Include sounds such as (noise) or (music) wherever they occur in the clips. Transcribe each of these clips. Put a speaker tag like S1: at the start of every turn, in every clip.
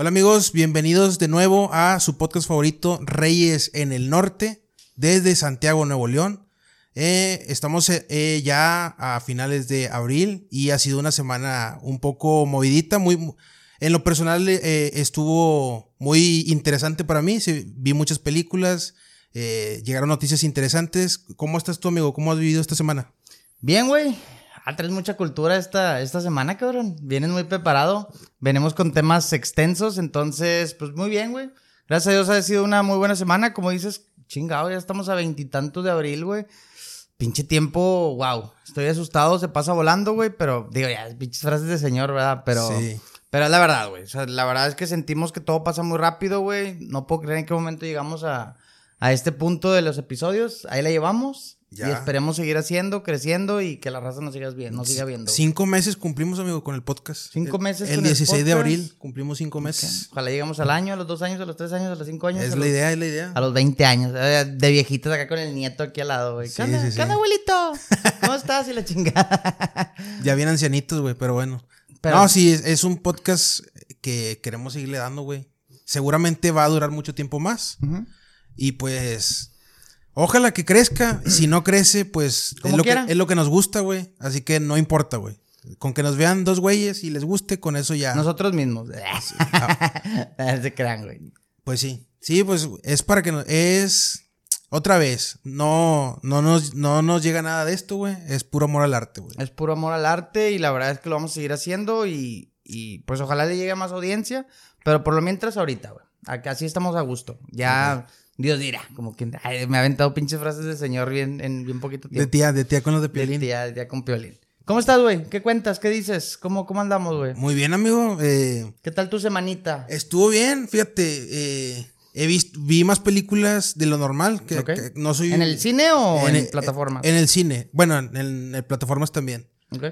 S1: Hola amigos, bienvenidos de nuevo a su podcast favorito Reyes en el Norte, desde Santiago, Nuevo León. Eh, estamos eh, ya a finales de abril y ha sido una semana un poco movidita, muy... En lo personal eh, estuvo muy interesante para mí, vi muchas películas, llegaron noticias interesantes. ¿Cómo estás tú, amigo? ¿Cómo has vivido esta semana?
S2: Bien, güey. Ah, traes mucha cultura esta, esta semana, cabrón. Vienes muy preparado. Venimos con temas extensos, entonces, pues muy bien, güey. Gracias a Dios ha sido una muy buena semana. Como dices, chingado, ya estamos a veintitantos de abril, güey. Pinche tiempo, wow. Estoy asustado, se pasa volando, güey, pero digo, ya, pinches frases de señor, ¿verdad? Pero, sí. pero es la verdad, güey. O sea, la verdad es que sentimos que todo pasa muy rápido, güey. No puedo creer en qué momento llegamos a, a este punto de los episodios. Ahí la llevamos. Y esperemos seguir haciendo, creciendo y que la raza nos siga, nos siga viendo.
S1: Cinco meses cumplimos, amigo, con el podcast.
S2: Cinco meses.
S1: El, el 16 de abril cumplimos cinco meses.
S2: Ojalá lleguemos al año, a los dos años, a los tres años, a los cinco años.
S1: Es la idea, es la idea.
S2: A los 20 años. Eh, de viejitos acá con el nieto aquí al lado, güey. ¿Qué, abuelito? ¿Cómo estás? Y la chingada. (laughs)
S1: ya bien ancianitos, güey, pero bueno. no, sí, es, un podcast que queremos seguirle dando, güey. Seguramente va a durar mucho tiempo más. Y pues Ojalá que crezca. Si no crece, pues es lo, que, es lo, que, nos gusta, güey. Así que no importa, güey. Con que nos vean dos güeyes y les guste, con eso ya.
S2: Nosotros mismos. (laughs) (laughs) Se crean, güey.
S1: Pues sí. Sí, pues es para que nos. Es. Otra vez, no, no, nos, no nos llega nada de esto, güey. Es puro amor al arte, güey.
S2: Es puro amor al arte y la verdad es que lo vamos a seguir haciendo y, y pues ojalá le llegue a más audiencia. Pero por lo mientras ahorita, güey. Así estamos a gusto. Ya. Dios dirá, como que me ha aventado pinches frases de señor bien, en bien poquito tiempo.
S1: De tía, de tía con los de
S2: piolín. De tía, de tía con piolín. ¿Cómo estás, güey? ¿Qué cuentas? ¿Qué dices? ¿Cómo, cómo andamos, güey?
S1: Muy bien, amigo. Eh,
S2: ¿Qué tal tu semanita?
S1: Estuvo bien, fíjate. Eh, he visto, vi más películas de lo normal. Que, no soy.
S2: ¿En el cine o en, plataforma?
S1: En el cine. Bueno, en, en plataformas también. Ok.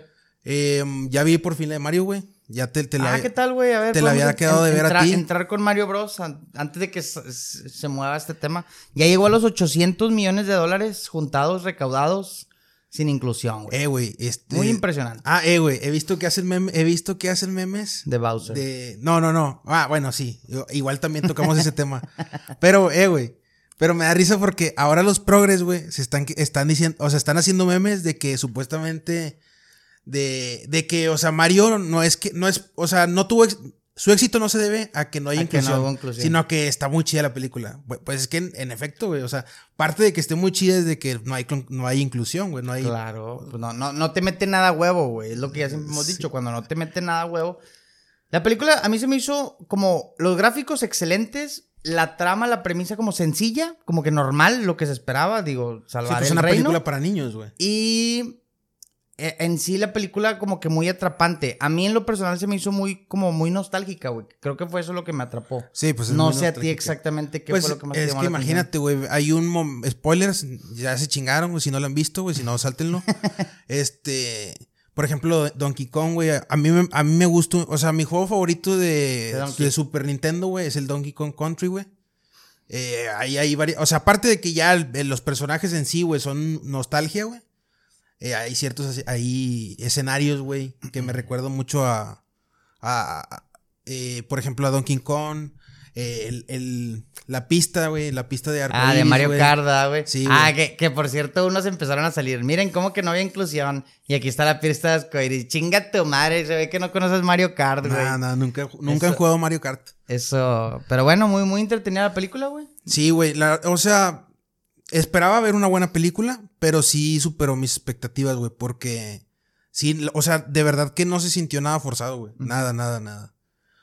S1: Eh, ya vi por fin la de Mario, güey. Ya te, te
S2: la, ah, ¿qué tal, güey? A ver,
S1: te la había quedado de ver a ti.
S2: Entrar con Mario Bros. antes de que se, mueva este tema. Ya llegó a los 800 millones de dólares juntados, recaudados, sin inclusión, güey.
S1: Eh, güey. Este...
S2: Muy impresionante.
S1: Ah, eh, güey. He visto que hacen memes. He visto que hacen memes.
S2: De Bowser.
S1: De... No, no, no. Ah, bueno, sí. Igual también tocamos ese tema. Pero, eh, güey. Pero me da risa porque ahora los progres, güey, se están, están diciendo, o sea, están haciendo memes de que supuestamente de, de que, o sea, Mario no es que, no es, o sea, no tuvo, su éxito no se debe a que no haya inclusión, sino a que está muy chida la película. Pues es que en, efecto, güey, o sea, parte de que esté muy chida es de que no hay, no hay inclusión, güey, no hay...
S2: Claro, pues no, no, no te mete nada huevo, güey, es lo que ya siempre hemos dicho, cuando no te mete nada huevo. La película a mí se me hizo como los gráficos excelentes, la trama, la premisa como sencilla, como que normal, lo que se esperaba, digo, salvar sí, pues
S1: es una película para niños, güey.
S2: Y en sí la película como que muy atrapante. A mí en lo personal se me hizo muy como muy nostálgica, güey. Creo que fue eso lo que me atrapó.
S1: Sí, pues
S2: no sé a ti exactamente qué
S1: pues
S2: fue lo que más
S1: te llamó Es que imagínate, güey, hay un spoilers, ya se chingaron, güey, si no lo han visto, güey, si no sáltenlo. (laughs) este, por ejemplo, Donkey Kong, güey, a mí me, a mí me gustó, o sea, mi juego favorito de, de Super Nintendo, güey, es el Donkey Kong Country, güey. Eh, ahí hay varias, o sea, aparte de que ya los personajes en sí, güey, son nostalgia, güey. Eh, hay ciertos hay escenarios, güey, que me recuerdo mucho a, a, eh, por ejemplo, a Donkey Kong. Eh, el, la pista, güey, la pista de
S2: Ah, de Mario Kart, güey. Sí, ah, que, que, por cierto, unos empezaron a salir. Miren cómo que no había inclusión. Y aquí está la pista de Ascoiris. Chinga tu madre, se ve que no conoces Mario Kart, güey.
S1: No, no, nunca, nunca han jugado Mario Kart.
S2: Eso. Pero bueno, muy, muy entretenida la película, güey.
S1: Sí, güey. O sea, Esperaba ver una buena película, pero sí superó mis expectativas, güey, porque sí, o sea, de verdad que no se sintió nada forzado, güey. Nada, nada, nada.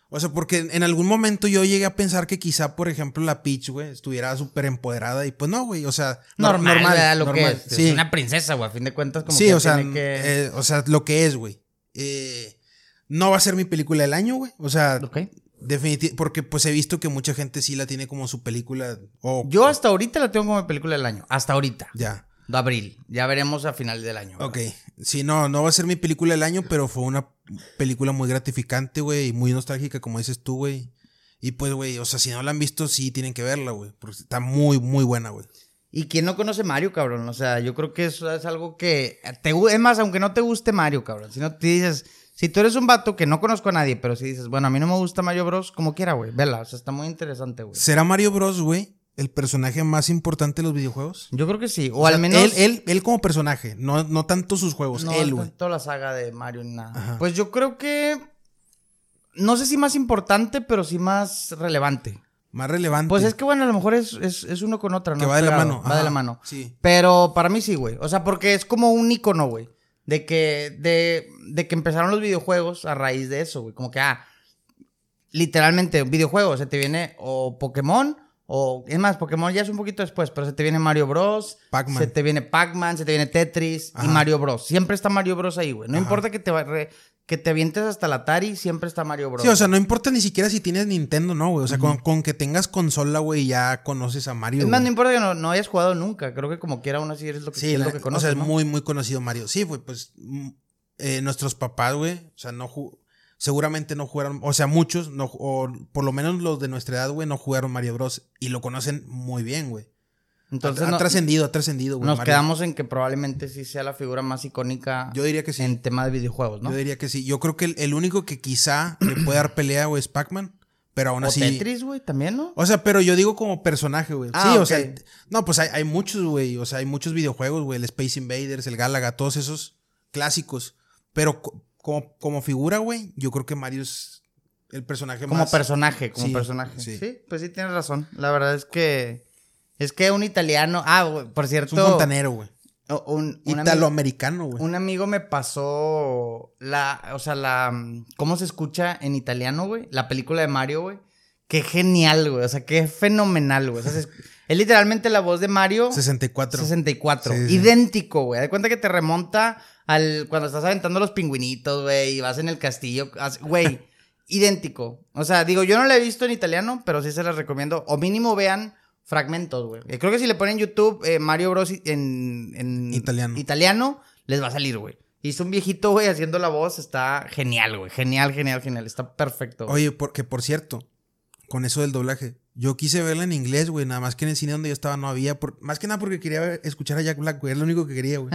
S1: O sea, porque en algún momento yo llegué a pensar que quizá, por ejemplo, la Peach, güey, estuviera súper empoderada y pues no, güey, o sea,
S2: normal, normal, lo que es. Sí. una princesa, güey, a fin de cuentas como
S1: sí,
S2: que
S1: o sea, eh, o sea, lo que es, güey. Eh, no va a ser mi película del año, güey. O sea, Definitivamente, porque pues he visto que mucha gente sí la tiene como su película.
S2: Yo hasta ahorita la tengo como película del año. Hasta ahorita.
S1: Ya.
S2: De abril. Ya veremos a final del año.
S1: Ok. Sí, no, no va a ser mi película del año, pero fue una película muy gratificante, güey, y muy nostálgica, como dices tú, güey. Y pues, güey, o sea, si no la han visto, sí tienen que verla, güey, porque está muy, muy buena, güey.
S2: ¿Y quién no conoce Mario, cabrón? O sea, yo creo que eso es algo que... Te, es más, aunque no te guste Mario, cabrón, si no te dices Si tú eres un vato que no conozco a nadie, pero si dices, bueno, a mí no me gusta Mario Bros, como quiera, güey. Vela, o sea, está muy interesante, güey.
S1: ¿Será Mario Bros, güey, el personaje más importante de los videojuegos?
S2: Yo creo que sí. O,
S1: O sea,
S2: al menos.
S1: Él, él, él como personaje, no, no tanto sus juegos,
S2: no
S1: él, güey.
S2: toda la saga de Mario nada.
S1: Ajá.
S2: Pues yo creo que. No sé si más importante, pero sí más relevante.
S1: Más relevante.
S2: Pues es que, bueno, a lo mejor es, es, es uno con otra, ¿no?
S1: que va de la mano.
S2: Va de la mano.
S1: Sí.
S2: Pero para mí sí, güey. O sea, porque es como un icono, güey. De que, de, de que empezaron los videojuegos a raíz de eso, güey. Como que, ah, literalmente, un videojuego. Se te viene o Pokémon, o es más, Pokémon ya es un poquito después, pero se te viene Mario Bros.
S1: Pac-Man.
S2: Se te viene Pac-Man, se te viene Tetris y. Mario Bros. Siempre está Mario Bros ahí, güey. No
S1: Ajá.
S2: importa que te, re- que te avientes hasta la Atari, siempre está Mario Bros.
S1: Sí, o sea, no importa ni siquiera si tienes Nintendo, ¿no, güey? O sea, con, con que tengas consola, güey, ya conoces a Mario.
S2: es más, no importa que no, no hayas jugado nunca. Creo que como quiera aún así eres lo que,
S1: Sí,
S2: es
S1: la-
S2: lo que
S1: o
S2: conoces,
S1: sea, es
S2: ¿no?
S1: muy, muy conocido Mario. Sí, güey, pues mm, eh, nuestros papás, güey, o sea, no seguramente no jugaron, o sea, muchos, no, o por lo menos los de nuestra edad, güey, no jugaron Mario Bros. Y lo conocen muy bien, güey.
S2: Entonces
S1: ha,
S2: no-
S1: ha trascendido, ha trascendido, güey.
S2: nos
S1: Mario.
S2: quedamos en que probablemente sí sea la figura más icónica
S1: Yo diría que sí.
S2: en tema de videojuegos, ¿no?
S1: Yo diría que sí. Yo creo que el, el único que quizá le puede dar pelea, güey, es Pac-Man. Pero aún
S2: o
S1: así.
S2: Tetris, güey, también, ¿no?
S1: O sea, pero yo digo como personaje, güey.
S2: Ah,
S1: sí, o sea, no, pues hay, hay muchos, güey. O sea, hay muchos videojuegos, güey. El Space Invaders, el Galaga, todos esos clásicos. Pero co- como, como figura, güey, yo creo que Mario es el personaje
S2: como
S1: más.
S2: personaje, como
S1: Sí,
S2: personaje.
S1: sí.
S2: Sí. pues sí tienes razón. La verdad es que es que un italiano, ah, por
S1: Es
S2: cierto,
S1: un fontanero, güey.
S2: un, un amigo,
S1: Italoamericano, güey.
S2: un amigo me pasó la, o sea, la cómo se escucha en italiano, güey, la película de Mario, güey. Qué genial, güey, o sea, qué fenomenal, güey. O sea, es, (laughs) es literalmente la voz de Mario
S1: 64.
S2: 64.
S1: Sí, sí.
S2: Idéntico, güey. De cuenta que te remonta al cuando estás aventando los pingüinitos, güey, y vas en el castillo. as- Güey, (laughs) idéntico. O sea, digo, yo no la he visto en italiano, pero sí se las recomiendo. O mínimo vean fragmentos, güey. Eh, Creo que si le ponen en YouTube eh, Mario Bros. en, en
S1: Italiano.
S2: italiano, les va a salir, güey. Hizo un viejito, güey, haciendo la voz. Está genial, güey. Genial, genial, genial. Está perfecto. güey.
S1: Oye, porque por cierto, con eso del doblaje, yo quise verla en inglés, güey. Nada más que en el cine donde yo estaba no había. por- más que nada porque quería ver- escuchar a Jack Black, güey. Es lo único que quería, güey.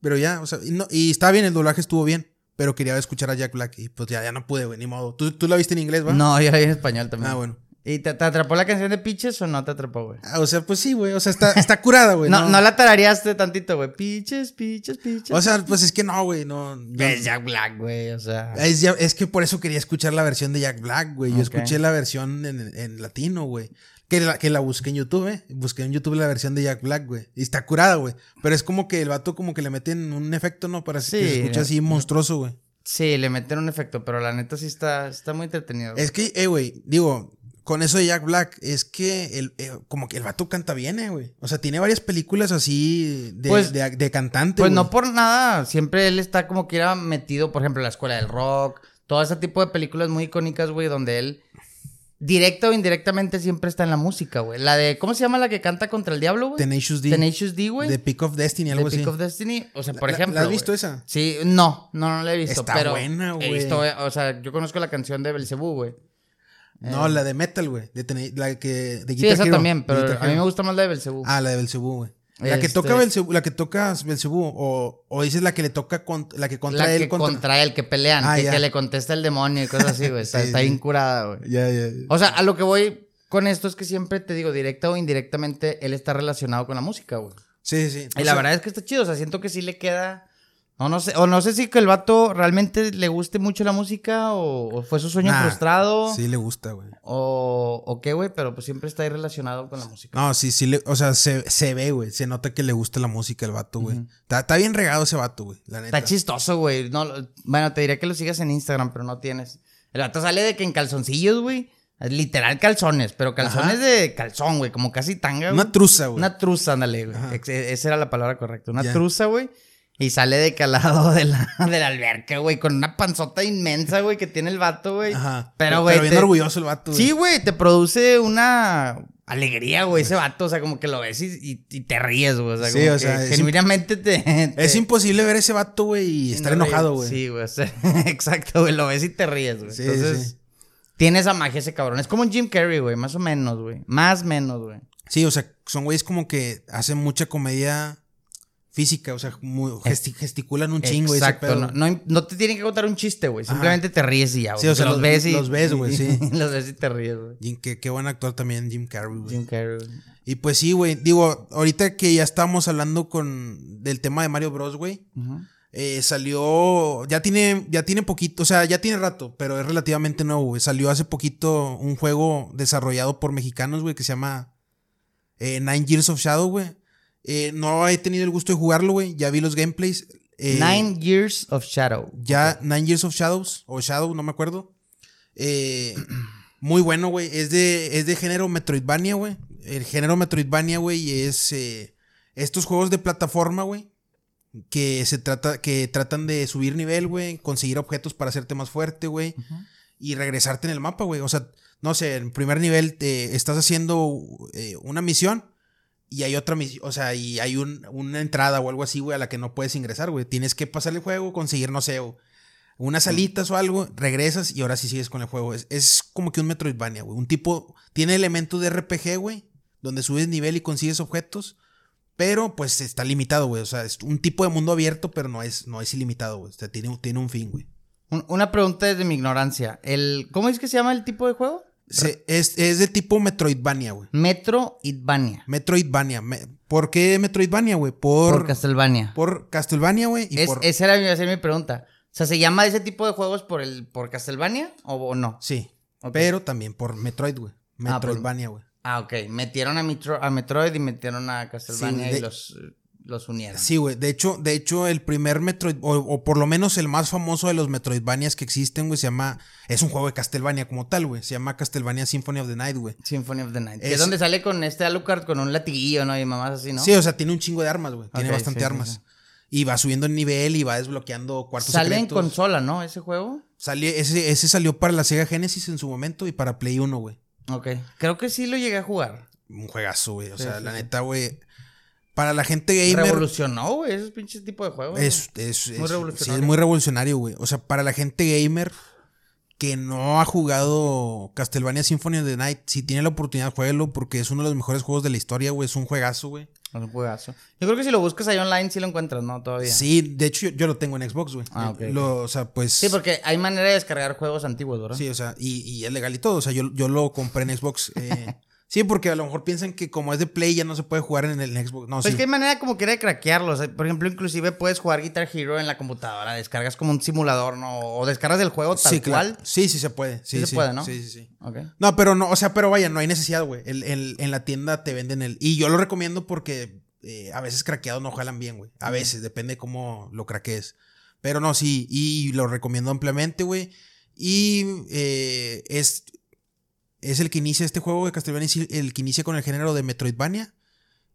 S1: Pero ya, o sea, y, no, y estaba bien, el doblaje estuvo bien. Pero quería escuchar a Jack Black y pues ya, ya no pude, güey, ni modo. ¿Tú, tú la viste en inglés, va?
S2: no, yo la vi en español también.
S1: Ah, bueno.
S2: ¿Y te, te atrapó la canción de Pitches o no te atrapó, güey?
S1: Ah, o sea, pues sí, güey. O sea, está, está curada, güey. (laughs)
S2: No, no la tarareaste tantito, güey. Piches, piches, piches.
S1: O sea, pues es que no, güey. No,
S2: es Jack Black, güey. O sea.
S1: es, ya- es que por eso quería escuchar la versión de Jack Black, güey. Yo escuché la versión en, en latino, güey. Que la, que la busqué en YouTube, eh. Busqué en YouTube la versión de Jack Black, güey. Y está curada, güey. Pero es como que el vato como que le meten un efecto, ¿no? Para que
S2: Sí,
S1: se escuche así monstruoso, güey.
S2: Sí, le meten un efecto, pero la neta sí está, está muy entretenido. güey.
S1: Es que, eh, güey, digo, con eso de Jack Black, es que el, eh, como que el vato canta bien, eh, güey. O sea, tiene varias películas así de,
S2: Pues-
S1: de, de cantante,
S2: Pues
S1: güey.
S2: no por nada, siempre él está como que era metido, por ejemplo, en la escuela del rock, todo ese tipo de películas muy icónicas, güey, donde él, directa o indirectamente, siempre está en la música, güey. La de, ¿cómo se llama la que canta contra el diablo, güey?
S1: Tenacious D.
S2: Tenacious D, güey.
S1: The Peak of Destiny,
S2: The
S1: algo
S2: Peak
S1: así.
S2: of Destiny. O sea, por
S1: ¿La-
S2: ejemplo.
S1: ¿La has
S2: güey.
S1: visto esa?
S2: Sí, no, no, no la he visto.
S1: Está
S2: pero
S1: buena,
S2: He
S1: güey.
S2: visto, o sea, yo conozco la canción de Belcebú, güey.
S1: No, la de Metal, güey. De la que de
S2: Sí, esa
S1: Hero,
S2: también, pero a mí me gusta más la de Belcebú.
S1: Ah, la de Belcebú, güey. La que
S2: Este-
S1: toca Belcebú, la que toca Belcebú, o, o dices la que le toca con, la que contra
S2: la
S1: él
S2: que
S1: contra...
S2: contra él, que pelean,
S1: Ah,
S2: que, le contesta el demonio y cosas así, güey. (laughs) Está,
S1: Sí,
S2: está bien curada, güey.
S1: Ya, ya, ya.
S2: O sea, a lo que voy con esto es que siempre te digo, directa o indirectamente, él está relacionado con la música, güey.
S1: Sí, sí.
S2: Y
S1: O
S2: la
S1: sea,
S2: verdad es que está chido, o sea, siento que sí le queda... No, no sé, o no sé si que el vato realmente le guste mucho la música o, o fue su sueño
S1: nah,
S2: frustrado
S1: Sí le gusta, güey.
S2: o, o qué, güey, pero pues siempre está ahí relacionado con la música.
S1: No, sí, sí, le, o sea, se, se ve, güey. Se nota que le gusta la música al vato, güey. está, está bien regado ese vato, güey. La neta.
S2: Está chistoso, güey. No, lo- bueno, te diría que lo sigas en Instagram, pero no tienes. El vato sale de que en calzoncillos, güey. Literal calzones, pero calzones
S1: Ajá.
S2: de calzón, güey. Como casi tanga, güey.
S1: Una truza, güey.
S2: Una truza, ándale, güey. Ex- Esa era la palabra correcta. Una
S1: Ya.
S2: truza, güey. Y sale de calado de la, (laughs) de la alberca, güey. Con una panzota inmensa, güey, que tiene el vato, güey.
S1: Ajá.
S2: Pero, güey.
S1: Pero bien
S2: te-
S1: orgulloso el vato, güey.
S2: Sí, güey. Te produce una alegría, güey, ese vato. O sea, como que lo ves y, y- y te ríes, güey. O sea,
S1: Sí,
S2: como
S1: o
S2: que
S1: sea,
S2: genuinamente te,
S1: Es imposible ver ese vato, güey, y estar
S2: no
S1: enojado, güey.
S2: Sí, güey. o sea, (laughs) exacto, güey. Lo ves y te ríes, güey.
S1: Sí,
S2: Entonces,
S1: sí.
S2: tiene esa magia ese cabrón. Es como un Jim Carrey, güey. Más o menos, güey. Más menos, güey.
S1: Sí, o sea, son güeyes como que hacen mucha comedia física, o sea, muy, gesti- gesticulan un chingo ese
S2: Exacto.
S1: pedo.
S2: No, no, no te tienen que contar un chiste, güey. Simplemente te ríes y ya, güey.
S1: Sí, o sea,
S2: los,
S1: los-
S2: ves y.
S1: los ves, güey, sí. (laughs)
S2: los ves y te ríes, güey.
S1: Jim- qué, qué buen actor también, Jim Carrey, güey.
S2: Jim Carrey.
S1: Y pues sí, güey. Digo, ahorita que ya estamos hablando con del tema de Mario Bros, güey. Eh, salió. Ya tiene. Ya tiene poquito. O sea, ya tiene rato. Pero es relativamente nuevo, güey. Salió hace poquito un juego desarrollado por mexicanos, güey. Que se llama. eh, Nine Years of Shadow, güey. Eh, no he tenido el gusto de jugarlo, güey. Ya vi los gameplays. Eh,
S2: Nine Years of Shadow.
S1: Ya, Nine Years of Shadows, o Shadow, no me acuerdo. Eh, (clears throat) muy bueno, güey. Es de, es de género Metroidvania, güey. El género Metroidvania, güey, es estos juegos de plataforma, güey. Que se trata, que tratan de subir nivel, güey. Conseguir objetos para hacerte más fuerte, güey. Y regresarte en el mapa, güey. O sea, no sé, en primer nivel te estás haciendo una misión. Y hay otra misión, o sea, y hay un- una entrada o algo así, güey, a la que no puedes ingresar, güey. Tienes que pasar el juego, conseguir, no sé, o unas alitas o algo, regresas y ahora sí sigues con el juego. Es, es como que un Metroidvania, güey. Un tipo, tiene elementos de RPG, güey, donde subes nivel y consigues objetos, pero pues está limitado, güey. O sea, es un tipo de mundo abierto, pero no es, no es ilimitado, güey. O sea, tiene, tiene un fin, güey.
S2: Un- Una pregunta desde mi ignorancia. El, ¿Cómo es que se llama el tipo de juego?
S1: Se- es, es de tipo Metroidvania, güey.
S2: Metro Idvania.
S1: Metroidvania. Me- ¿Por qué Metroidvania, güey?
S2: Por,
S1: Por,
S2: Castlevania.
S1: por Castlevania, güey.
S2: Es-
S1: por...
S2: Esa era iba a ser mi pregunta. O sea, ¿se llama ese tipo de juegos por el por Castlevania o, o no?
S1: Sí. Pero también por Metroid, güey.
S2: Ah,
S1: Metroidvania, güey.
S2: Ah, ok. Metieron a, Metro- a Metroid y metieron a Castlevania
S1: Sí, de-
S2: y los, los unieron.
S1: Sí, güey. De hecho, de hecho, el primer Metroid, o, o por lo menos el más famoso de los Metroidvanias que existen, güey, se llama. Es un juego de Castlevania como tal, güey. Se llama Castlevania Symphony of the Night, güey.
S2: Symphony of the Night. Que
S1: Es-
S2: es donde sale con este Alucard con un latiguillo, ¿no? Y mamás así, ¿no?
S1: Sí, o sea, tiene un chingo de armas, güey. Tiene bastante
S2: sí,
S1: armas.
S2: sí.
S1: Y va subiendo el nivel y va desbloqueando cuartos
S2: Sale en consola, ¿no? Ese juego.
S1: Sale- ese, ese salió para la Sega Genesis en su momento y para Play 1, güey.
S2: Ok. Creo que sí lo llegué a jugar.
S1: Un juegazo, güey. O sea, la neta, güey. Para la gente gamer.
S2: Revolucionó, güey, esos pinches tipos de juegos.
S1: Es, es,
S2: Muy
S1: es- sí,
S2: revolucionario.
S1: es muy revolucionario, güey. O sea, para la gente gamer que no ha jugado Castlevania Symphony of the Night, si tiene la oportunidad, jueguelo porque es uno de los mejores juegos de la historia, güey. Es un juegazo, güey.
S2: Es un juegazo. Yo creo que si lo buscas ahí online sí lo encuentras, ¿no? Todavía.
S1: Sí, de hecho yo, yo lo tengo en Xbox, güey.
S2: Ah, ok,
S1: Lo- O sea, pues...
S2: Sí, porque hay manera de descargar juegos antiguos, ¿verdad?
S1: Sí, o sea, y, y es legal y todo. O sea, yo, yo lo compré en Xbox. eh, (laughs) sí, porque a lo mejor piensan que como es de Play ya no se puede jugar en el Xbox. No,
S2: Pues
S1: sí.
S2: que hay manera como quiera de craquearlo. O sea, por ejemplo, inclusive puedes jugar Guitar Hero en la computadora. Descargas como un simulador, ¿no? O descargas el juego tal
S1: sí, claro.
S2: cual.
S1: Sí, sí se puede. Sí,
S2: Sí se
S1: sí.
S2: puede, ¿no?
S1: Sí, sí, sí.
S2: Ok.
S1: No, pero no, o sea, pero vaya, no hay necesidad, güey. El- el- en la tienda te venden el. Y yo lo recomiendo porque eh, a veces craqueados no jalan bien, güey. A veces, depende cómo lo craquees. Pero no, sí, y lo recomiendo ampliamente, güey. Y eh, es, es el que inicia este juego de Castlevania, es el que inicia con el género de Metroidvania.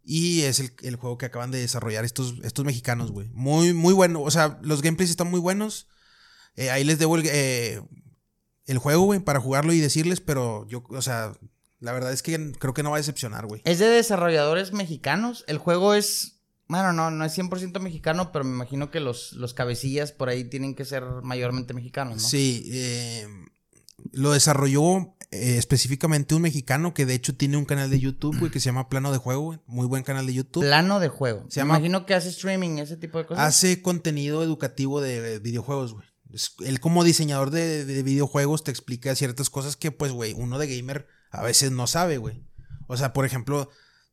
S1: Y es el, el juego que acaban de desarrollar estos, estos mexicanos, güey. Muy, muy bueno. O sea, los gameplays están muy buenos. Eh, ahí les debo el, eh, el juego, güey, para jugarlo y decirles, pero yo, o sea, la verdad es que creo que no va a decepcionar, güey.
S2: Es de desarrolladores mexicanos. El juego es. Bueno, no, no es 100% mexicano, pero me imagino que los, los cabecillas por ahí tienen que ser mayormente mexicanos, ¿no?
S1: Sí, eh, lo desarrolló eh, específicamente un mexicano que de hecho tiene un canal de YouTube, güey, que se llama Plano de Juego, güey. Muy buen canal de YouTube.
S2: Plano de juego.
S1: Se
S2: me
S1: llama-
S2: imagino que hace streaming, ese tipo de cosas.
S1: Hace contenido educativo de videojuegos, güey. Él como diseñador de, de videojuegos te explica ciertas cosas que, pues, güey, uno de gamer a veces no sabe, güey. O sea, por ejemplo,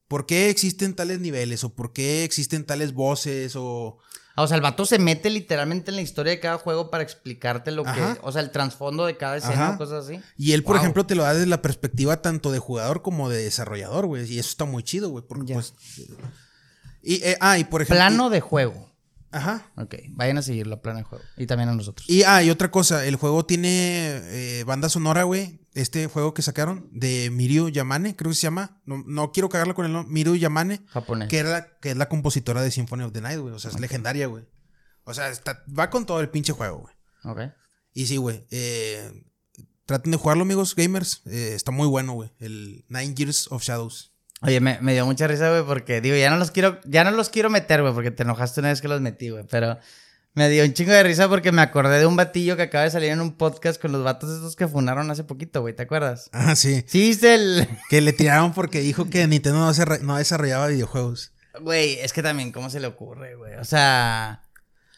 S1: ¿por qué existen tales niveles? ¿O por qué existen tales voces? O...
S2: O sea, el vato se mete literalmente en la historia de cada juego para explicarte lo
S1: Ajá.
S2: que. O sea, el trasfondo de cada escena
S1: Ajá.
S2: o cosas así.
S1: Y él, por
S2: Wow.
S1: ejemplo, te lo da desde la perspectiva tanto de jugador como de desarrollador, güey. Y eso está muy chido, güey. Porque,
S2: Ya.
S1: pues... Y, eh, ah, y por ejemplo...
S2: Plano de juego.
S1: Ajá.
S2: Ok, vayan a seguirlo, plano de juego. Y también a nosotros.
S1: Y, ah, y otra cosa, el juego tiene eh, banda sonora, güey. Este juego que sacaron de Mirio Yamane, creo que se llama. No, no quiero cagarlo con el nombre. Mirio Yamane,
S2: Japonés.
S1: que, era la, que es la compositora de Symphony of the Night, güey. O sea, es legendaria, güey. O sea, está- va con todo el pinche juego, güey.
S2: Ok.
S1: Y sí, güey. eh, traten de jugarlo, amigos gamers. eh, está muy bueno, güey. El Nine Years of Shadows.
S2: Oye, me, me dio mucha risa, güey, porque digo, ya no los quiero, ya no los quiero meter, güey, porque te enojaste una vez que los metí, güey. Pero me dio un chingo de risa porque me acordé de un batillo que acaba de salir en un podcast con los vatos estos que funaron hace poquito, güey, ¿te acuerdas? (laughs)
S1: Ah, sí.
S2: Sí, viste el. (laughs)
S1: Que le tiraron porque dijo que Nintendo no, no desarrollaba videojuegos.
S2: Güey, es que también, ¿cómo se le ocurre, güey? O sea.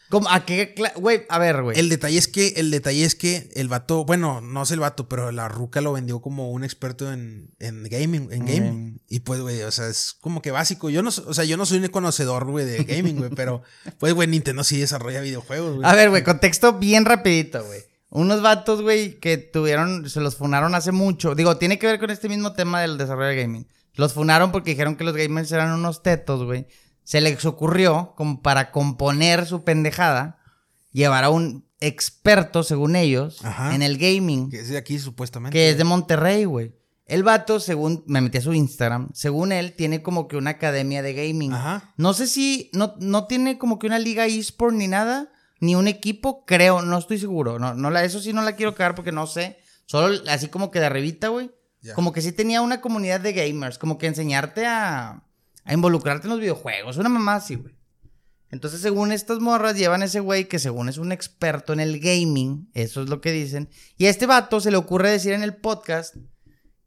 S2: ¿Cómo- ¿A qué? Güey, a ver, güey.
S1: El detalle es que, el detalle es que el vato, bueno, no es el vato, pero la ruca lo vendió como un experto en, en gaming, en gaming.
S2: Mm.
S1: Y pues, güey, o sea, es como que básico. Yo no, o sea, yo no soy un conocedor, güey, de gaming, güey, pero, (laughs) pues, güey, Nintendo sí desarrolla videojuegos, güey.
S2: A ver, güey, contexto bien rapidito, güey. Unos vatos, güey, que tuvieron, se los funaron hace mucho. Digo, tiene que ver con este mismo tema del desarrollo de gaming. Los funaron porque dijeron que los gamers eran unos tetos, güey. Se les ocurrió, como para componer su pendejada, llevar a un experto, según ellos,
S1: Ajá.
S2: en el gaming,
S1: Que es de aquí, supuestamente.
S2: que es de Monterrey, güey. El vato, según me metí a su Instagram, según él, tiene como que una academia de gaming.
S1: Ajá.
S2: No sé si no, no tiene como que una liga eSport ni nada, ni un equipo, creo, no estoy seguro. No, no la, eso sí no la quiero cagar porque no sé. Solo así como que de arribita, güey. Como que sí tenía una comunidad de gamers, como que enseñarte a, a involucrarte en los videojuegos. Una mamá así, güey. Entonces, según estas morras, llevan a ese güey que según es un experto en el gaming, eso es lo que dicen. Y a este vato se le ocurre decir en el podcast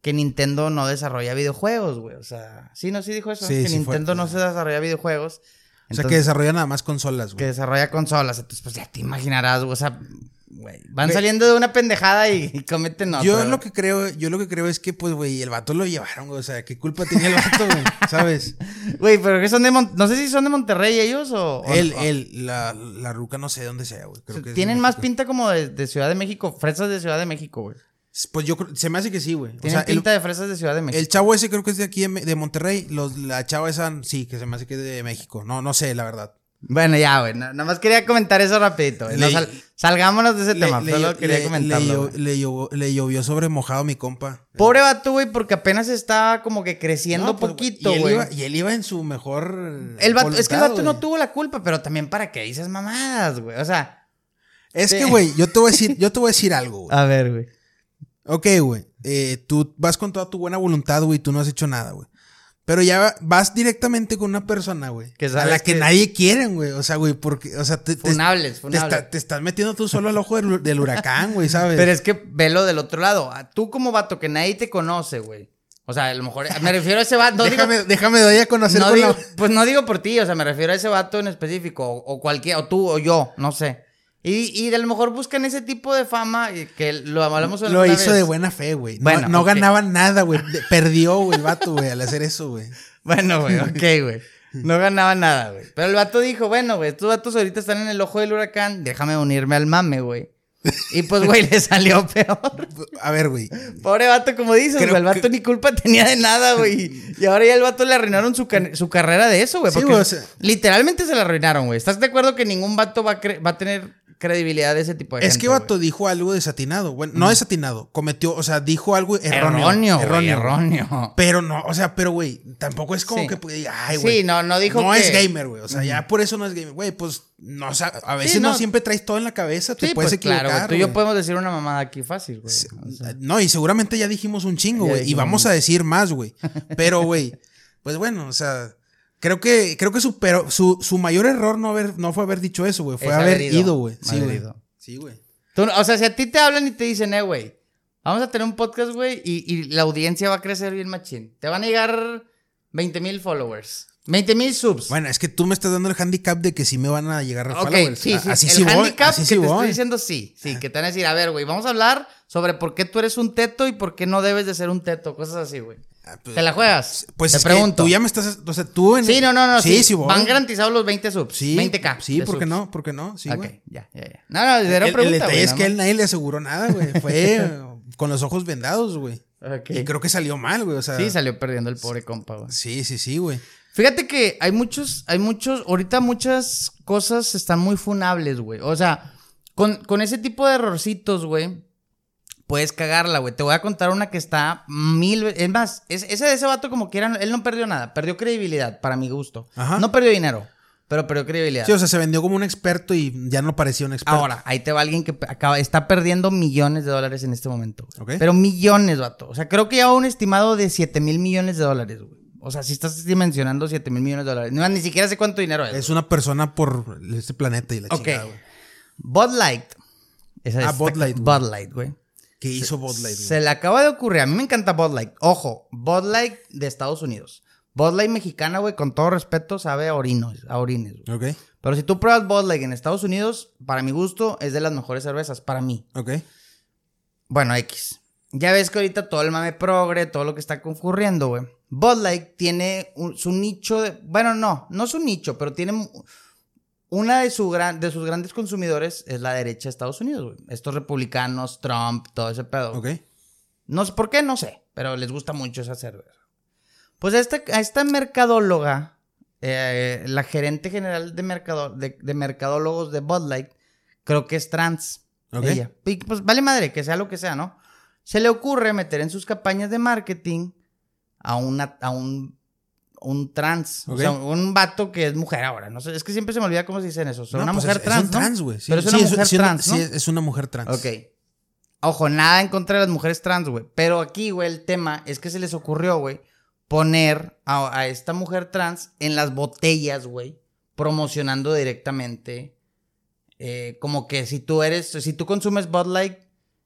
S2: que Nintendo no desarrolla videojuegos, güey. O sea, sí, no, sí dijo eso.
S1: Sí,
S2: que
S1: sí fue.
S2: Nintendo no se desarrolla videojuegos.
S1: o sea, que desarrolla nada más consolas,
S2: que
S1: güey.
S2: desarrolla consolas. Entonces, pues ya te imaginarás, güey. O sea, Van saliendo de una pendejada y, y cometen otra.
S1: Yo lo que creo, yo lo que creo es que, pues, güey, el vato lo llevaron, güey. O sea, ¿qué culpa tenía el vato, güey? (laughs) ¿Sabes?
S2: Güey, pero que son de Mon- No sé si son de Monterrey ellos o. o-
S1: Él,
S2: o-
S1: él, la, la ruca no sé dónde sea, güey. Creo
S2: Tienen más pinta como de, de Ciudad de México. Fresas de Ciudad de México, güey.
S1: Pues yo creo, se me hace que sí, güey.
S2: Tienen
S1: sea, el,
S2: pinta de fresas de Ciudad de México.
S1: el chavo ese creo que es de aquí, de, de Monterrey. Los, la chava esa, sí, que se me hace que es de México. No, no sé, la verdad.
S2: Bueno, ya, güey. na- Nada más quería comentar eso rapidito. No sal- salgámonos de ese
S1: Le-
S2: tema.
S1: le-
S2: solo
S1: le-
S2: quería comentarlo.
S1: llovió- le llovió sobre mojado mi compa.
S2: Pobre vato, güey, porque apenas estaba como que creciendo
S1: No, pues,
S2: poquito, güey.
S1: Y él iba en su mejor.
S2: El vato, es que el vato no tuvo la culpa, pero también para qué dices mamadas, güey. O sea.
S1: Es que, güey, yo te voy a decir, yo te voy a decir algo, güey. (laughs)
S2: A ver, güey.
S1: Ok, güey. eh, tú vas con toda tu buena voluntad, güey, tú no has hecho nada, güey. Pero ya vas directamente con una persona, güey.
S2: Que
S1: A la que,
S2: que-
S1: nadie quiere, güey. O sea, güey, porque, o sea, te,
S2: Funables,
S1: te,
S2: funables.
S1: está- te estás metiendo tú solo al ojo del, del huracán, güey, ¿sabes?
S2: Pero es que velo del otro lado. Tú como vato que nadie te conoce, güey. O sea, a lo mejor. Me refiero a ese vato. No digo-
S1: déjame, déjame doy a conocer
S2: no
S1: con
S2: digo-
S1: la-
S2: Pues no digo por ti, o sea, me refiero a ese vato en específico, o, o cualquier, o tú, o yo, no sé. Y, y de a lo mejor buscan ese tipo de fama y que lo hablamos
S1: Lo hizo
S2: vez.
S1: de buena fe, güey. No,
S2: Bueno,
S1: no ganaba nada, güey. Perdió, güey, el vato, güey, al hacer eso, güey. (laughs)
S2: Bueno, güey, ok, güey. No ganaba nada, güey. Pero el vato dijo, bueno, güey, estos vatos ahorita están en el ojo del huracán, déjame unirme al mame, güey. Y pues, güey, le salió peor. (laughs)
S1: A ver, güey.
S2: Pobre vato, como dices, güey. El vato
S1: que-
S2: ni culpa tenía de nada, güey. Y ahora ya el vato le arruinaron su, ca- su carrera de eso, güey.
S1: Sí, güey, o sea-
S2: literalmente se la arruinaron, güey. ¿Estás de acuerdo que ningún vato va a, va a tener credibilidad de ese tipo de
S1: Es
S2: gente,
S1: que
S2: güey?
S1: vato dijo algo desatinado. Bueno, no desatinado. Cometió, o sea, dijo algo erróneo.
S2: Erróneo, erróneo.
S1: Pero no, o sea, pero güey, tampoco es como
S2: Sí.
S1: que, ay, güey.
S2: Sí, no, no dijo
S1: No
S2: que-
S1: es gamer, güey. O sea, ya por eso no es gamer. Güey, pues, no, o sea, a veces
S2: Sí,
S1: no.
S2: no.
S1: siempre traes todo en la cabeza. Te
S2: Sí,
S1: puedes
S2: pues
S1: equivocar.
S2: claro. Tú y yo podemos decir una mamada aquí fácil, güey. O sea,
S1: No, y seguramente ya dijimos un chingo, güey. Y vamos a decir más, güey. (laughs) Pero, güey, pues bueno, o sea, creo que, creo que su, pero, su, su mayor error no, haber, no fue haber dicho eso, güey. Fue
S2: Es
S1: haber
S2: ido.
S1: ido, güey. Sí, güey. Sí,
S2: o sea, si a ti te hablan y te dicen, eh, güey, vamos a tener un podcast, güey, y, y la audiencia va a crecer bien machín. Te van a llegar 20 mil followers. 20 mil subs.
S1: Bueno, es que tú me estás dando el handicap de que sí me van a llegar
S2: ok,
S1: followers.
S2: sí, sí.
S1: Así
S2: el
S1: sí voy.
S2: handicap
S1: Así
S2: que
S1: sí
S2: te
S1: voy.
S2: estoy diciendo sí. Sí, que te van a decir, a ver, güey, vamos a hablar sobre por qué tú eres un teto y por qué no debes de ser un teto. Cosas así, güey.
S1: Pues-
S2: ¿Te la juegas?
S1: Pues
S2: te pregunto.
S1: tú ya me estás. O sea, tú en.
S2: Sí, no, no, no.
S1: Sí, sí, voy.
S2: Van garantizados los 20 subs.
S1: Sí.
S2: 20k.
S1: Sí, ¿por qué
S2: subs.
S1: no? ¿Por qué no? Sí,
S2: ok,
S1: güey.
S2: ya, ya, ya. No, no, era
S1: El,
S2: pregunta,
S1: el detalle es que él nadie le aseguró nada, güey. (laughs) Fue con los ojos vendados, güey. Y creo que salió mal, güey. O sea.
S2: Sí, salió perdiendo el pobre compa, güey.
S1: Sí, sí, sí, güey.
S2: Fíjate que hay muchos, hay muchos, ahorita muchas cosas están muy funables, güey. O sea, con, con ese tipo de errorcitos, güey, puedes cagarla, güey. Te voy a contar una que está mil veces. Es más, es- ese de ese vato, como quieran, él no perdió nada, perdió credibilidad, para mi gusto.
S1: Ajá.
S2: No perdió dinero, pero perdió credibilidad.
S1: Sí, o sea, se vendió como un experto y ya no parecía un experto.
S2: Ahora, ahí te va alguien que acaba, está perdiendo millones de dólares en este momento. güey.
S1: Ok.
S2: Pero millones, vato. O sea, creo que ya un estimado de 7 mil millones de dólares, güey. O sea, si estás dimensionando 7 mil millones de dólares. No, ni siquiera sé cuánto dinero es.
S1: Es una persona por este planeta y la
S2: Ok.
S1: chingada, güey.
S2: Bud Light. Esa
S1: Ah,
S2: es-
S1: Bud Light.
S2: Bud Light, güey.
S1: Que hizo Bud Light, güey.
S2: Se le acaba de ocurrir. A mí me encanta Bud Light. Ojo, Bud Light de Estados Unidos. Bud Light mexicana, güey, con todo respeto, sabe a orinos, a orines, güey.
S1: Ok,
S2: Pero si tú pruebas Bud Light en Estados Unidos, para mi gusto, es de las mejores cervezas, para mí.
S1: ok.
S2: Bueno, X. Ya ves que ahorita todo el mame progre, todo lo que está concurriendo, güey. Bud Light tiene un- su nicho de... Bueno, no, no su nicho, pero tiene... Una de, su gran, de sus grandes consumidores es la derecha de Estados Unidos, güey. Estos republicanos, Trump, todo ese pedo.
S1: Ok.
S2: No sé por qué, no sé, pero les gusta mucho esa cerveza. Pues a esta, a esta mercadóloga, eh, la gerente general de, mercado, de, de mercadólogos de Bud Light, creo que es trans.
S1: Ok.
S2: Ella. Y, pues vale madre, que sea lo que sea, ¿no? Se le ocurre meter en sus campañas de marketing a, una, a un, un trans. O sea, un vato que es mujer ahora. No sé, es que siempre se me olvida cómo se dicen eso. O sea,
S1: No,
S2: una
S1: pues
S2: mujer
S1: es,
S2: trans.
S1: Es un
S2: ¿no?
S1: trans, güey. Sí,
S2: Pero es
S1: sí,
S2: una mujer trans,
S1: sí,
S2: ¿no?
S1: es, es una mujer trans.
S2: Ok. Ojo, nada en contra de las mujeres trans, güey. Pero aquí, güey, el tema es que se les ocurrió, güey, poner a, a esta mujer trans en las botellas, güey, promocionando directamente. eh, como que si tú eres, si tú consumes Bud Light,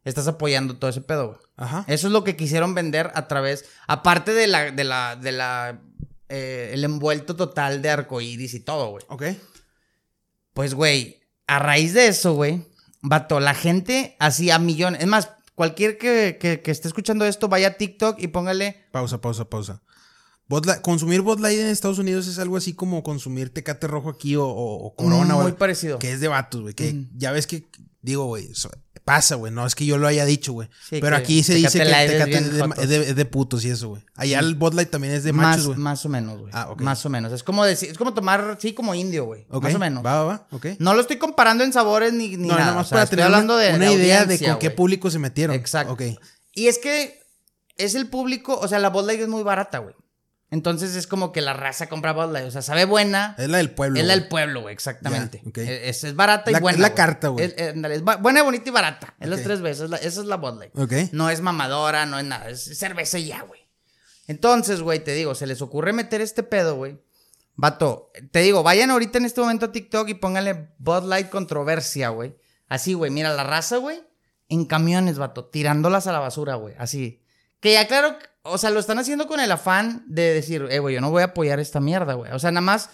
S2: estás apoyando todo ese pedo, güey.
S1: Ajá.
S2: Eso es lo que quisieron vender a través, aparte de la, de la, de la, eh, el envuelto total de arcoíris y todo, güey.
S1: Ok.
S2: Pues, güey, a raíz de eso, güey, vato, la gente hacía millones. Es más, cualquier que, que- que esté escuchando esto, vaya a TikTok y póngale.
S1: Pausa, pausa, pausa. Bud Light- consumir Bud Light en Estados Unidos es algo así como consumir Tecate Rojo aquí o, o- o Corona.
S2: muy
S1: o-
S2: parecido.
S1: Que es de vatos, güey. Que ya ves que, digo, güey, pasa, güey. No es que yo lo haya dicho, güey.
S2: Sí,
S1: Pero aquí se dice que Tecate es de, es de- es de putos y eso, güey. Allá el Bud Light también es de
S2: más,
S1: machos, güey.
S2: más o menos, güey.
S1: Ah, ok.
S2: Más o menos. Es como decir, es como tomar, sí, como indio, güey.
S1: Ok,
S2: Más o menos.
S1: Va, va, va. Ok.
S2: No lo estoy comparando en sabores ni, ni
S1: no,
S2: nada.
S1: nada más
S2: o sea,
S1: para
S2: estoy
S1: tener
S2: hablando
S1: una,
S2: de
S1: una
S2: de
S1: idea de con qué público se metieron.
S2: Exacto.
S1: Ok.
S2: Y es que es el público, o sea, la Bud Light es muy barata, güey. Entonces es como que la raza compra Bud Light. O sea, sabe buena.
S1: Es la del pueblo.
S2: Es la del pueblo, güey, exactamente.
S1: Ya, ok.
S2: es, es barata y
S1: La-
S2: buena.
S1: es la carta, güey.
S2: Es, buena, bonita y barata. Es las tres veces. la- esa es la Bud Light.
S1: Ok.
S2: No es mamadora, no es nada. Es cerveza y ya, güey. Entonces, güey, te digo, se les ocurre meter este pedo, güey. Vato, te digo, vayan ahorita en este momento a TikTok y pónganle Bud Light controversia, güey. Así, güey, mira la raza, güey. En camiones, vato, tirándolas a la basura, güey. Así. Que ya claro, o sea, lo están haciendo con el afán de decir, eh, güey, yo no voy a apoyar esta mierda, güey. O sea, nada más,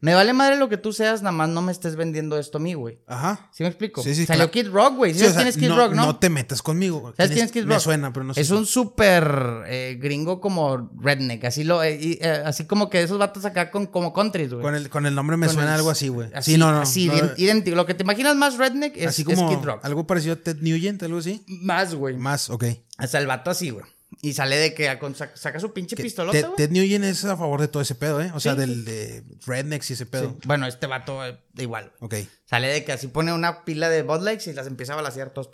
S2: me vale madre lo que tú seas, nada más no me estés vendiendo esto a mí, güey.
S1: Ajá.
S2: ¿Sí me explico?
S1: Sí, sí,
S2: Salió
S1: claro.
S2: Kid Rock, güey. ¿Sí
S1: Sí, o
S2: sabes
S1: sea,
S2: quién es Kid Rock, no?
S1: No te metas conmigo.
S2: ¿Sabes quién es Kid Rock?
S1: Me suena, pero no sé.
S2: Es un súper eh, gringo como redneck, así lo, eh, y, eh, así como que esos vatos acá con, como countries, güey.
S1: Con el, con el nombre me
S2: Con
S1: suena
S2: el-
S1: algo así, güey.
S2: Así,
S1: Sí, no, no.
S2: Así,
S1: no,
S2: ident- idéntico. Lo que te imaginas más redneck es,
S1: así
S2: es
S1: como
S2: Kid Rock.
S1: algo parecido a Ted Nugent, algo así.
S2: Más, güey.
S1: Más, ok.
S2: Hasta el vato así, güey. Y sale de que saca, su pinche pistolota,
S1: Ted. Ted Nugent es a favor de todo ese pedo, ¿eh? O sea,
S2: Sí,
S1: del de Rednecks y ese pedo.
S2: Sí. Bueno, este vato eh, igual.
S1: Ok.
S2: Sale de que así pone una pila de Bud Lights y las empieza a balasear todos.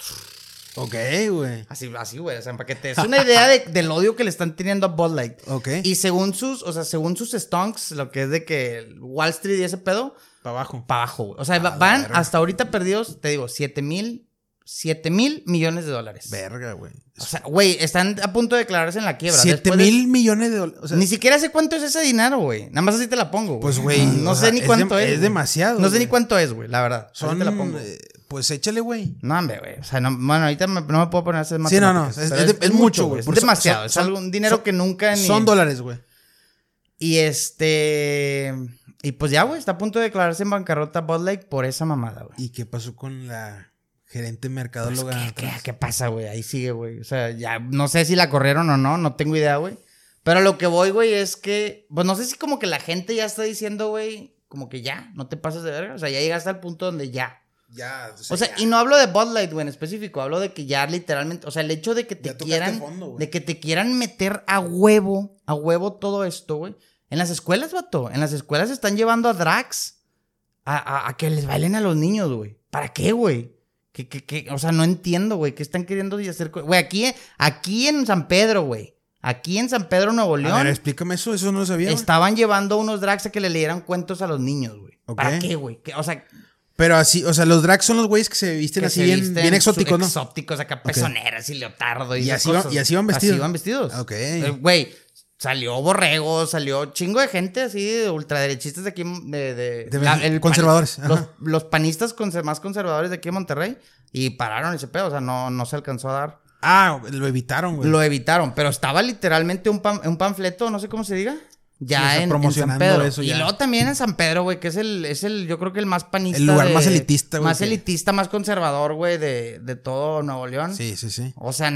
S1: Ok, güey.
S2: Así, así, güey. O sea, para que te... Es una idea de- (laughs) del odio que le están teniendo a Bud Light.
S1: Ok.
S2: Y según sus, o sea, según sus stonks, lo que es de que Wall Street y ese pedo,
S1: Para abajo.
S2: para abajo, güey. O sea, van hasta ahorita perdidos, te digo, 7 mil, 7 mil millones de dólares.
S1: Verga, güey.
S2: O sea, güey, están a punto de declararse en la quiebra.
S1: 7
S2: Después de-
S1: mil millones de dólares. O sea,
S2: Ni siquiera sé cuánto es ese dinero, güey. Nada más así te la pongo, güey.
S1: Pues, güey,
S2: No sé
S1: sea,
S2: ni
S1: es
S2: cuánto es.
S1: es
S2: güey.
S1: demasiado,
S2: No sé ni cuánto es, güey, la verdad. Así
S1: son.
S2: te la pongo.
S1: eh, pues échale, güey.
S2: No, hombre, güey. O sea, no, bueno, ahorita me- no me puedo poner a hacer
S1: Sí, no, no, es- es es mucho, güey.
S2: Es demasiado.
S1: son-
S2: es algo, un dinero
S1: son-
S2: que nunca ni...
S1: Son dólares, güey.
S2: Y este... Y pues ya, güey, está a punto de declararse en bancarrota Bud Light por esa mamada, güey.
S1: ¿Y qué pasó con la gerente
S2: Pues,
S1: mercadóloga?
S2: ¿qué, qué, qué pasa, güey? Ahí sigue, güey. O sea, ya no sé si la corrieron o no, no tengo idea, güey. Pero lo que voy, güey, es que, pues no sé si como que la gente ya está diciendo, güey, como que ya, no te pases de verga. O sea, ya llegaste al punto donde ya.
S1: Ya,
S2: O sea, y no hablo de Bud Light, güey, en específico. Hablo de que ya literalmente, o sea, el hecho de que te quieran,
S1: fondo,
S2: de que te quieran meter a huevo, a huevo todo esto, güey. En las escuelas, vato, en las escuelas están llevando a drags a, a- a que les bailen a los niños, güey. ¿Para qué, güey? Que, que, que, o sea, no entiendo, güey. ¿Qué están queriendo hacer? Güey, aquí, aquí en San Pedro, güey. Aquí en San Pedro, Nuevo
S1: A
S2: León.
S1: ver, explícame eso, eso no lo sabía. güey.
S2: Estaban llevando unos drags a que le leyeran cuentos a los niños, güey. ¿Para qué, güey? O sea,
S1: Pero así, o sea, los drags son los güeyes que se visten
S2: que
S1: así
S2: se
S1: bien, exóticos, ¿no?
S2: Exóticos, acá pezoneras y leotardo y,
S1: Y así van-
S2: cosas.
S1: y así van vestidos.
S2: Así van vestidos.
S1: Ok.
S2: Eh, Güey, salió Borrego, salió chingo de gente así de ultraderechistas de aquí, de... de-
S1: De
S2: la-
S1: México, conservadores,
S2: Los, panistas más conservadores de aquí de Monterrey y pararon ese pedo, o sea, no, no se alcanzó a dar.
S1: Ah, lo evitaron, güey.
S2: Lo evitaron, pero estaba literalmente un, pan- un panfleto, no sé cómo se diga. ya
S1: Sí,
S2: en, en San Pedro.
S1: eso
S2: y luego también en San Pedro, güey, que es el, es el, yo creo que el más panista.
S1: El lugar
S2: de-
S1: más elitista, güey,
S2: Más
S1: que-
S2: elitista, más conservador, güey, de, de todo Nuevo León.
S1: Sí, sí, sí.
S2: O sea,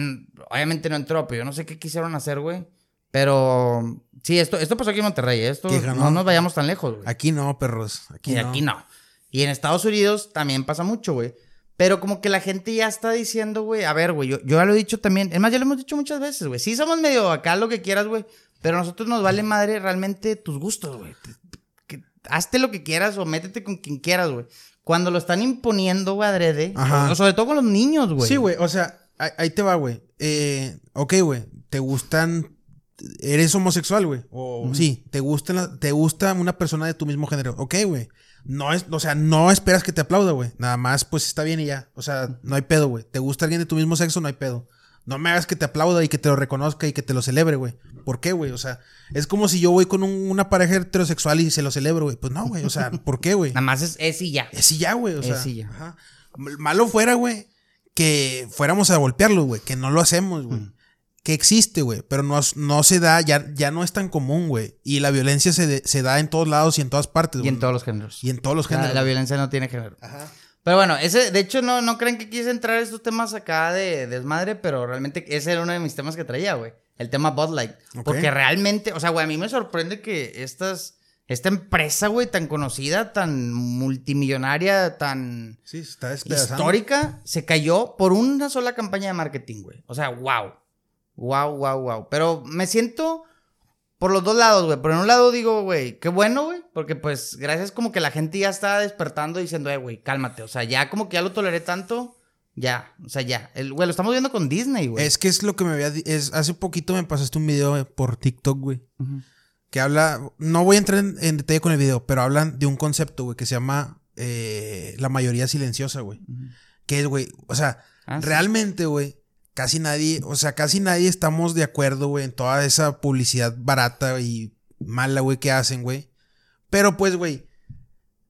S2: obviamente no entró, pero yo no sé qué quisieron hacer, güey. Pero sí, esto, esto pasó aquí en Monterrey, ¿eh? esto
S1: ¿Qué
S2: no nos vayamos tan lejos, güey.
S1: Aquí no, perros. Aquí
S2: y
S1: no.
S2: aquí no. Y en Estados Unidos también pasa mucho, güey. Pero como que la gente ya está diciendo, güey, a ver, güey, yo, yo ya lo he dicho también. Es más, ya lo hemos dicho muchas veces, güey. Sí, somos medio acá lo que quieras, güey. Pero a nosotros nos vale madre realmente tus gustos, güey. Hazte lo que quieras o métete con quien quieras, güey. Cuando lo están imponiendo, güey, adrede.
S1: Ajá.
S2: sobre todo con los niños, güey.
S1: Sí, güey, o sea, ahí, ahí te va, güey. Eh, ok, güey, te gustan, eres homosexual, güey. O sí, te gusta, la- te gusta una persona de tu mismo género. Ok, güey. No es, o sea, no esperas que te aplauda, güey. Nada más, pues está bien y ya. O sea, no hay pedo, güey. Te gusta alguien de tu mismo sexo, no hay pedo. No me hagas que te aplauda y que te lo reconozca y que te lo celebre, güey. ¿Por qué, güey? O sea, es como si yo voy con un- una pareja heterosexual y se lo celebro, güey. Pues no, güey. O sea, (laughs) ¿por qué, güey?
S2: Nada más es, es y ya.
S1: Es y ya, güey. O
S2: Es
S1: sea,
S2: y ya.
S1: ajá. Malo fuera, güey, que fuéramos a golpearlo, güey. Que no lo hacemos, güey. Que existe, güey. Pero no, no se da, ya, ya no es tan común, güey. Y la violencia se, de- se da en todos lados y en todas partes,
S2: Y
S1: güey.
S2: en todos los géneros.
S1: Y en todos los géneros.
S2: la violencia no tiene género.
S1: Ajá.
S2: Pero bueno, ese, de hecho, no, no creen que quise entrar a estos temas acá de desmadre, pero realmente ese era uno de mis temas que traía, güey. El tema Bud Light. Porque realmente, o sea, güey, a mí me sorprende que estas, esta empresa, güey, tan conocida, tan multimillonaria, tan
S1: Sí, está
S2: histórica, se cayó por una sola campaña de marketing, güey. O sea, wow. Wow, wow, wow. Pero me siento por los dos lados, güey. Por un lado digo, güey, qué bueno, güey. Porque pues gracias como que la gente ya está despertando diciendo, eh, güey, cálmate. O sea, ya como que ya lo toleré tanto. Ya, o sea, ya. El, güey, lo estamos viendo con Disney, güey.
S1: Es que es lo que me había... Es, hace poquito me pasaste un video por TikTok, güey. Que habla... No voy a entrar en, en detalle con el video, pero hablan de un concepto, güey, que se llama eh, la mayoría silenciosa, güey. Que es, güey, o sea,
S2: Ah, sí.
S1: realmente, güey, casi nadie, o sea, casi nadie estamos de acuerdo, güey, en toda esa publicidad barata y mala, güey, que hacen, güey. Pero pues, güey,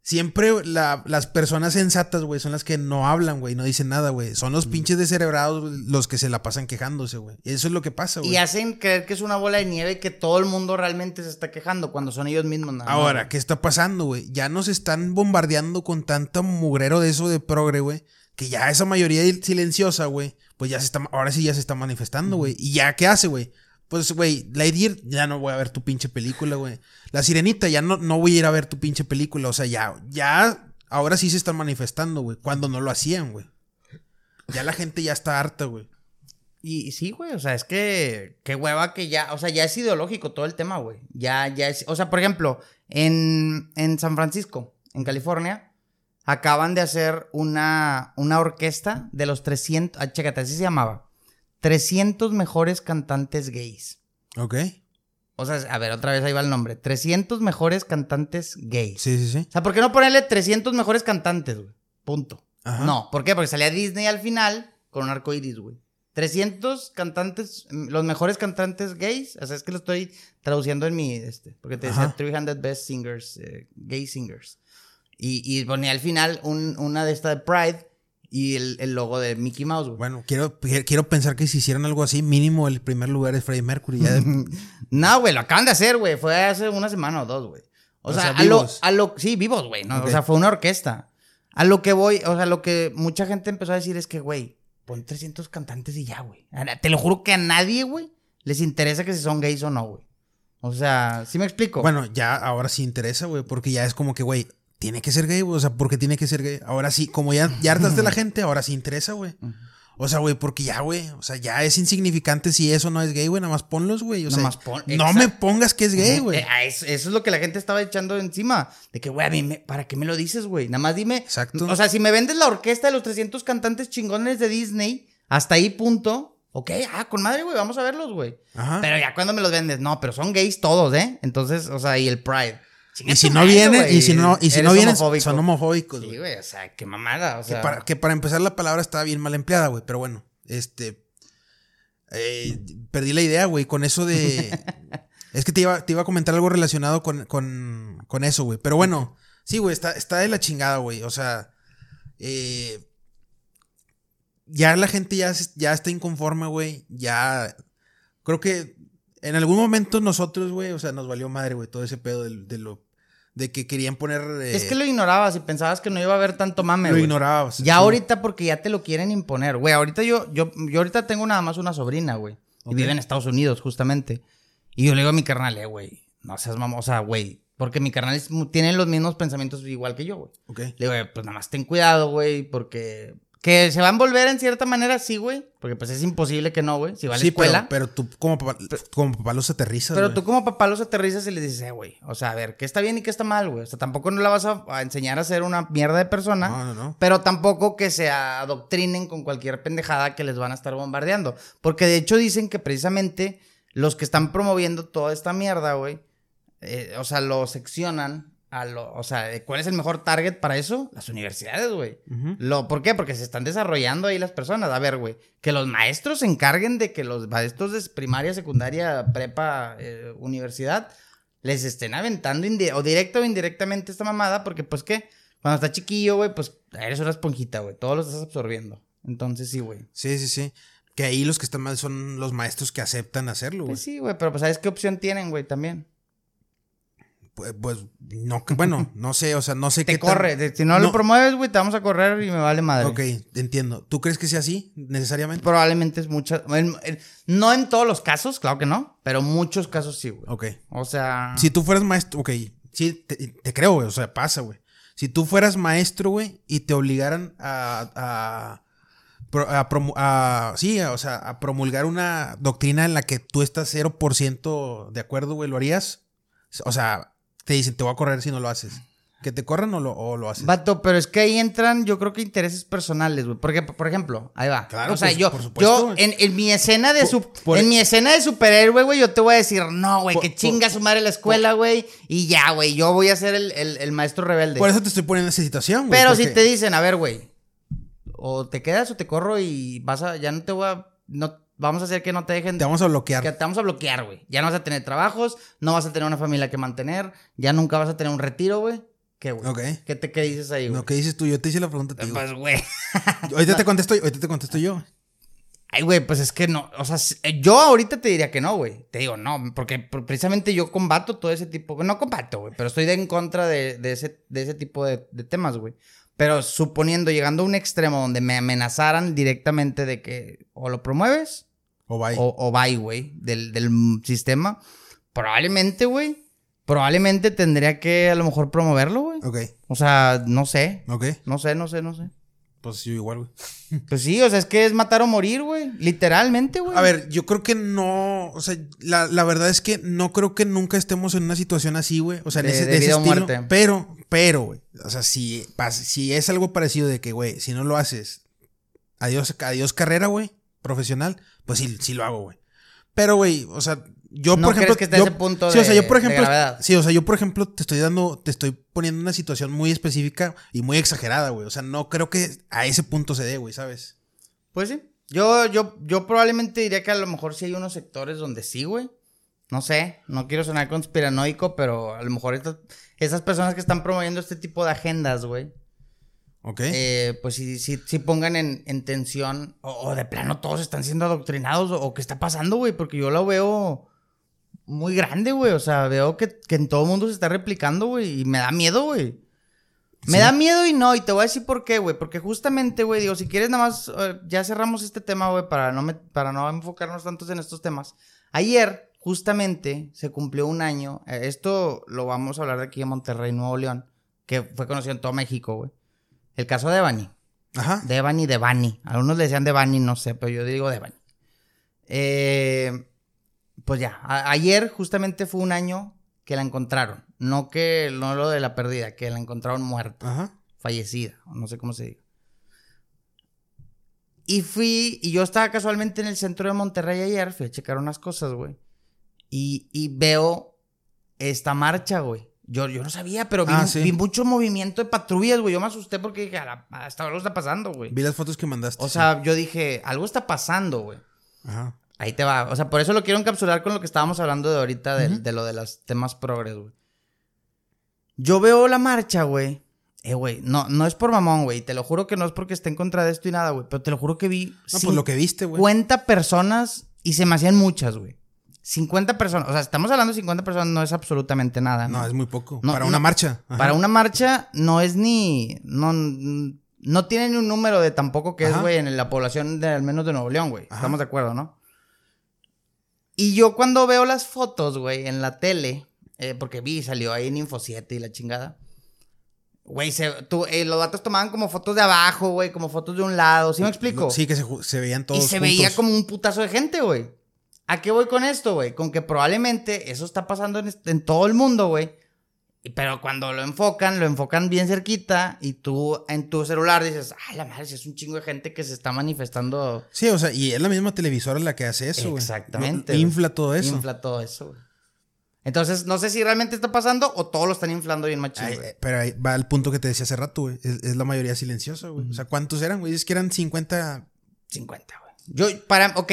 S1: siempre la- las personas sensatas, güey, son las que no hablan, güey, no dicen nada, güey. Son los pinches descerebrados güey, los que se la pasan quejándose, güey. Eso es lo que pasa, güey.
S2: Y hacen creer que es una bola de nieve y que todo el mundo realmente se está quejando cuando son ellos mismos. nada más,
S1: Ahora. ¿qué está pasando, güey? Ya nos están bombardeando con tanta mugrero de eso de progre, güey. Que ya esa mayoría silenciosa, güey, pues ya se está, ahora sí ya se está manifestando, güey. ¿Y ya qué hace, güey? Pues, güey, Lightyear, ya no voy a ver tu pinche película, güey. La Sirenita, ya no, no voy a ir a ver tu pinche película. O sea, ya, ya, ahora sí se están manifestando, güey. Cuando no lo hacían, güey. Ya la gente ya está harta, güey.
S2: Y, y sí, güey, o sea, es que qué hueva que ya, o sea, ya es ideológico todo el tema, güey. Ya, ya es, o sea, por ejemplo, en, en San Francisco, en California, acaban de hacer una, una orquesta de los 300, ah, chécate, así se llamaba, 300 mejores cantantes gays.
S1: ¿Ok?
S2: O sea, a ver, otra vez ahí va el nombre, 300 mejores cantantes gays.
S1: Sí, sí, sí.
S2: O sea, ¿por qué no ponerle 300 mejores cantantes, güey? Punto.
S1: Ajá.
S2: No, ¿por qué? Porque salía Disney al final con un arco iris, güey. 300 cantantes, los mejores cantantes gays. O sea, es que lo estoy traduciendo en mi, este, porque te decía
S1: Ajá.
S2: 300 best singers, eh, gay singers. Y, y ponía al final un- una de esta de Pride y el, el logo de Mickey Mouse, güey.
S1: Bueno, quiero, quiero pensar que si hicieran algo así, mínimo el primer lugar es Freddie Mercury. Ya de- (laughs)
S2: No, güey, lo acaban de hacer, güey. Fue hace una semana o dos, güey. O,
S1: O
S2: sea,
S1: sea,
S2: a, lo, a lo. Sí, vivos, güey. O sea, fue una orquesta. A lo que voy, o sea, lo que mucha gente empezó a decir es que, güey, pon 300 cantantes y ya, güey. Te lo juro que a nadie, güey, les interesa que si son gays o no, güey. O sea, ¿sí me explico?
S1: Bueno, ya ahora sí interesa, güey, porque ya es como que, güey, tiene que ser gay, güey. O sea, ¿por qué tiene que ser gay? Ahora sí, como ya, ya hartaste la gente, ahora sí interesa, güey. O sea, güey, porque ya, güey, o sea, ya es insignificante si eso no es gay, güey, nada más ponlos, güey. O sea,
S2: Nada más pon-
S1: no
S2: exacto.
S1: me pongas que es gay, güey.
S2: Eh, a eso, eso es lo que la gente estaba echando encima. De que, güey, a mí, me- ¿para qué me lo dices, güey? Nada más dime.
S1: Exacto.
S2: O sea, si me vendes la orquesta de los 300 cantantes chingones de Disney, hasta ahí punto. Ok, ah, con madre, güey, vamos a verlos, güey.
S1: Ajá.
S2: Pero ya cuando me los vendes, no, pero son gays todos, ¿eh? Entonces, o sea, y el Pride. Chinga
S1: y si no
S2: madre,
S1: vienen,
S2: güey,
S1: y si no, y si no
S2: homofóbico.
S1: son homofóbicos,
S2: Sí,
S1: güey.
S2: o sea, qué mamada, o
S1: que,
S2: sea.
S1: para, que para empezar la palabra estaba bien mal empleada, güey, pero bueno, este... eh, perdí la idea, güey, con eso de... (laughs) es que te iba, te iba a comentar algo relacionado con, con, con eso, güey. Pero bueno, sí, güey, está, está de la chingada, güey. O sea, eh, ya la gente ya, ya está inconforme, güey. Ya creo que En algún momento nosotros, güey, o sea, nos valió madre, güey, todo ese pedo de, lo. De que querían poner. eh,
S2: Es que lo ignorabas y pensabas que no iba a haber tanto mame,
S1: lo ignorabas.
S2: Ya
S1: sí.
S2: ahorita porque ya te lo quieren imponer, güey. Ahorita yo, yo, yo ahorita tengo nada más una sobrina, güey. Y vive en Estados Unidos, justamente. Y yo le digo a mi carnal, eh, güey, no seas sea, güey. Porque mi carnal es tiene los mismos pensamientos igual que yo, güey.
S1: Ok.
S2: Le digo, "Eh, pues nada más ten cuidado, güey, porque... Que se va a envolver en cierta manera, sí, güey. Porque pues es imposible que no, güey. Si va a la
S1: Sí, pero, pero tú como papá, como papá los aterrizas.
S2: Pero
S1: güey.
S2: tú como papá los aterrizas y les dices, eh, güey, o sea, a ver, ¿qué está bien y qué está mal, güey? O sea, tampoco no la vas a, a enseñar a ser una mierda de persona.
S1: No, no, no.
S2: Pero tampoco que se adoctrinen con cualquier pendejada que les van a estar bombardeando. Porque de hecho dicen que precisamente los que están promoviendo toda esta mierda, güey, eh, o sea, lo seccionan a lo, o sea, ¿cuál es el mejor target para eso? Las universidades, güey. Lo, ¿Por qué? Porque se están desarrollando ahí las personas. A ver, güey, que los maestros se encarguen de que los maestros de primaria, secundaria, prepa, eh, universidad, les estén aventando o directo o indirectamente esta mamada, porque pues qué, cuando está chiquillo, güey, pues eres una esponjita, güey, todo lo estás absorbiendo. Entonces sí, güey.
S1: Sí, sí, sí. Que ahí los que están mal son los maestros que aceptan hacerlo, güey.
S2: Pues sí, güey, pero pues ¿sabes qué opción tienen, güey, también?
S1: Pues, pues, no, bueno, (laughs) no sé, o sea, no sé
S2: Te
S1: qué tan-
S2: corre, si no, lo promueves, güey, te vamos a correr y me vale madre.
S1: Ok, entiendo. ¿Tú crees que sea así, necesariamente?
S2: Probablemente es mucha, en- en- no en todos los casos, claro que no, pero muchos casos sí, güey.
S1: Ok.
S2: O sea,
S1: Si tú fueras maestro, ok, sí, te, te creo, güey, o sea, pasa, güey. Si tú fueras maestro, güey, y te obligaran a, a, a a- sí, o sea, a promulgar una doctrina en la que tú estás 0% de acuerdo, güey, ¿lo harías? O sea, te dicen, te voy a correr si no lo haces. ¿Que te corran o lo, o lo haces?
S2: Vato, pero es que ahí entran, yo creo que intereses personales, güey. Porque, por ejemplo, ahí va.
S1: Claro,
S2: O sea,
S1: por-
S2: yo,
S1: por supuesto,
S2: yo en, en mi escena de su,
S1: por-
S2: en mi escena de superhéroe, güey, yo te voy a decir, no, güey,
S1: Por-
S2: que chinga su madre la escuela, güey. Y ya, güey, yo voy a ser el, el- el maestro rebelde.
S1: Por eso te estoy poniendo en esa situación, güey.
S2: pero si te dicen, a ver, güey, o te quedas o te corro y vas a, ya no te voy a, no, vamos a hacer que no te dejen
S1: Te vamos a bloquear.
S2: que te vamos a bloquear, güey. Ya no vas a tener trabajos, no vas a tener una familia que mantener, ya nunca vas a tener un retiro, güey. ¿Qué, güey?
S1: Ok.
S2: ¿Qué, te, ¿Qué dices ahí, güey?
S1: Lo que dices tú, yo te hice la pregunta a ti.
S2: Pues, güey. (laughs)
S1: Ahorita te contesto, ahorita te contesto yo.
S2: Ay, güey, pues es que no. O sea, eh, yo ahorita te diría que no, güey. Te digo, no, porque pr- precisamente yo combato todo ese tipo. No combato, güey, pero estoy de en contra de, de ese, de ese tipo de, de temas, güey. Pero suponiendo, llegando a un extremo donde me amenazaran directamente de que o lo promueves
S1: O bye.
S2: o, o bye, güey, del, del sistema, probablemente, güey, probablemente tendría que a lo mejor promoverlo, güey.
S1: Ok,
S2: O sea, no sé,
S1: ok.
S2: no sé, no sé, no sé.
S1: Pues yo igual, güey. (laughs)
S2: Pues sí, o sea, es que es matar o morir, güey. Literalmente, güey.
S1: A ver, yo creo que no, o sea, la, la verdad es que no creo que nunca estemos en una situación así, güey. O sea, en
S2: De-
S1: ese,
S2: de
S1: ese estilo.
S2: muerte.
S1: Pero, pero, güey. O sea, si, si es algo parecido de que, güey, si no lo haces, adiós, adiós carrera, güey, profesional, pues sí, sí lo hago, güey. Pero, güey, o sea, yo,
S2: ¿No
S1: por ejemplo.
S2: crees que esté a
S1: yo-
S2: ese punto
S1: sí, o sea,
S2: de-
S1: yo, por
S2: de
S1: ejemplo. Sí, o sea, yo, por ejemplo, te estoy dando, te estoy poniendo una situación muy específica y muy exagerada, güey. O sea, no creo que a ese punto se dé, güey, ¿sabes?
S2: Pues sí. Yo, yo, yo probablemente diría que a lo mejor sí hay unos sectores donde sí, güey. No sé, no quiero sonar conspiranoico, pero a lo mejor estas, esas personas que están promoviendo este tipo de agendas, güey,
S1: Ok.
S2: eh, pues sí, sí, sí pongan en, en tensión, o, o de plano todos están siendo adoctrinados, o, o qué está pasando, güey, porque yo lo veo muy grande, güey. O sea, veo que, que en todo el mundo se está replicando, güey, y me da miedo, güey. Me
S1: Sí.
S2: da miedo y no, y te voy a decir por qué, güey. Porque justamente, güey, digo, si quieres nada más, eh, ya cerramos este tema, güey, para no, me- para no enfocarnos tantos en estos temas. Ayer, justamente, se cumplió un año. eh, esto lo vamos a hablar de aquí en Monterrey, Nuevo León, que fue conocido en todo México, güey. El caso de Bani.
S1: Ajá.
S2: De Devani, Devani. Algunos le decían Devani, no sé, pero yo digo Devani. Eh, pues ya, a- ayer justamente fue un año que la encontraron. No que no lo de la pérdida, que la encontraron muerta,
S1: Ajá.
S2: fallecida, o no sé cómo se diga. Y fui, y yo estaba casualmente en el centro de Monterrey ayer, fui a checar unas cosas, güey. Y, y veo esta marcha, güey. Yo, yo no sabía, pero vi,
S1: Ah, sí.
S2: vi mucho movimiento de patrullas, güey. Yo me asusté porque dije, "A la- hasta ahora está pasando, güey.
S1: Vi las fotos que mandaste.
S2: O sea, yo dije, algo está pasando, güey.
S1: Ajá.
S2: Ahí te va. O sea, por eso lo quiero encapsular con lo que estábamos hablando de ahorita, del- de, lo de los temas progres, güey. Yo veo la marcha, güey. Eh, güey, no, no es por mamón, güey. Te lo juro que no es porque esté en contra de esto y nada, güey. Pero te lo juro que vi
S1: No, pues lo que viste, güey.
S2: 50 personas y se me hacían muchas, güey. 50 personas, o sea, estamos hablando de 50 personas, no es absolutamente nada.
S1: No, es muy poco.
S2: No,
S1: para
S2: no,
S1: una marcha. Ajá.
S2: Para una marcha no es ni. No, no tiene ni un número de tampoco que es, güey, en la población de al menos de Nuevo León, güey. Estamos de acuerdo, ¿no? Y yo cuando veo las fotos, güey, en la tele, eh, porque vi, salió ahí en Info 7 y la chingada. Güey, eh, los datos tomaban como fotos de abajo, güey, como fotos de un lado. ¿Sí me explico?
S1: Sí, que se, se veían todos
S2: y se
S1: juntos.
S2: veía como un putazo de gente, güey. ¿A qué voy con esto, güey? Con que probablemente eso está pasando en, todo el mundo, güey. Pero cuando lo enfocan, lo enfocan bien cerquita y tú en tu celular dices, ay, la madre, si es un chingo de gente que se está manifestando.
S1: Sí, o sea, y es la misma televisora la que hace eso, güey.
S2: Exactamente.
S1: Infla todo eso.
S2: Infla todo eso, güey. Entonces, no sé si realmente está pasando o todo lo están inflando bien machín,
S1: Ay, eh, pero ahí va al punto que te decía hace rato, güey. Es, es la mayoría silenciosa, güey. O sea, ¿cuántos eran, güey? Es que eran 50.
S2: 50, güey. Yo, para, ok,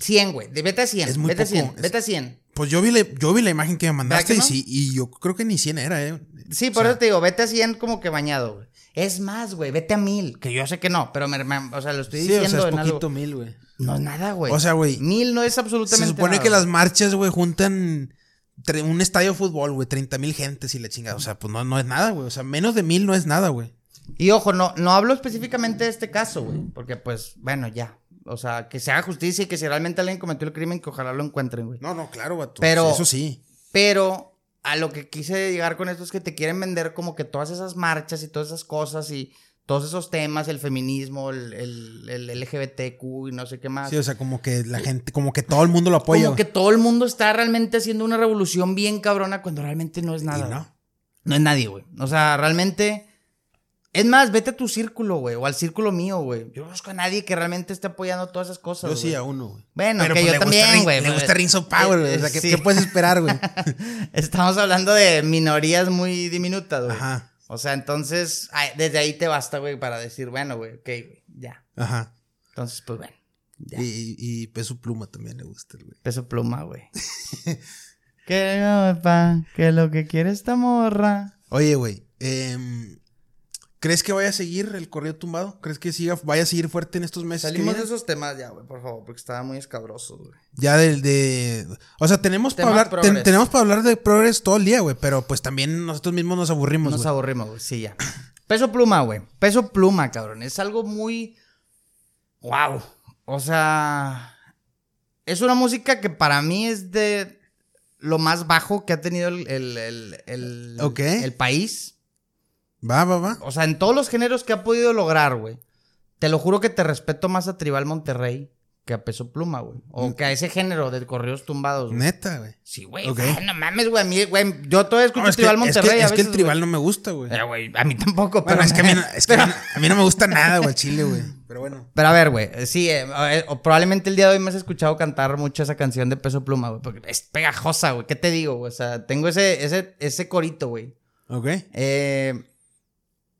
S2: 100, güey. Vete a 100.
S1: Es muy
S2: vete a
S1: poco,
S2: 100.
S1: es-
S2: Vete a 100.
S1: Pues yo vi, la, yo vi la imagen que me mandaste
S2: que
S1: y
S2: no?
S1: sí, y yo creo que ni 100 era, eh.
S2: Sí,
S1: O
S2: por
S1: sea,
S2: eso te digo, vete a 100 como que bañado, güey. Es más, güey, vete a 1000, que yo sé que no, pero me, me- o sea, lo estoy
S1: Sí, o
S2: diciendo
S1: sea, es
S2: en algo.
S1: poquito mil, güey.
S2: No es nada, güey.
S1: O sea, güey,
S2: 1000 no es absolutamente
S1: Se supone
S2: nada,
S1: que las
S2: güey.
S1: marchas, güey, juntan un estadio de fútbol, güey, 30 mil gentes y la chingada. O sea, pues no, no es nada, güey. O sea, menos de mil no es nada, güey.
S2: Y ojo, no, no hablo específicamente de este caso, güey, porque pues, bueno, ya. O sea, que se haga justicia y que si realmente alguien cometió el crimen, que ojalá lo encuentren, güey.
S1: No, no, claro, vato.
S2: Pero-
S1: Eso sí.
S2: Pero a lo que quise llegar con esto es que te quieren vender como que todas esas marchas y todas esas cosas y todos esos temas, el feminismo, el, el, el LGBTQ y no sé qué más.
S1: Sí, o sea, como que la gente, como que todo el mundo lo apoya.
S2: como que todo el mundo está realmente haciendo una revolución bien cabrona cuando realmente no es nada.
S1: No.
S2: No es nadie, güey. O sea, realmente. Es más, vete a tu círculo, güey, o al círculo mío, güey. Yo no conozco a nadie que realmente esté apoyando todas esas cosas.
S1: Yo sí
S2: güey.
S1: a uno, güey.
S2: Bueno,
S1: Pero
S2: que
S1: pues
S2: yo también, güey.
S1: Le
S2: pues,
S1: gusta Rings of Power, güey. O sea, ¿qué,
S2: sí.
S1: qué puedes esperar, güey? (laughs)
S2: Estamos hablando de minorías muy diminutas, güey.
S1: Ajá.
S2: O sea, entonces, desde ahí te basta, güey, para decir, bueno, güey, ok, güey, ya.
S1: Ajá.
S2: Entonces, pues bueno, ya.
S1: Y, y peso pluma también le gusta, güey.
S2: Peso pluma, güey. (laughs) que no, pa, que lo que quiere esta morra.
S1: Oye, güey. em, ¿Crees que vaya a seguir el correo tumbado? ¿Crees que siga, vaya a seguir fuerte en estos meses?
S2: Salimos de esos temas ya, güey, por favor, porque estaba muy escabroso, güey.
S1: Ya del de. O sea, tenemos para hablar. ten- tenemos para hablar de progres todo el día, güey. Pero pues también nosotros mismos nos aburrimos,
S2: Nos aburrimos, güey, sí, ya. Peso pluma, güey. Peso pluma, cabrón. Es algo muy. ¡Wow! O sea. Es una música que para mí es de lo más bajo que ha tenido el, el, el, el país.
S1: Va, va, va.
S2: O sea, en todos los géneros que ha podido lograr, güey. Te lo juro que te respeto más a Tribal Monterrey que a Peso Pluma, güey. O que a ese género de corridos tumbados, güey.
S1: Neta, güey.
S2: Sí, güey. Ay, No mames, güey. A mí, güey. Yo todavía escucho
S1: No, es que,
S2: Tribal
S1: es que-
S2: Monterrey.
S1: es que el tribal
S2: güey.
S1: no me gusta, güey.
S2: Eh, güey, a mí tampoco, pero.
S1: Bueno, es que, a mí, no, es que a, mí, no- (laughs) a mí no me gusta nada, güey, el chile, güey. Pero bueno.
S2: Pero a ver, güey, sí, eh, eh, probablemente el día de hoy me has escuchado cantar mucho esa canción de Peso Pluma, güey, porque es pegajosa, güey, ¿qué te digo? güey? O sea, tengo ese, ese, ese corito, güey.
S1: Ok.
S2: Eh,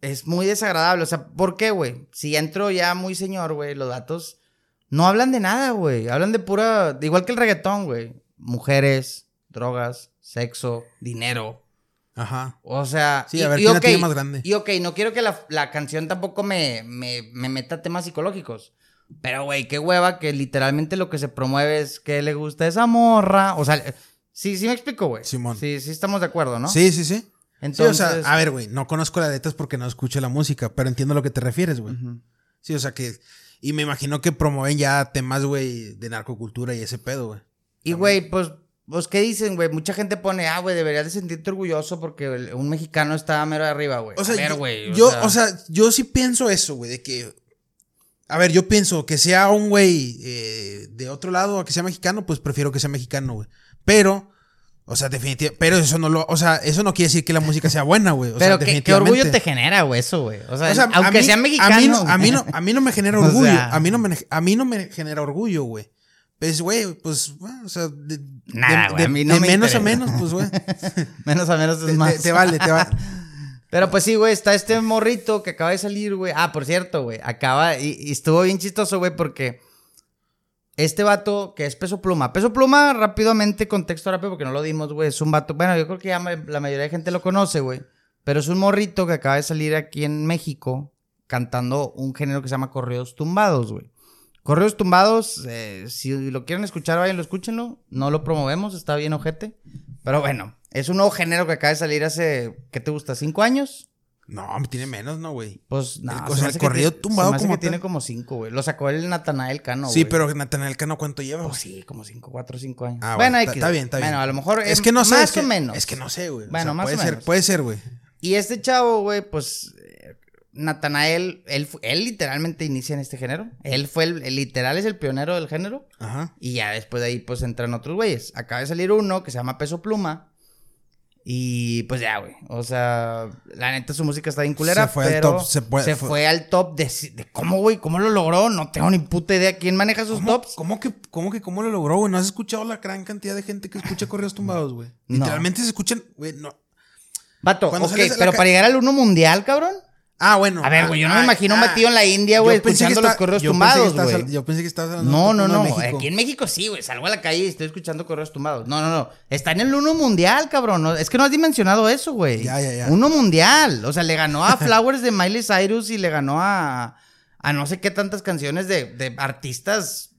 S2: es muy desagradable, o sea, ¿por qué, güey? Si entro ya muy señor, güey, los datos no hablan de nada, güey, hablan de pura, igual que el reggaetón, güey, mujeres, drogas, sexo, dinero.
S1: Ajá.
S2: O sea,
S1: Sí, a ver, ¿quién la tiene más grande?
S2: Y ok, no quiero que la, la canción tampoco me, me, me meta temas psicológicos. Pero, güey, qué hueva que literalmente lo que se promueve es que le gusta esa morra. O sea, sí, sí me explico, güey.
S1: Simón.
S2: Sí, sí estamos de acuerdo, ¿no?
S1: Sí, sí, sí.
S2: Entonces,
S1: sí, o sea, a ver, güey, no conozco las letras porque no escucho la música, pero entiendo a lo que te refieres, güey. Sí, o sea que. Y me imagino que promueven ya temas, güey, de narcocultura y ese pedo, güey.
S2: Y, güey, pues, pues, ¿qué dicen, güey? Mucha gente pone, ah, güey, deberías de sentirte orgulloso porque un mexicano está mero de arriba, güey.
S1: O sea,
S2: a ver,
S1: yo-
S2: güey.
S1: yo, o sea, yo sí pienso eso, güey, de que. A ver, yo pienso que sea un güey eh, de otro lado a que sea mexicano, pues prefiero que sea mexicano, güey. Pero, o sea, definitivamente. Pero eso no lo. O sea, eso no quiere decir que la música sea buena, güey. O
S2: Pero
S1: sea,
S2: ¿qué, orgullo te genera, güey, eso, güey. O sea,
S1: O sea, a
S2: aunque
S1: mí-
S2: sea mexicano.
S1: A mí, no, a, mí no, a mí no me genera (laughs)
S2: O
S1: orgullo.
S2: sea-
S1: a, mí no me, a mí no me genera orgullo, güey. Pues, güey, pues, bueno, o sea, de,
S2: Nada,
S1: de-
S2: a mí no
S1: de
S2: me
S1: menos a menos, pues, güey. (laughs)
S2: Menos a menos es más.
S1: te- te vale, te vale. (laughs)
S2: Pero pues sí, güey, está este morrito que acaba de salir, güey. Ah, por cierto, güey, acaba y, y estuvo bien chistoso, güey, porque este vato que es Peso Pluma. Peso Pluma, rápidamente, contexto rápido porque no lo dimos, güey. Es un vato, bueno, yo creo que ya la mayoría de gente lo conoce, güey. Pero es un morrito que acaba de salir aquí en México cantando un género que se llama corridos tumbados, güey. Correos tumbados, eh, si lo quieren escuchar, vayan, lo escúchenlo. No lo promovemos, está bien ojete. Pero bueno, es un nuevo género que acaba de salir hace, ¿qué te gusta? ¿Cinco años?
S1: No, tiene menos, ¿no, güey?
S2: Pues no,
S1: o sea, el corrido tumbado como
S2: que tiene como cinco, güey. Lo sacó el Natanael Cano,
S1: Sí, pero Natanael Cano, ¿cuánto lleva?
S2: Pues sí, como cinco, cuatro, cinco años.
S1: Ah, bueno, está, bien, está bien.
S2: Bueno, a lo mejor
S1: es, que no sé,
S2: más
S1: es que,
S2: o menos.
S1: Es que no sé, güey.
S2: Bueno, más
S1: puede
S2: o
S1: ser,
S2: menos.
S1: Puede ser, güey.
S2: Y este chavo, güey, pues eh, Natanael, él, él literalmente inicia en este género. Él fue el, el literal es el pionero del género.
S1: Ajá.
S2: Y ya después de ahí, pues entran otros güeyes. Acaba de salir uno que se llama Peso Pluma. Y pues ya, güey. O sea, la neta su música está bien culera.
S1: Se fue al top, se fue-
S2: se
S1: fue-
S2: fue al top de, de cómo, güey, cómo lo logró. No tengo ni puta idea quién maneja sus
S1: ¿Cómo,
S2: tops.
S1: ¿Cómo que, cómo que, cómo lo logró, güey? ¿No has escuchado la gran cantidad de gente que escucha correos tumbados, güey?
S2: No.
S1: Literalmente se escuchan, güey, no.
S2: Vato,
S1: Cuando
S2: ok, pero para llegar al uno mundial, cabrón.
S1: Ah, bueno.
S2: A ver, güey, yo no me
S1: ah,
S2: imagino
S1: ah,
S2: metido en la India, güey, escuchando los
S1: está-
S2: correos
S1: pensé que
S2: tumbados, güey.
S1: Yo pensé que estabas hablando
S2: No, no, no. Aquí en México sí, güey. Salgo a la calle y estoy escuchando correos tumbados. No, no, no. Está en el uno mundial, cabrón. No, es que no has dimensionado eso, güey.
S1: Ya, ya, ya.
S2: Uno mundial. O sea, le ganó a (laughs) Flowers de Miley Cyrus y le ganó a, a no sé qué tantas canciones de, de artistas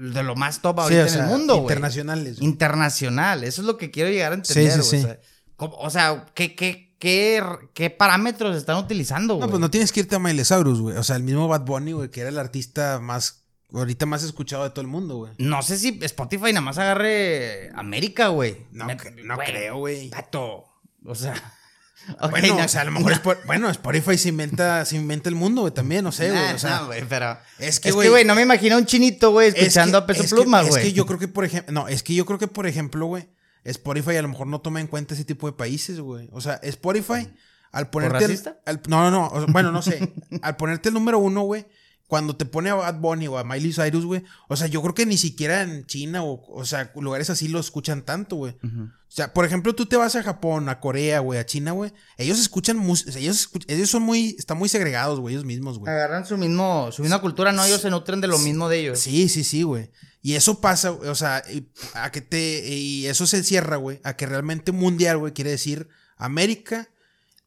S2: de lo más top
S1: Sí,
S2: ahorita
S1: o sea,
S2: en el mundo, güey.
S1: internacionales.
S2: Internacional. Eso es lo que quiero llegar a entender,
S1: Sí, sí,
S2: güey.
S1: sí.
S2: O sea, ¿cómo- O sea, ¿qué, qué, qué, qué parámetros están utilizando, güey?
S1: No, pues no tienes que irte a Milesaurus, güey. O sea, el mismo Bad Bunny, güey, que era el artista más, ahorita más escuchado de todo el mundo, güey.
S2: No sé si Spotify nada más agarre América, güey.
S1: No,
S2: Me-
S1: no
S2: güey,
S1: creo, güey.
S2: Vato. O sea. (laughs) ok,
S1: Bueno,
S2: no-
S1: o sea, a lo mejor es por- bueno, Spotify se inventa, se inventa el mundo, güey, también, no sé, güey.
S2: Nah,
S1: o sea,
S2: no, güey, pero.
S1: es
S2: Es
S1: que, güey,
S2: güey, no me imagino un chinito, güey,
S1: es
S2: escuchando
S1: que-
S2: a Peso
S1: es
S2: Pluma,
S1: Es
S2: güey.
S1: que yo creo que, por ejemplo, no, es que yo creo que, por ejemplo, güey, Spotify a lo mejor no toma en cuenta ese tipo de países, güey. O sea, Spotify, al ponerte. el- al- no, no, no. bueno, no sé. (laughs) al ponerte el número uno, güey. Cuando te pone a Bad Bunny o a Miley Cyrus, güey. O sea, yo creo que ni siquiera en China o, o sea, lugares así lo escuchan tanto, güey. O sea, por ejemplo, tú te vas a Japón, a Corea, güey, a China, güey. Ellos escuchan música. Ellos, escuch- ellos son muy. Están muy segregados, güey, ellos mismos, güey.
S2: Agarran su mismo, su misma cultura, no, ellos se nutren de lo mismo de ellos.
S1: Sí, sí, sí, güey. Y eso pasa, o sea, a que te. Y eso se cierra, güey. A que realmente mundial, güey, quiere decir América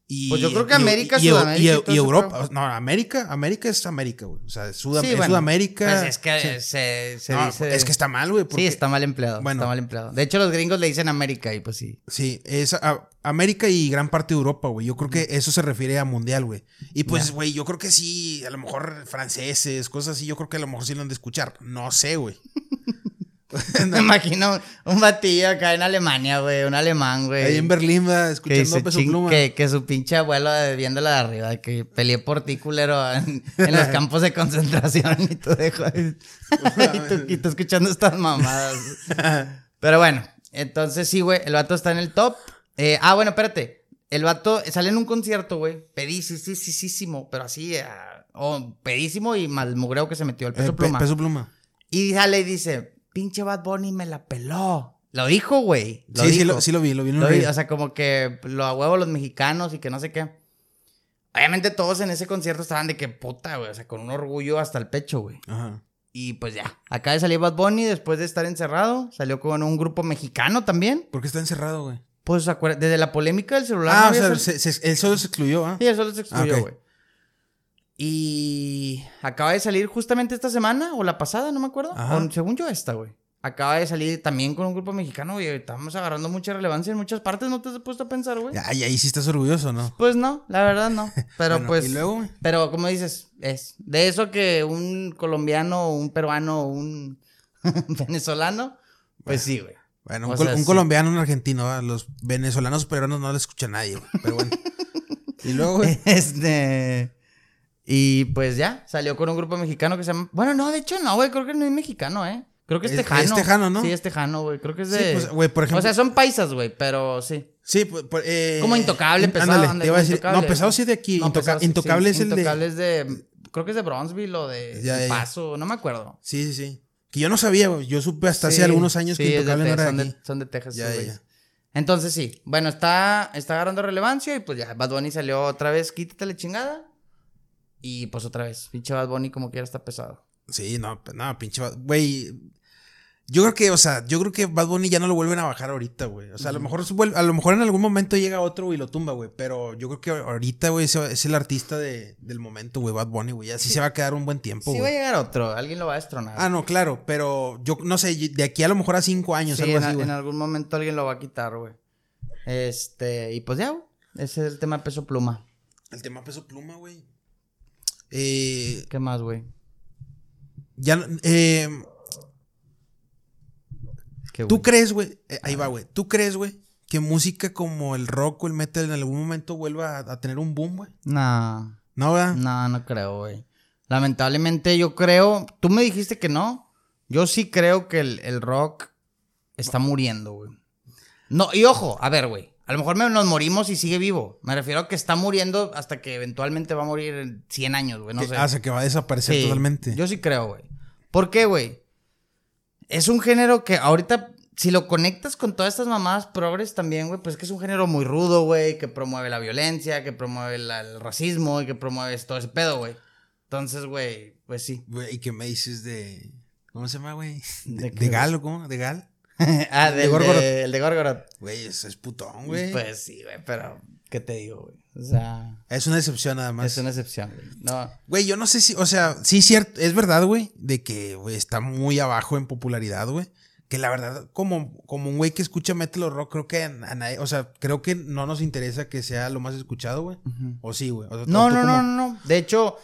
S1: y.
S2: Pues yo creo que América,
S1: y, y-
S2: Sudamérica y
S1: Europa. No, América, América es América, güey. O sea, Sudam-
S2: Sí,
S1: es
S2: bueno,
S1: Sudamérica.
S2: Pues es que
S1: Sí.
S2: se, se
S1: No,
S2: dice.
S1: es que está mal, güey.
S2: Sí, está mal empleado.
S1: Bueno.
S2: Está mal empleado. De hecho, los gringos le dicen América y pues sí.
S1: Sí, es a- América y gran parte de Europa, güey. Yo creo que eso se refiere a mundial, güey. Y pues, güey, yo creo que sí, a lo mejor franceses, cosas así, yo creo que a lo mejor sí lo han de escuchar. No sé, güey. (laughs) (laughs)
S2: Me imagino un batillo acá en Alemania, güey. Un alemán, güey.
S1: Ahí en Berlín, va,
S2: Que,
S1: escuchando Peso
S2: ching-
S1: Pluma.
S2: que, que su pinche abuelo eh, viéndola de arriba, que peleé por ti, culero, en, en los (laughs) campos de concentración y tú dejo (laughs) y, tú, y tú escuchando estas mamadas. Pero bueno, entonces sí, güey, el vato está en el top. Eh, ah, bueno, espérate. El vato sale en un concierto, güey, pedísimo, pero así, ah, oh, pedísimo y mal mugreo que se metió el peso
S1: Eh, pe-
S2: pluma.
S1: Peso Pluma.
S2: Y sale y dice, pinche Bad Bunny me la peló. Lo dijo, güey.
S1: Sí, sí lo, sí lo vi, lo vi en un
S2: Lo vi, o sea, como que lo a huevo los mexicanos y que no sé qué. Obviamente todos en ese concierto estaban de que puta, güey. O sea, con un orgullo hasta el pecho, güey.
S1: Ajá.
S2: Y pues ya. Acaba de salir Bad Bunny después de estar encerrado. Salió con un grupo mexicano también.
S1: ¿Por qué está encerrado, güey?
S2: Pues desde la polémica del celular.
S1: Ah,
S2: ¿no
S1: o sea, se- se- él solo se excluyó, ¿ah?
S2: Sí, eso los excluyó,
S1: Ah, ok.
S2: Güey. Y acaba de salir justamente esta semana o la pasada, no me acuerdo. O, según yo, esta, güey. Acaba de salir también con un grupo mexicano y estamos agarrando mucha relevancia en muchas partes. ¿No te has puesto a pensar, güey?
S1: Ay, ahí sí estás orgulloso, ¿no?
S2: Pues no, la verdad no. Pero
S1: Bueno,
S2: pues.
S1: ¿y luego, güey?
S2: Pero como dices, es de eso que un colombiano, un peruano, un (laughs) venezolano, pues sí, güey.
S1: Bueno, un,
S2: O
S1: col-
S2: sea,
S1: un
S2: sí.
S1: colombiano, un argentino, los venezolanos peruanos no le escucha nadie, güey. Pero bueno. (laughs) y luego, güey.
S2: Este. Y pues ya, salió con un grupo mexicano que se llama. Bueno, no, de hecho no, güey, creo que no es mexicano, ¿eh? Creo que es
S1: Es-
S2: tejano.
S1: es tejano, ¿no?
S2: Sí, es tejano, güey. Creo que es
S1: Sí,
S2: de.
S1: pues, güey, por ejemplo.
S2: O sea, son paisas, güey, pero sí.
S1: Sí, pues, eh,
S2: Como Intocable,
S1: in-
S2: pesado.
S1: ándale,
S2: ándale,
S1: te iba a decir.
S2: Intocable.
S1: No, pesado sí de aquí.
S2: No,
S1: Intoca-
S2: Pesado
S1: Intocable
S2: sí.
S1: es el de.
S2: Intocable es de. Creo que es de Bronzeville o de
S1: Ya, ya, ya.
S2: Paso, no me acuerdo.
S1: Sí, sí, sí. Que yo no sabía, güey. Yo supe hasta hace algunos años
S2: sí,
S1: que
S2: de
S1: Intocable no era
S2: son
S1: de
S2: son de Texas.
S1: Ya, ya.
S2: Entonces sí, bueno, está, está agarrando relevancia y pues ya, Bad Bunny salió otra vez, quítate la chingada. Y pues otra vez, pinche Bad Bunny como quiera está pesado.
S1: Sí, no, pues, no, pinche. va- Güey. Yo creo que, o sea, yo creo que Bad Bunny ya no lo vuelven a bajar ahorita, güey. O sea, a lo mejor a lo mejor en algún momento llega otro y lo tumba, güey. Pero yo creo que ahorita, güey, es el artista de- del momento, güey, Bad Bunny, güey. Así se va a quedar un buen tiempo,
S2: Sí va a llegar otro, alguien lo va a destronar.
S1: Ah, no, claro, pero yo no sé, de aquí a lo mejor a cinco años,
S2: Sí,
S1: algo
S2: en,
S1: así,
S2: en algún momento alguien lo va a quitar, güey. Este, y pues ya, güey. Ese es el tema peso pluma.
S1: El tema peso pluma, güey. Eh,
S2: ¿Qué más, güey?
S1: ya, eh,
S2: ¿Qué,
S1: ¿Tú crees, güey? eh, ahí va, güey. ¿Tú crees, güey, que música como el rock o el metal en algún momento vuelva a, a tener un boom, güey?
S2: No,
S1: No, ¿verdad?
S2: no, no creo, güey. Lamentablemente yo creo, tú me dijiste que no. Yo sí creo que el, el rock está muriendo, güey. No, y ojo, a ver, güey. A lo mejor me- nos morimos y sigue vivo. Me refiero a que está muriendo hasta que eventualmente va a morir en 100 años, güey. No
S1: Que-
S2: sé.
S1: o sea, que va a desaparecer
S2: Sí,
S1: totalmente.
S2: Yo sí creo, güey. ¿Por qué, güey? Es un género que ahorita, si lo conectas con todas estas mamadas progres también, güey, pues es que es un género muy rudo, güey, que promueve la violencia, que promueve la- el racismo y que promueve todo ese pedo, güey. Entonces, güey, pues sí.
S1: Güey, ¿y qué me dices de. ¿Cómo se llama, güey?
S2: ¿De (laughs)
S1: ¿De, de Gal o cómo? ¿De Gal? (laughs)
S2: ah,
S1: De Gorgoroth.
S2: de, el de Gorgoroth.
S1: Güey, es, es putón, güey.
S2: Pues sí, güey, pero ¿qué te digo, güey? O sea,
S1: es una excepción nada más.
S2: es una excepción, güey. No,
S1: Güey, yo no sé si. O sea, sí, cierto. Es verdad, güey, de que, güey, está muy abajo en popularidad, güey. Que la verdad, como, como un güey que escucha metal o rock, creo que a, nadie. O sea, creo que no nos interesa que sea lo más escuchado, güey. O sí, güey. O sea,
S2: No, no,
S1: como-
S2: no, no. De hecho,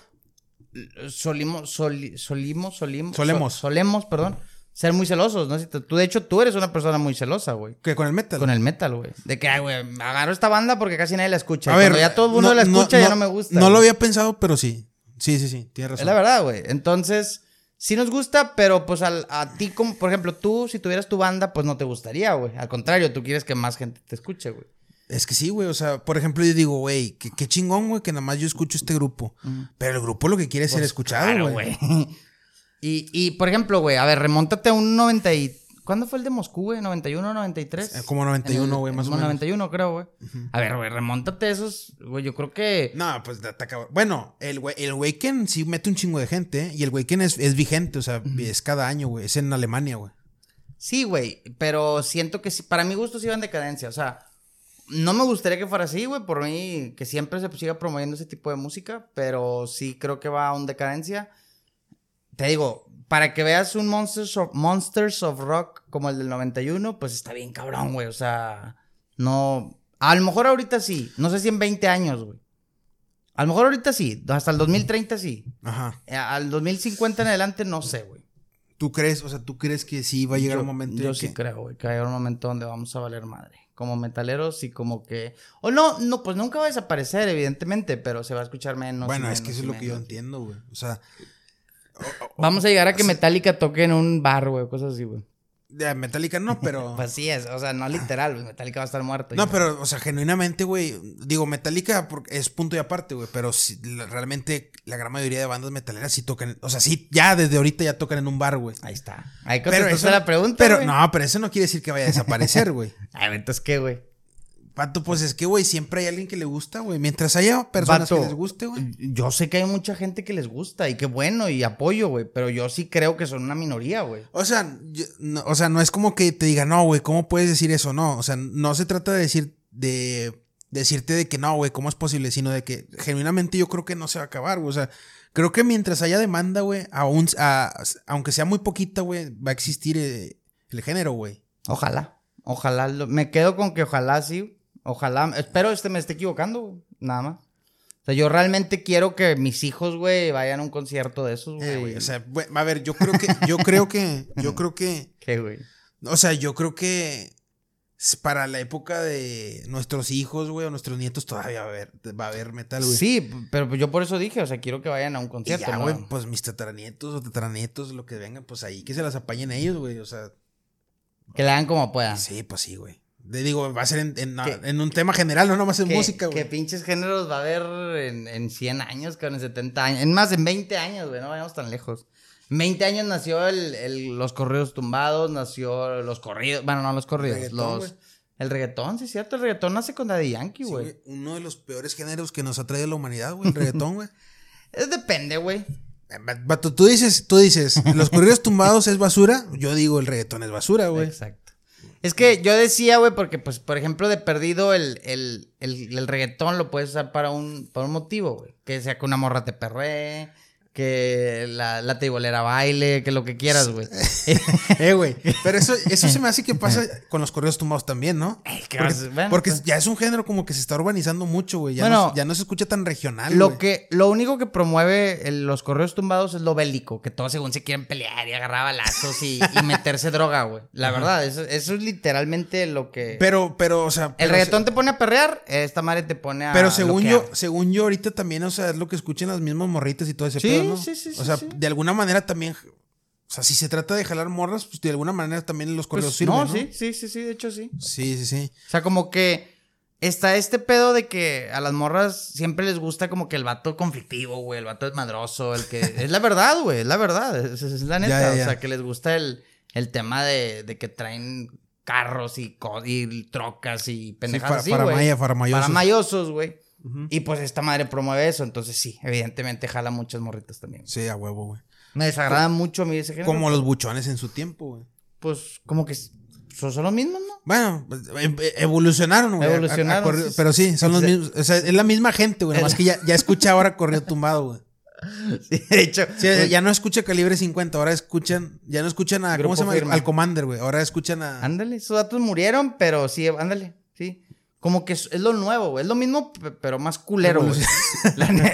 S2: solimos, soli- solimos, solimos.
S1: Solemos.
S2: so- solemos, perdón. Ser muy celosos, ¿no? Si te- tú, de hecho, tú eres una persona muy celosa, güey.
S1: Que con el metal.
S2: Con el metal, güey. De que, ay, güey, agarro esta banda porque casi nadie la escucha.
S1: A
S2: Y
S1: ver,
S2: cuando ya todo el mundo la escucha, ya no me gusta.
S1: No lo había pensado, pero sí. Sí, sí, sí. Tienes
S2: Es
S1: razón.
S2: la verdad, güey. Entonces, sí nos gusta, pero pues al- a ti, como, por ejemplo, tú, si tuvieras tu banda, pues no te gustaría, güey. Al contrario, tú quieres que más gente te escuche, güey.
S1: Es que sí, güey. O sea, por ejemplo, yo digo, güey, qué, qué chingón, güey, que nada más yo escucho este grupo. Pero el grupo lo que quiere es ser
S2: Pues,
S1: escuchado,
S2: claro,
S1: güey. (laughs)
S2: y, y, por ejemplo, güey, a ver, remóntate a un 90 y... ¿Cuándo fue el de Moscú, güey? ¿91, 93?
S1: Eh, como 91,
S2: En el-
S1: güey, más o
S2: como
S1: menos.
S2: 91, creo, güey. A ver, güey, remóntate esos... Güey, yo creo que...
S1: No, pues te Bueno, el, güey- el Waken sí mete un chingo de gente, ¿eh? Y el Waken es, es vigente, o sea, es cada año, güey. Es en Alemania, güey.
S2: Sí, güey, pero siento que sí, para mi gusto sí va en decadencia. O sea, no me gustaría que fuera así, güey. Por mí, que siempre se siga promoviendo ese tipo de música, pero sí creo que va a un decadencia. Te digo, para que veas un Monsters of, Monsters of Rock como el del 91, pues está bien cabrón, güey. O sea, no. A lo mejor ahorita sí. No sé si en 20 años, güey. A lo mejor ahorita sí. Hasta el 2030 sí.
S1: Ajá.
S2: Eh, Al 2050 en adelante no sé, güey.
S1: ¿Tú crees, o sea, tú crees que sí va a llegar
S2: Yo-
S1: un momento
S2: Yo sí
S1: que-
S2: creo, güey, que va a llegar un momento donde vamos a valer madre. Como metaleros y como que. O no, no, pues nunca va a desaparecer, evidentemente, pero se va a escuchar menos.
S1: Bueno,
S2: y
S1: es que eso es lo que yo entiendo, güey. O sea,
S2: Vamos a llegar a que Metallica toque en un bar, güey, cosas así, güey.
S1: de Metallica no, pero. (laughs)
S2: Pues sí es, o sea, no literal, güey, Metallica va a estar muerto.
S1: No,
S2: ya.
S1: pero, o sea, genuinamente, güey, digo, Metallica por- es punto y aparte, güey, pero la- realmente la gran mayoría de bandas metaleras sí tocan, o sea, sí, ya desde ahorita ya tocan en un bar, güey.
S2: Ahí está. Ahí
S1: Pero
S2: contestaste
S1: eso,
S2: la pregunta.
S1: pero
S2: güey.
S1: no, pero eso no quiere decir que vaya a desaparecer, güey.
S2: Ay, (laughs) entonces, ¿qué, güey?
S1: Pato, pues es que, güey, siempre hay alguien que le gusta, güey. Mientras haya personas
S2: Vato,
S1: que les guste, güey.
S2: Yo sé que hay mucha gente que les gusta y qué bueno y apoyo, güey, pero yo sí creo que son una minoría, güey.
S1: O sea, yo- no, o sea, no es como que te diga, no, güey, ¿cómo puedes decir eso? No, o sea, no se trata de decir, de decirte de que no, güey, ¿cómo es posible? Sino de que genuinamente yo creo que no se va a acabar, güey. O sea, creo que mientras haya demanda, güey, aún, a- aunque sea muy poquita, güey, va a existir eh, el género, güey.
S2: Ojalá, ojalá, me quedo con que ojalá sí, ojalá, espero este me esté equivocando, güey, nada más. O sea, yo realmente quiero que mis hijos, güey, vayan a un concierto de esos,
S1: Eh,
S2: güey.
S1: güey, o sea, güey, a ver, yo creo que, yo creo que, yo creo que, (laughs)
S2: ¿Qué, güey?
S1: o sea, yo creo que para la época de nuestros hijos, güey, o nuestros nietos todavía va a haber, va a haber metal, güey.
S2: Sí, pero yo por eso dije, o sea, quiero que vayan a un
S1: Y
S2: concierto,
S1: ya,
S2: ¿no?
S1: güey, pues mis tataranietos o tataranietos, lo que vengan, pues ahí que se las apañen ellos, güey. O sea,
S2: Que le hagan como puedan.
S1: sí, pues sí, güey. Le digo, va a ser en, en-
S2: ¿Qué?
S1: en un tema general, no nomás en
S2: ¿Qué-
S1: música,
S2: ¿Qué
S1: güey.
S2: pinches géneros va a haber en, en 100 años, con en 70 años? En más, en 20 años, güey, no vayamos tan lejos. En 20 años nació el, el- los corridos tumbados, nació los corridos, bueno, no los corridos,
S1: Reggaetón,
S2: los...
S1: güey.
S2: El reggaetón, sí es cierto, el reggaetón nace con Daddy Yankee,
S1: Sí,
S2: güey.
S1: güey, Uno de los peores géneros que nos ha traído la humanidad, güey, el reggaetón, güey. (laughs)
S2: Depende, güey.
S1: Vato, tú dices, tú dices, los corridos tumbados es basura. Yo digo, el reggaetón es basura, güey.
S2: Exacto. Es que yo decía, güey, porque, pues, por ejemplo, de perdido el, el, el, el reggaetón lo puedes usar para un, para un motivo, güey. Que sea que una morra te perree, que la, la teibolera baile, que lo que quieras, güey. (laughs)
S1: eh, güey. Pero eso, eso se me hace que pasa (laughs) con los corridos tumbados también, ¿no?
S2: ¿qué
S1: porque
S2: vas- bueno,
S1: porque
S2: pues.
S1: ya es un género como que se está urbanizando mucho, güey. Ya,
S2: Bueno,
S1: no, ya no se escucha tan regional,
S2: Lo
S1: güey.
S2: que, lo único que promueve el- los correos tumbados es lo bélico, que todos según se quieren pelear y agarrar balazos y, y meterse droga, güey. La verdad, eso, eso es literalmente lo que.
S1: Pero, pero, o sea.
S2: el reggaetón te pone a perrear, esta madre te pone a.
S1: Pero según yo, según yo ahorita también, o sea, es lo que escuchan las mismas morritas y todo ese
S2: Sí,
S1: pedo, ¿no?
S2: sí, sí,
S1: O
S2: sí,
S1: sea,
S2: sí.
S1: de alguna manera también, o sea, si se trata de jalar morras, pues de alguna manera también los
S2: Pues,
S1: correos sirven,
S2: no,
S1: ¿no?
S2: sí, sí, sí, sí, de hecho sí.
S1: Sí, sí, sí.
S2: O sea, como que está este pedo de que a las morras siempre les gusta como que el vato conflictivo, güey, el vato desmadroso, el que... es la verdad, güey, es la verdad, es, es la neta.
S1: Ya, ya, ya.
S2: O sea, que les gusta el, el tema de, de que traen carros y, trocas y pendejadas
S1: para-
S2: así,
S1: para
S2: güey.
S1: maya- para mayosos.
S2: mayosos, güey. Y pues esta madre promueve eso, entonces sí, evidentemente jala muchas morritas también.
S1: Sí, a huevo, güey.
S2: Me desagrada mucho a mí ese género.
S1: Como los buchones en su tiempo, güey.
S2: Pues como que son, son los mismos, ¿no?
S1: Bueno, pues, em- evolucionaron, güey. a- a- a
S2: Evolucionaron,
S1: pero sí, son los mismos. O sea, es la misma gente, güey. Nomás que ya, ya escucha ahora corrido tumbado, güey. (laughs)
S2: Sí, de hecho.
S1: Sí, ya no escucha calibre 50, ahora escuchan, ya no escuchan a, ¿cómo se llama?
S2: Firme.
S1: Al Commander, güey. Ahora escuchan a...
S2: Ándale, esos datos murieron, pero sí, ándale, sí. Como que es, es lo nuevo, güey. Es lo mismo, pe- pero más culero, güey.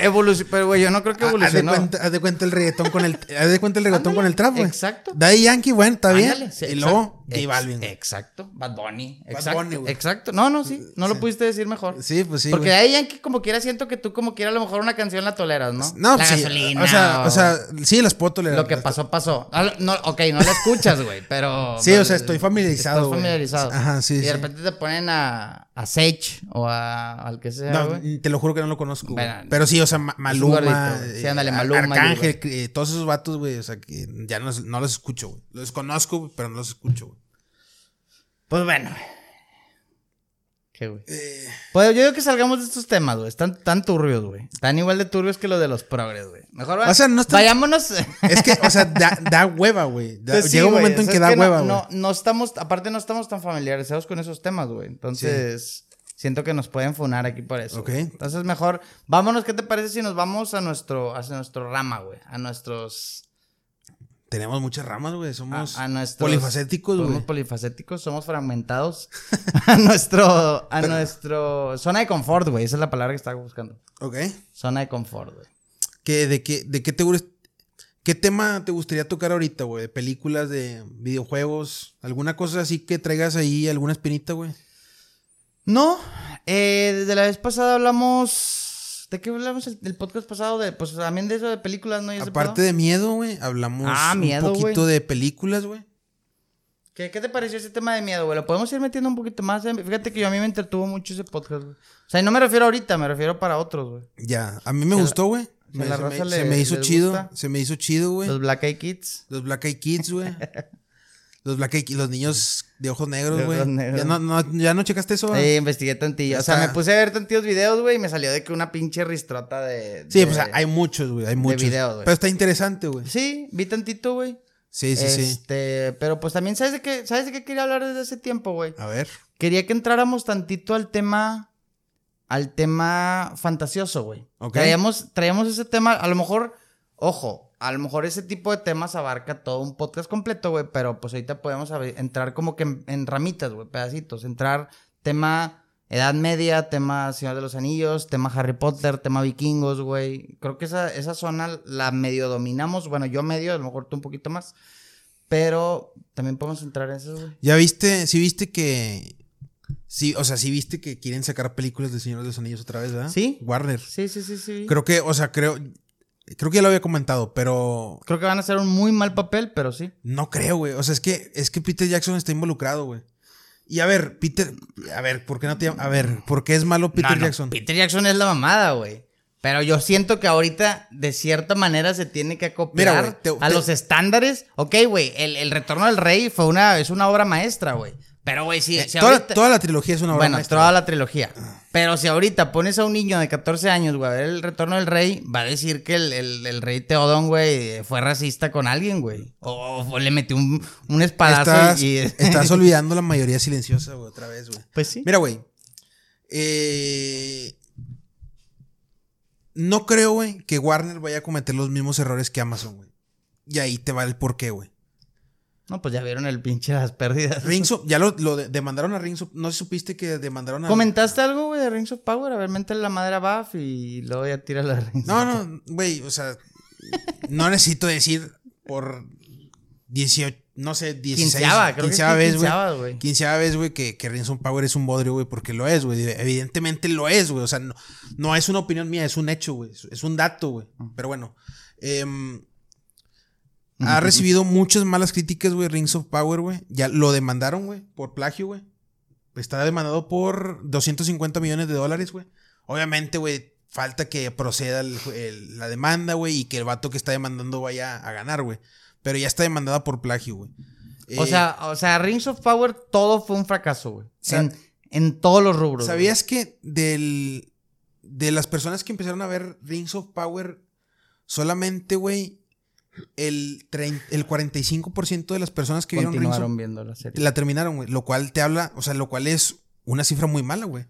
S2: Evolución. (laughs) Pero, güey, yo no creo que
S1: Haz de,
S2: evolucionó.
S1: cuenta, haz de cuenta el reggaetón con el, haz de cuenta el reggaetón con el trap, güey.
S2: exacto.
S1: Daddy Yankee, bueno, está bien.
S2: Sí,
S1: y luego, J Balvin.
S2: Exacto. Bad Bunny.
S1: Bad
S2: Exacto.
S1: Bunny, güey.
S2: exacto. No, no, sí. No lo pudiste decir mejor.
S1: Sí, pues sí,
S2: Porque ahí Yankee, como quiera, siento que tú, como quiera, a lo mejor una canción la toleras, ¿no?
S1: No,
S2: la
S1: pues sí.
S2: gasolina.
S1: O sea, o sea, sí, las puedo tolerar.
S2: Lo que pasó, pasó. Ah, No, ok, no la escuchas, güey, pero...
S1: Sí, o sea, estoy familiarizado, güey.
S2: familiarizado.
S1: Ajá, sí,
S2: Y de repente te ponen a, a Sage o a, al que sea,
S1: No, te lo juro que no lo conozco.
S2: Bueno,
S1: Pero sí, o sea, Maluma,
S2: gordito, güey. Sí,
S1: eh,
S2: ándale, Maluma,
S1: Arcángel, eh, todos esos vatos, güey, o sea, que ya no, no los escucho, güey. Los conozco, pero no los escucho, güey.
S2: Pues bueno. ¿Qué, güey?
S1: Eh,
S2: Pues yo digo que salgamos de estos temas, güey. Están tan turbios, güey. Están igual de turbios que los de los progres, güey. Mejor va-
S1: O sea, no
S2: vayámonos.
S1: es que, o sea, da, da hueva, güey. (laughs) Da-
S2: Pues sí,
S1: llega un momento
S2: o
S1: en que da hueva, güey.
S2: no, no estamos, aparte no estamos tan familiarizados con esos temas, güey. Entonces, siento que nos pueden funar aquí por eso.
S1: Ok.
S2: güey. Entonces, mejor, vámonos, ¿qué te parece si nos vamos a nuestro, a nuestro rama, güey? A nuestros,
S1: Tenemos muchas ramas, güey. Somos
S2: a, a nuestros
S1: polifacéticos,
S2: Somos
S1: güey.
S2: polifacéticos, somos fragmentados. (laughs) a nuestro, a nuestro zona de confort, güey. Esa es la palabra que estaba buscando.
S1: Ok.
S2: Zona de confort, güey.
S1: ¿Qué, de, qué, ¿De qué te ¿Qué tema te gustaría tocar ahorita, güey? ¿De películas, de videojuegos? ¿Alguna cosa así que traigas ahí, alguna espinita, güey?
S2: No, eh, desde la vez pasada hablamos. ¿De qué hablamos el, el podcast pasado? De, pues también de eso de películas, ¿no? ¿Y ese
S1: Aparte de miedo, güey, hablamos
S2: Ah, miedo,
S1: un poquito de películas, güey.
S2: ¿Qué, ¿Qué te pareció ese tema de miedo, güey? Lo podemos ir metiendo un poquito más. eh? Fíjate que yo a mí me entretuvo mucho ese podcast, güey. O sea, y no me refiero ahorita, me refiero para otros, güey.
S1: Ya, a mí me
S2: Se
S1: gustó, güey.
S2: se
S1: Me- Se, me,
S2: le-
S1: se me hizo chido,
S2: gusta.
S1: se me hizo chido, güey.
S2: Los
S1: Los,
S2: Black Eyed Kids.
S1: Black Eyed Kids, güey. (laughs) los Black Eyed Kids, los niños de ojos negros,
S2: De
S1: güey.
S2: ojos negros.
S1: ¿Ya no, no, ¿Ya no checaste eso?
S2: Eh, investigué tantillo. O sea, me puse a ver tantillos videos, güey, y me salió de que una pinche ristrota de.
S1: sí,
S2: de-
S1: pues hay muchos, güey, hay muchos.
S2: videos, güey.
S1: Pero está interesante, güey.
S2: Sí, vi tantito, güey.
S1: Sí, sí, sí.
S2: Este, pero pues también, ¿sabes de qué? ¿Sabes de qué quería hablar desde hace tiempo, güey?
S1: A ver.
S2: Quería que entráramos tantito al tema. Al tema fantasioso, güey.
S1: Ok.
S2: Traíamos, traíamos ese tema. A lo mejor, ojo, a lo mejor ese tipo de temas abarca todo un podcast completo, güey. Pero pues ahorita podemos entrar como que en, en ramitas, güey, pedacitos. Entrar tema Edad Media, tema Señor de los Anillos, tema Harry Potter, tema Vikingos, güey. Creo que esa, esa zona la medio dominamos. Bueno, yo medio, a lo mejor tú un poquito más. Pero también podemos entrar en eso, güey.
S1: ¿Ya viste? Sí viste que... Sí, o sea, sí viste que quieren sacar películas de Señor de los Anillos otra vez, ¿verdad?
S2: Sí.
S1: Warner.
S2: Sí, sí, sí, sí.
S1: Creo que, o sea, creo... Creo que ya lo había comentado, pero
S2: Creo que van a hacer un muy mal papel, pero sí.
S1: no creo, güey. O sea, es que, es que Peter Jackson está involucrado, güey. Y a ver, Peter... A ver, ¿por qué no te... A ver, ¿por qué es malo Peter
S2: No, no,
S1: Jackson?
S2: Peter Jackson es la mamada, güey. Pero yo siento que ahorita, de cierta manera, se tiene que acoplar
S1: Mira, güey, te-
S2: a
S1: te-
S2: los estándares. Ok, güey, el, el Retorno del Rey fue una, es una obra maestra, güey. Pero, güey, si,
S1: Eh,
S2: si
S1: toda,
S2: ahorita-
S1: toda la trilogía es una obra
S2: Bueno,
S1: maestra.
S2: toda la trilogía. Pero si ahorita pones a un niño de 14 años, güey, a ver el retorno del rey, va a decir que el, el- el rey Teodón, güey, fue racista con alguien, güey. O, o le metió un, un espadazo
S1: Estás,
S2: y... (laughs) (laughs)
S1: estás olvidando la mayoría silenciosa, güey, otra vez, güey.
S2: Pues sí.
S1: Mira, güey. eh, no creo, güey, que Warner vaya a cometer los mismos errores que Amazon, güey. Y ahí te va el porqué, güey.
S2: No, pues ya vieron el pinche las pérdidas.
S1: Rings of- ya lo, lo de- demandaron a Rings of- No supiste que demandaron a.
S2: ¿Comentaste algo, güey, de Rings of Power? A ver, métele la madera a Buff y luego ya tira la Rings
S1: No,
S2: of
S1: no, güey, o sea. No necesito decir por 18, no sé, 16.
S2: Quinceava, creo que
S1: vez, güey.
S2: quinceava, güey.
S1: Quinceava vez, güey, que, que Rings of Power es un bodrio, güey, porque lo es, güey. Evidentemente lo es, güey. O sea, no, no es una opinión mía, es un hecho, güey. Es- Es un dato, güey. Pero bueno. Ha recibido muchas malas críticas, güey, Rings of Power, güey. Ya lo demandaron, güey, por plagio, güey. Está demandado por 250 millones de dólares, güey. Obviamente, güey, falta que proceda el- el- la demanda, güey, y que el vato que está demandando vaya a ganar, güey. Pero ya está demandada por plagio, güey.
S2: O
S1: Eh,
S2: sea, o sea, Rings of Power todo fue un fracaso, güey.
S1: Sa-
S2: En, en todos los rubros. güey.
S1: ¿sabías que del, de las personas que empezaron a ver Rings of Power, solamente, güey, el, el 45% de las personas que vieron
S2: viendo la serie.
S1: La terminaron, güey. Lo cual te habla, o sea, lo cual es una cifra muy mala, güey.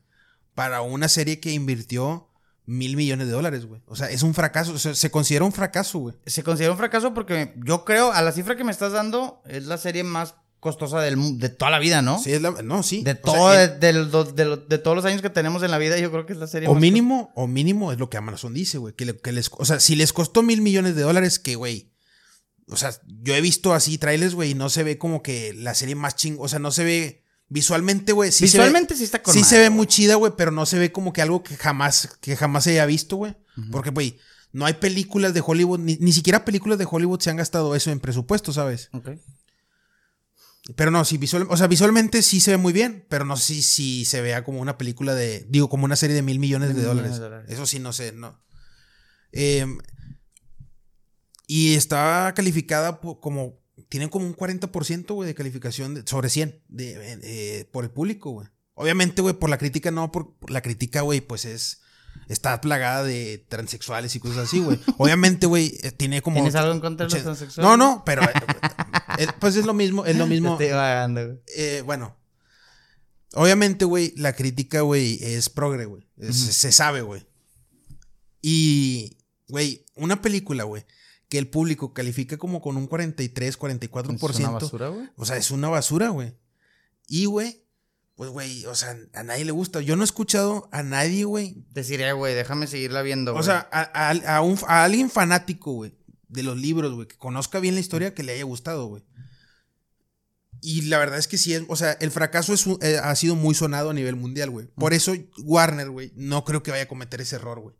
S1: Para una serie que invirtió mil millones de dólares, güey. O sea, es un fracaso. O sea, se considera un fracaso, güey.
S2: Se considera un fracaso porque yo creo, a la cifra que me estás dando, es la serie más costosa del, de toda la vida, ¿no?
S1: Sí, es la, no, sí.
S2: De,
S1: O sea,
S2: todo,
S1: en-
S2: de, de los- de los- de todos los años que tenemos en la vida, yo creo que es la serie
S1: o
S2: más
S1: mínimo, o mínimo es lo que Amazon dice, güey. Que, le- que les, o sea, si les costó mil millones de dólares, que, güey. O sea, yo he visto así trailers, güey, y no se ve como que la serie más ching. O sea, no se ve visualmente, güey. Sí
S2: Visualmente
S1: se ve,
S2: sí está con
S1: Sí
S2: madre,
S1: se ve
S2: güey.
S1: muy chida, güey, pero no se ve como que algo que jamás, que jamás se haya visto, güey. Porque, güey, no hay películas de Hollywood, ni, ni siquiera películas de Hollywood se han gastado eso en presupuesto, ¿sabes?
S2: Ok.
S1: Pero no, sí, visual, o sea, visualmente sí se ve muy bien, pero no sé si, si se vea como una película de, digo, como una serie de mil millones de, dólares.
S2: de dólares.
S1: Eso sí, no sé, no. Eh, y está calificada como, tienen como un 40%, güey, de calificación de- sobre 100 de, eh, eh, por el público, güey. Obviamente, güey, por la crítica no, por, por la crítica, güey, pues es, está plagada de transexuales y cosas así, güey. (laughs) Obviamente, güey, eh, tiene como...
S2: ¿Tienes algo en contra de los transexuales?
S1: No, no, pero... eh, eh, pues es lo mismo, es lo (laughs) mismo.
S2: Estoy vagando, güey.
S1: Eh, bueno. Obviamente, güey, la crítica, güey, es progre, güey. Es- Se sabe, güey. Y, güey, una película, güey, que el público califica como con un 43, 44%.
S2: Es una basura, güey.
S1: O sea, es una basura, güey. Y, güey, pues, güey, o sea, a nadie le gusta. Yo no he escuchado a nadie, güey.
S2: Decir, eh, güey, déjame seguirla viendo,
S1: O
S2: güey.
S1: sea, a, a- a un- a alguien fanático, güey, de los libros, güey, que conozca bien la historia, que le haya gustado, güey. Y la verdad es que sí, es, o sea, el fracaso es eh, ha sido muy sonado a nivel mundial, güey. Por eso Warner, güey, no creo que vaya a cometer ese error, güey.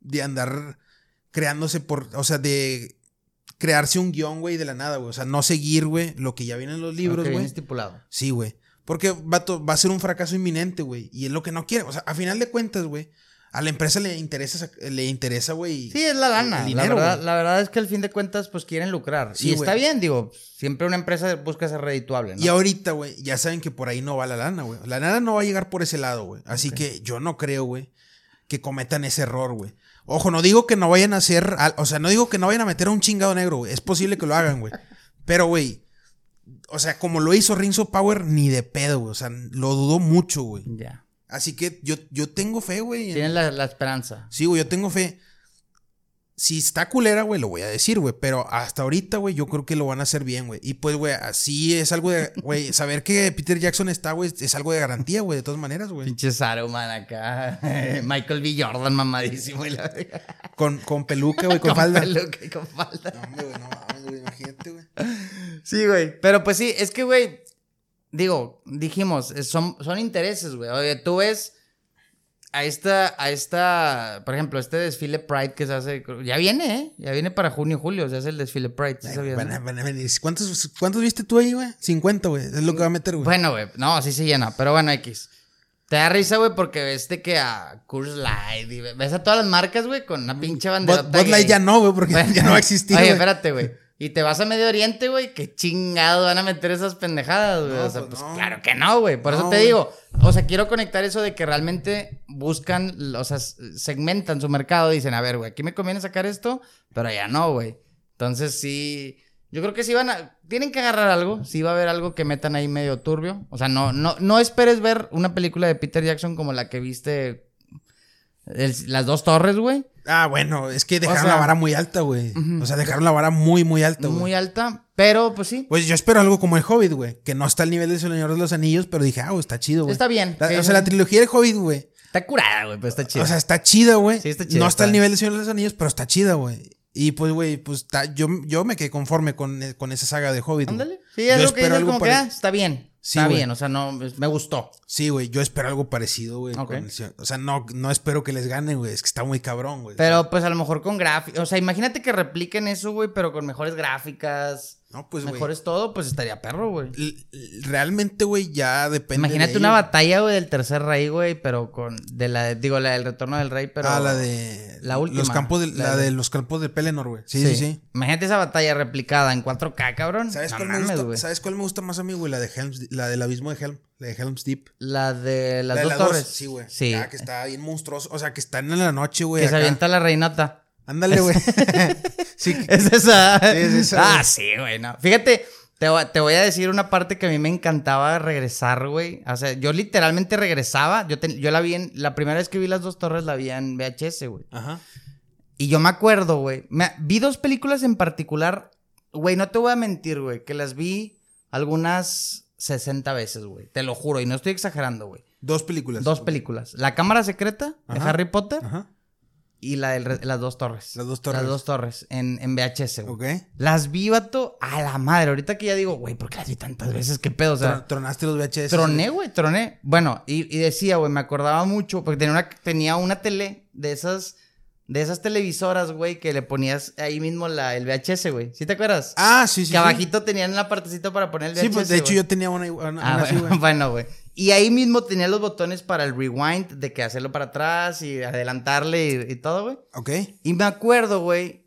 S1: De andar creándose por, o sea, de crearse un guion, güey, de la nada, güey. O sea, no seguir, güey, lo que ya viene en los libros, güey.
S2: estipulado.
S1: Sí, güey. Porque vato, va a ser un fracaso inminente, güey. Y es lo que no quiere. O sea, a final de cuentas, güey, a la empresa le interesa, le interesa, güey.
S2: Sí, es la lana.
S1: el dinero,
S2: la, verdad, la verdad es que al fin de cuentas, pues quieren lucrar.
S1: Sí,
S2: y está bien, digo, siempre una empresa busca ser redituable, ¿no?
S1: Y ahorita, güey, ya saben que por ahí no va la lana, güey. La lana no va a llegar por ese lado, güey. Así que yo no creo, güey, que cometan ese error, güey. Ojo, no digo que no vayan a hacer, o sea, no digo que no vayan a meter a un chingado negro, güey. Es posible que lo hagan, güey. Pero, güey, o sea, como lo hizo Rings of Power, ni de pedo, güey. O sea, lo dudo mucho, güey.
S2: Ya.
S1: Así que yo, yo tengo fe, güey. en-
S2: Tienen la, la esperanza.
S1: Sí, güey, yo tengo fe. Si está culera, güey, lo voy a decir, güey. Pero hasta ahorita, güey, yo creo que lo van a hacer bien, güey. Y pues, güey, así es algo de. Güey, (laughs) saber que Peter Jackson está, güey, es algo de garantía, güey, de todas maneras, güey.
S2: Pinche Saruman acá. (laughs) Michael B. Jordan mamadísimo. Y la...
S1: Con, con peluca, güey, (laughs) con, falda.
S2: peluca y con falda.
S1: No, hombre, güey, no mames, güey, imagínate, güey.
S2: Sí, güey. Pero pues sí, es que, güey, digo, dijimos, eh, son, son intereses, güey. Oye, tú ves a esta, a esta, por ejemplo, este desfile Pride que se hace, ya viene, ¿eh? Ya viene para junio, julio, se hace el desfile Pride. ¿sí sabías,
S1: Van
S2: no?
S1: a, van a venir. ¿Cuántos, ¿Cuántos viste tú ahí, güey? 50, güey. Es lo que va a meter, güey.
S2: Bueno, güey, no, así se llena, pero bueno, X. Te da risa, güey, porque ves de que a Curse Light y ves a todas las marcas, güey, con una pinche bandera.
S1: Bud, Light ya no, güey, porque ya no va a existir,
S2: Oye, espérate, güey. Y te vas a Medio Oriente, güey, qué chingados van a meter esas pendejadas, güey.
S1: No,
S2: o sea,
S1: pues
S2: pues
S1: no.
S2: claro que no, güey. Por eso te digo, o sea, quiero conectar eso de que realmente buscan, o sea, segmentan su mercado, dicen, a ver, güey, aquí me conviene sacar esto, pero allá no, güey. Entonces sí, yo creo que sí van a, tienen que agarrar algo, sí va a haber algo que metan ahí medio turbio. O sea, no, no, no esperes ver una película de Peter Jackson como la que viste el- las dos torres, güey.
S1: Ah, bueno, es que dejaron
S2: sea-
S1: la vara muy alta, güey. O sea, dejaron la vara muy, muy alta, güey.
S2: Muy alta, pero pues sí.
S1: Pues yo espero algo como el Hobbit, güey. Que no está al nivel de Señor de los Anillos, pero dije, ah, güey, está chido, güey.
S2: Está bien.
S1: La- o sea, la trilogía del Hobbit, güey.
S2: Está curada, güey, pero está chido.
S1: O sea, está chida, güey.
S2: Sí, está chida,
S1: No está al nivel de Señor de los Anillos, pero está chida, güey. Y pues, güey, pues está- yo, yo me quedé conforme con, eh, con esa saga de Hobbit.
S2: Ándale. Sí,
S1: Yo
S2: es lo que
S1: espero
S2: dices,
S1: algo
S2: como que ah, está bien.
S1: Sí,
S2: está
S1: güey.
S2: bien, o sea, no, me gustó.
S1: Sí, güey, yo espero algo parecido, güey.
S2: Ok.
S1: con el Señor- O sea, no, no espero que les gane, güey. Es que está muy cabrón, güey.
S2: Pero pues a lo mejor con gráficos. O sea, imagínate que repliquen eso, güey, pero con mejores gráficas.
S1: No, pues, güey.
S2: mejores todo, pues estaría perro, güey.
S1: Realmente, güey, ya depende.
S2: Imagínate
S1: de
S2: una batalla, güey, del tercer rey, güey, pero con. De la. Digo, la del retorno del rey, pero.
S1: ah, la de.
S2: La última.
S1: Los campos de,
S2: La
S1: la,
S2: de-
S1: de los campos de Pelennor, güey. Sí, sí, sí.
S2: Imagínate esa batalla replicada en 4K, cabrón.
S1: ¿Sabes,
S2: No
S1: cuál
S2: mames,
S1: me gusta. ¿Sabes cuál me gusta más a mí, güey? La de Helms, la del abismo de Helm, la de Helm's Deep.
S2: La de las
S1: La de
S2: dos
S1: las
S2: torres.
S1: Sí, güey.
S2: Sí.
S1: Ah, que está bien monstruoso. O sea, que están en la noche, güey.
S2: que se avienta la reinota.
S1: Ándale, güey. (laughs) (laughs) sí.
S2: Es esa.
S1: es esa,
S2: ah, sí, güey, no. Fíjate, te, voy- te voy a decir una parte que a mí me encantaba regresar, güey. O sea, yo literalmente regresaba. Yo, te- yo la vi en. La primera vez que vi las dos torres la vi en VHS, güey.
S1: Ajá.
S2: Y yo me acuerdo, güey. Vi dos películas en particular. Güey, no te voy a mentir, güey. Que las vi algunas 60 veces, güey. Te lo juro. Y no estoy exagerando, güey.
S1: Dos películas.
S2: Dos películas. La cámara secreta de. Harry Potter
S1: Ajá.
S2: Y la de las dos torres.
S1: Las dos torres.
S2: Las dos torres en, en VHS, güey.
S1: Ok.
S2: Las vi, vato, a la madre. Ahorita que ya digo, güey, ¿por qué las vi tantas veces? ¿Qué pedo? O sea,
S1: tronaste los VHS.
S2: troné, güey, troné. Bueno, y, y decía, güey, me acordaba mucho, porque tenía una, tenía una tele de esas, de esas televisoras, güey, que le ponías ahí mismo la, el VHS, güey. ¿Sí te acuerdas?
S1: Ah, sí, sí.
S2: que
S1: sí.
S2: abajito tenían la partecita para poner el VHS.
S1: Sí, pues de hecho yo tenía una, una,
S2: Ah,
S1: una así,
S2: bueno,
S1: güey. (laughs)
S2: bueno, güey. Y ahí mismo tenía los botones para el rewind, de que hacerlo para atrás y adelantarle y, y todo, güey.
S1: Ok.
S2: Y me acuerdo, güey,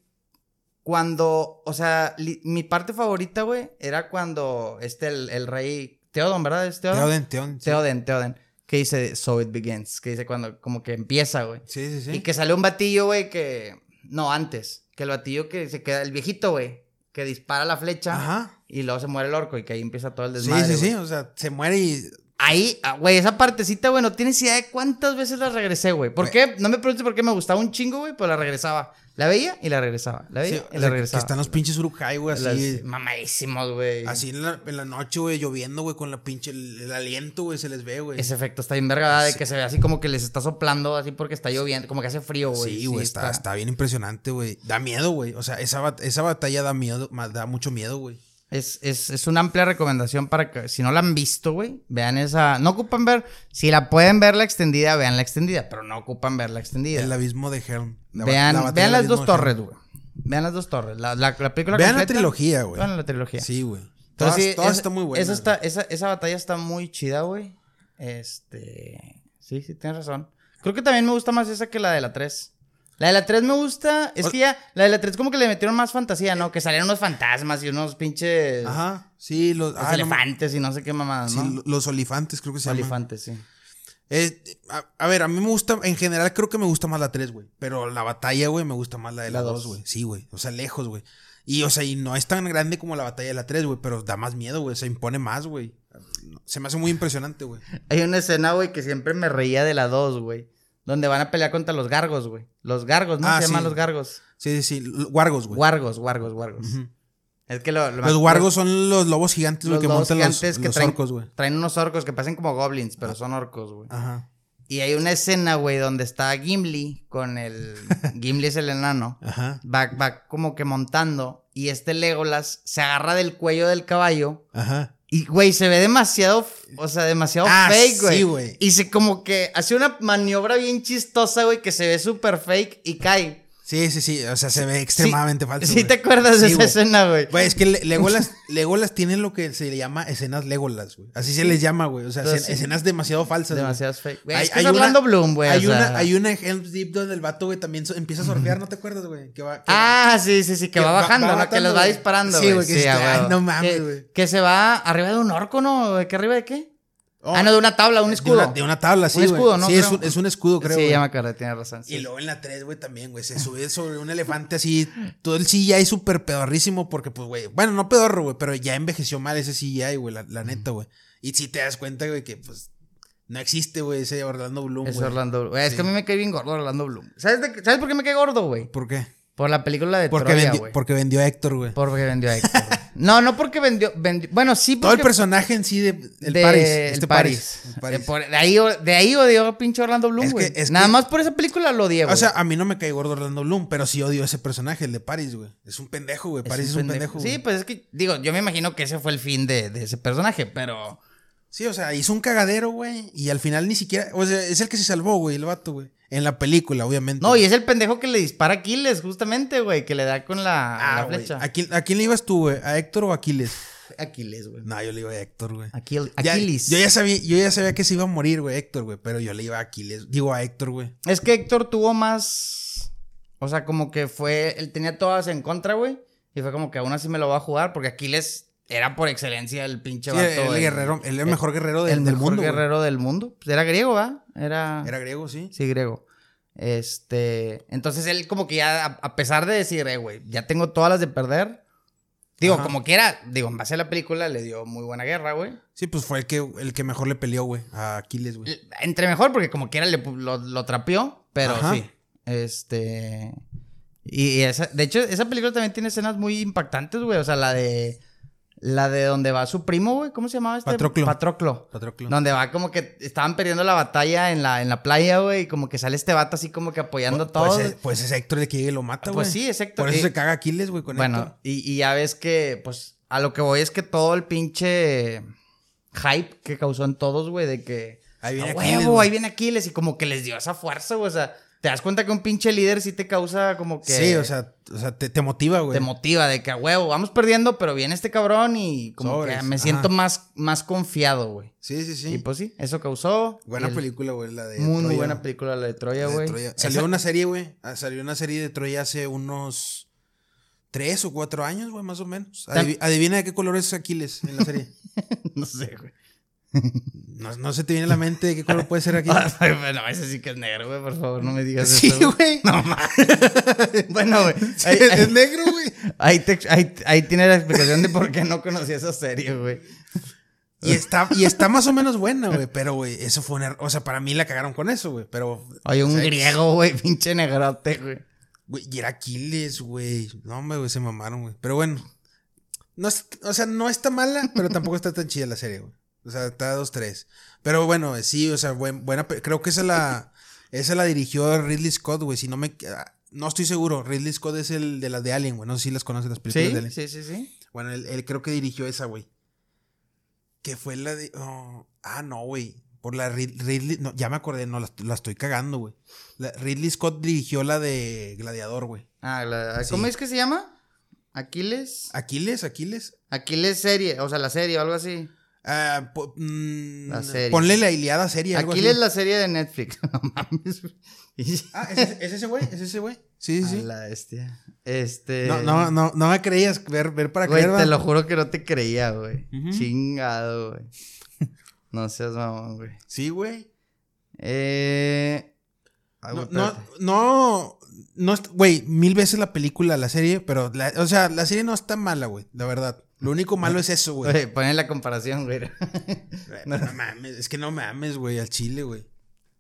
S2: cuando, o sea, li- mi parte favorita, güey, era cuando este, el, el rey Teodon, ¿verdad? ¿Es Teodon?
S1: Teoden, Teoden. sí.
S2: Teoden, Teoden. Que dice, so it begins. Que dice cuando, como que empieza, güey.
S1: Sí, sí, sí.
S2: Y que sale un batillo, güey, que, no, antes. Que el batillo que se queda, el viejito, güey, que dispara la flecha.
S1: Ajá.
S2: Y luego se muere el orco y que ahí empieza todo el
S1: Sí,
S2: desmadre.
S1: sí, sí.
S2: güey.
S1: O sea, se muere y.
S2: Ahí, ah, güey, esa partecita, güey, no tienes idea de cuántas veces la regresé, güey. ¿Por qué? No me preguntes por qué me gustaba un chingo, güey, pero la regresaba. La veía y la regresaba. La veía y la
S1: que
S2: regresaba.
S1: están los pinches Uruk-hai, güey, así.
S2: Las- Mamadísimos, güey.
S1: Así en la, en la noche, güey, lloviendo, güey, con la pinche. El, el aliento, güey, se les ve, güey.
S2: Ese efecto está bien verga. De que se ve así como que les está soplando, así porque está lloviendo, como que hace frío, güey.
S1: Sí, güey, está, está bien impresionante, güey. Da miedo, güey. O sea, esa, bat- esa batalla da miedo, da mucho miedo, güey.
S2: Es, es, es una amplia recomendación para que, si no la han visto, güey, vean esa. No ocupan ver, si la pueden ver la extendida, vean la extendida, pero no ocupan ver la extendida.
S1: El abismo de Helm. La
S2: vean
S1: la
S2: vean las dos torres, güey. Vean las dos torres. La, la, la película
S1: Vean la trilogía, güey.
S2: Vean la trilogía.
S1: Sí, güey.
S2: Entonces,
S1: Todas, están muy buenas.
S2: Esa, está, esa, esa batalla está muy chida, güey. Este. Sí, sí, tienes razón. Creo que también me gusta más esa que la de la 3. La de la 3 me gusta. Es que ya. La de la 3 como que le metieron más fantasía, ¿no? Que salieron unos fantasmas y unos pinches.
S1: Ajá. Sí, los,
S2: Los
S1: ah, no
S2: elefantes y no sé qué mamadas,
S1: sí,
S2: ¿no?
S1: lo- los olifantes, creo que se llaman.
S2: Olifantes, sí.
S1: Eh, a, a ver, a mí me gusta, en general creo que me gusta más la 3, güey. Pero la batalla, güey, me gusta más la de la
S2: La
S1: 2,
S2: dos.
S1: güey. Sí, güey. O sea, lejos, güey. Y, o sea, y no es tan grande como la batalla de la 3, güey. Pero da más miedo, güey. Se impone más, güey. Se me hace muy impresionante, güey.
S2: Hay una escena, güey, que siempre me reía de la 2, güey. Donde van a pelear contra los gargos, güey. Los gargos, ¿no?
S1: Ah,
S2: Se llaman
S1: sí.
S2: los gargos.
S1: Sí, sí, sí. Wargos, güey.
S2: Wargos, wargos, wargos.
S1: Ujú.
S2: Es que lo, lo-
S1: Los wargos son los lobos gigantes, güey,
S2: los
S1: que montan los,
S2: gigantes que
S1: los
S2: traen,
S1: orcos, güey.
S2: traen unos orcos que parecen como goblins, pero son orcos, güey.
S1: Ajá.
S2: Y hay una escena, güey, donde está Gimli con el... (laughs) Gimli es el enano.
S1: Ajá.
S2: Va, va como que montando y este Legolas se agarra del cuello del caballo
S1: Ajá.
S2: Y, güey, se ve demasiado, o sea, demasiado
S1: Ah,
S2: fake, güey.
S1: sí, güey.
S2: Y se como que hace una maniobra bien chistosa, güey, que se ve súper fake y cae.
S1: Sí, sí, sí. O sea, se ve extremadamente falso.
S2: Sí,
S1: güey.
S2: te acuerdas de
S1: Sí,
S2: esa
S1: güey.
S2: escena, güey.
S1: Güey, es que Le- (laughs) Legolas, Legolas tiene lo que se le llama escenas Legolas, güey. Así se les llama, güey. O sea,
S2: Entonces, sí.
S1: escenas demasiado falsas. güey.
S2: Demasiadas fake. Güey,
S1: Hay-
S2: es que
S1: hay
S2: es Orlando
S1: una-
S2: Bloom, güey.
S1: Hay
S2: o sea.
S1: una, hay una Helm's Deep donde el vato, güey, también so- empieza a (clears throat) surfear, ¿no te acuerdas, güey? Que va, que
S2: Ah, sí, sí, sí, que,
S1: que
S2: va bajando,
S1: va
S2: ¿no? Que los va
S1: güey.
S2: disparando,
S1: Sí,
S2: güey.
S1: güey, que
S2: Sí,
S1: ay,
S2: huevo.
S1: no mames,
S2: Que-
S1: güey.
S2: Que se va arriba de un orco, ¿no? ¿De qué arriba de qué?
S1: Oh,
S2: ah, no, de una tabla, un
S1: de
S2: escudo.
S1: una- De una, tabla, sí,
S2: Un escudo, ¿no?
S1: Sí, es un, es un escudo, creo.
S2: Sí, ya me acordé, tienes razón. sí.
S1: Y luego en la 3, güey, también, güey, se sube sobre un elefante así, todo el CGI súper pedorrísimo porque, pues, güey, bueno, no pedorro, güey, pero ya envejeció mal ese CGI, güey, la, la neta, güey. Y si te das cuenta, güey, que, pues, no existe, güey, ese Orlando Bloom,
S2: Es
S1: güey.
S2: Orlando Bloom. Es
S1: Sí.
S2: que a mí me cae bien gordo Orlando Bloom. ¿Sabes, de ¿Sabes por qué me cae gordo, güey?
S1: ¿Por qué?
S2: Por la película de
S1: Porque,
S2: Troya, güey.
S1: porque vendió a Héctor, güey.
S2: Porque vendió a Héctor. No, no porque vendió, vendió- Bueno, sí
S1: Todo el personaje en sí de el
S2: de-
S1: Paris.
S2: el
S1: Este
S2: Paris.
S1: Paris. el Paris.
S2: De, por- de ahí, de ahí odió a pinche Orlando Bloom, güey. Nada
S1: que-
S2: más por esa película lo odié, güey.
S1: O sea, a mí no me cae gordo Orlando Bloom, pero sí odio ese personaje, el de Paris, güey. Es un pendejo, güey. Paris es un pendejo.
S2: Sí,
S1: güey.
S2: pues es que, digo, yo me imagino que ese fue el fin de, de ese personaje, pero...
S1: Sí, o sea, hizo un cagadero, güey. Y al final ni siquiera. O sea, es el que se salvó, güey, el vato, güey. En la película, obviamente.
S2: No, y es el pendejo que le dispara a Aquiles, justamente, güey, que le da con la,
S1: Ah,
S2: la flecha.
S1: ¿A quién, ¿A quién le ibas tú, güey? ¿A Héctor o a Aquiles? (laughs)
S2: Aquiles, güey.
S1: No, yo le iba a Héctor, güey.
S2: Aquil-
S1: Ya-
S2: Aquiles.
S1: yo ya sabía, yo ya sabía que se iba a morir, güey, Héctor, güey. Pero yo le iba a Aquiles. Digo a Héctor, güey.
S2: Es que Héctor tuvo más. O sea, como que fue. Él tenía todas en contra, güey. Y fue como que aún así me lo va a jugar. Porque Aquiles era por excelencia el pinche
S1: Sí,
S2: vato.
S1: el, guerrero, el,
S2: el-
S1: mejor guerrero del,
S2: el
S1: del
S2: mejor
S1: mundo.
S2: guerrero del mundo. Pues era griego, ¿va? Era.
S1: Era griego, sí.
S2: Sí, griego. Este. Entonces él, como que ya, a, pesar de decir, eh, güey, ya tengo todas las de perder. Digo,
S1: Ajá.
S2: como quiera, digo, en base a la película le dio muy buena guerra, güey.
S1: Sí, pues fue el que, el que mejor le peleó, güey, a Aquiles, güey.
S2: Entre mejor, porque como quiera le, lo, lo trapeó, pero
S1: Ajá.
S2: sí. Este. Y, y esa, de hecho, esa película también tiene escenas muy impactantes, güey. O sea, la de. La de donde va su primo, güey. ¿Cómo se llamaba este?
S1: Patroclo.
S2: Patroclo.
S1: Patroclo.
S2: Donde va como que estaban perdiendo la batalla en la, en la playa, güey. Y como que sale este vato así como que apoyando
S1: Pues-
S2: todo.
S1: Pues, es- pues es Héctor el que llega y lo mata, güey.
S2: Pues sí, es Héctor.
S1: Por eso
S2: Y-
S1: se caga Aquiles, güey, con
S2: bueno,
S1: Héctor.
S2: y, y ya ves que, pues, a lo que voy es que todo el pinche hype que causó en todos, güey, de que.
S1: Ahí viene
S2: "A
S1: Aquiles,
S2: huevo,
S1: güey".
S2: ahí viene Aquiles. Y como que les dio esa fuerza, güey. O sea, te das cuenta que un pinche líder sí te causa como que.
S1: Sí, o sea, o sea te, te motiva, güey.
S2: Te motiva de que a huevo, vamos perdiendo, pero viene este cabrón y como
S1: Sobres,
S2: que me siento
S1: ajá.
S2: más, más confiado, güey.
S1: Sí, sí, sí.
S2: Y pues sí, eso causó.
S1: buena
S2: el-
S1: película, güey, la de
S2: Muy, muy
S1: Troya.
S2: buena película la de Troya, güey.
S1: Salió
S2: Esa-
S1: una serie, güey. Ah, Salió una serie de Troya hace unos tres o cuatro años, güey, más o menos. Adivina de qué color es Aquiles en la serie. (laughs)
S2: no sé, güey.
S1: No, no se te viene a la mente de qué color puede ser Aquiles. (laughs)
S2: bueno, ese sí que es negro, güey, por favor, no me digas
S1: Sí,
S2: eso.
S1: güey.
S2: No mames. (laughs) bueno, güey.
S1: Sí,
S2: ahí,
S1: es
S2: ahí-
S1: negro, güey.
S2: ahí te- ahí- ahí tiene la explicación de por qué no conocía esa serie, güey.
S1: Y está, y está más o menos buena, güey. Pero, güey, eso fue un error. O sea, para mí la cagaron con eso, güey. Pero.
S2: Oye, un
S1: o sea,
S2: griego, güey, pinche negrote, güey.
S1: Güey, y era Aquiles, güey. No, hombre, güey, se mamaron, güey. Pero bueno. No o sea, no está mala, pero tampoco está tan chida la serie, güey. O sea, está dos, tres. Pero bueno, sí, o sea, buen- buena. Creo que esa la. (laughs) Esa la dirigió Ridley Scott, güey. Si no me. ah, No estoy seguro. Ridley Scott es el de las de Alien, güey. No sé si las conoces las películas de Alien.
S2: sí, sí, sí.
S1: Bueno, él, él creo que dirigió esa, güey. Que fue la de. oh, ah, no, güey. Por la Rid- Ridley. No, ya me acordé, no, la, la estoy cagando, güey. Ridley Scott dirigió la de Gladiador, güey.
S2: Ah, la-
S1: Sí.
S2: ¿cómo es que se llama? Aquiles.
S1: Aquiles, Aquiles.
S2: Aquiles serie, o sea, la serie o algo así.
S1: Ah, po- mm,
S2: La serie.
S1: Ponle la Iliada serie, algo
S2: Aquiles
S1: así.
S2: la serie de Netflix. (laughs) No mames.
S1: Ah, ¿es, ese- es ese güey, es ese güey. Sí,
S2: A
S1: sí.
S2: la bestia. Este.
S1: No, no, no, no me creías ver, ver para
S2: Güey,
S1: creer,
S2: te lo juro que no te creía, güey.
S1: Ujú.
S2: Chingado, güey. (laughs) No seas mamón, güey.
S1: Sí, güey.
S2: Eh. ay,
S1: No,
S2: güey,
S1: no, no, no, est- güey, mil veces la película, la serie, pero, la- o sea, la serie no está mala, güey, la verdad. Lo único malo es eso, güey.
S2: Güey, ponen la comparación, güey.
S1: No, no mames, es que no mames, güey, al chile, güey.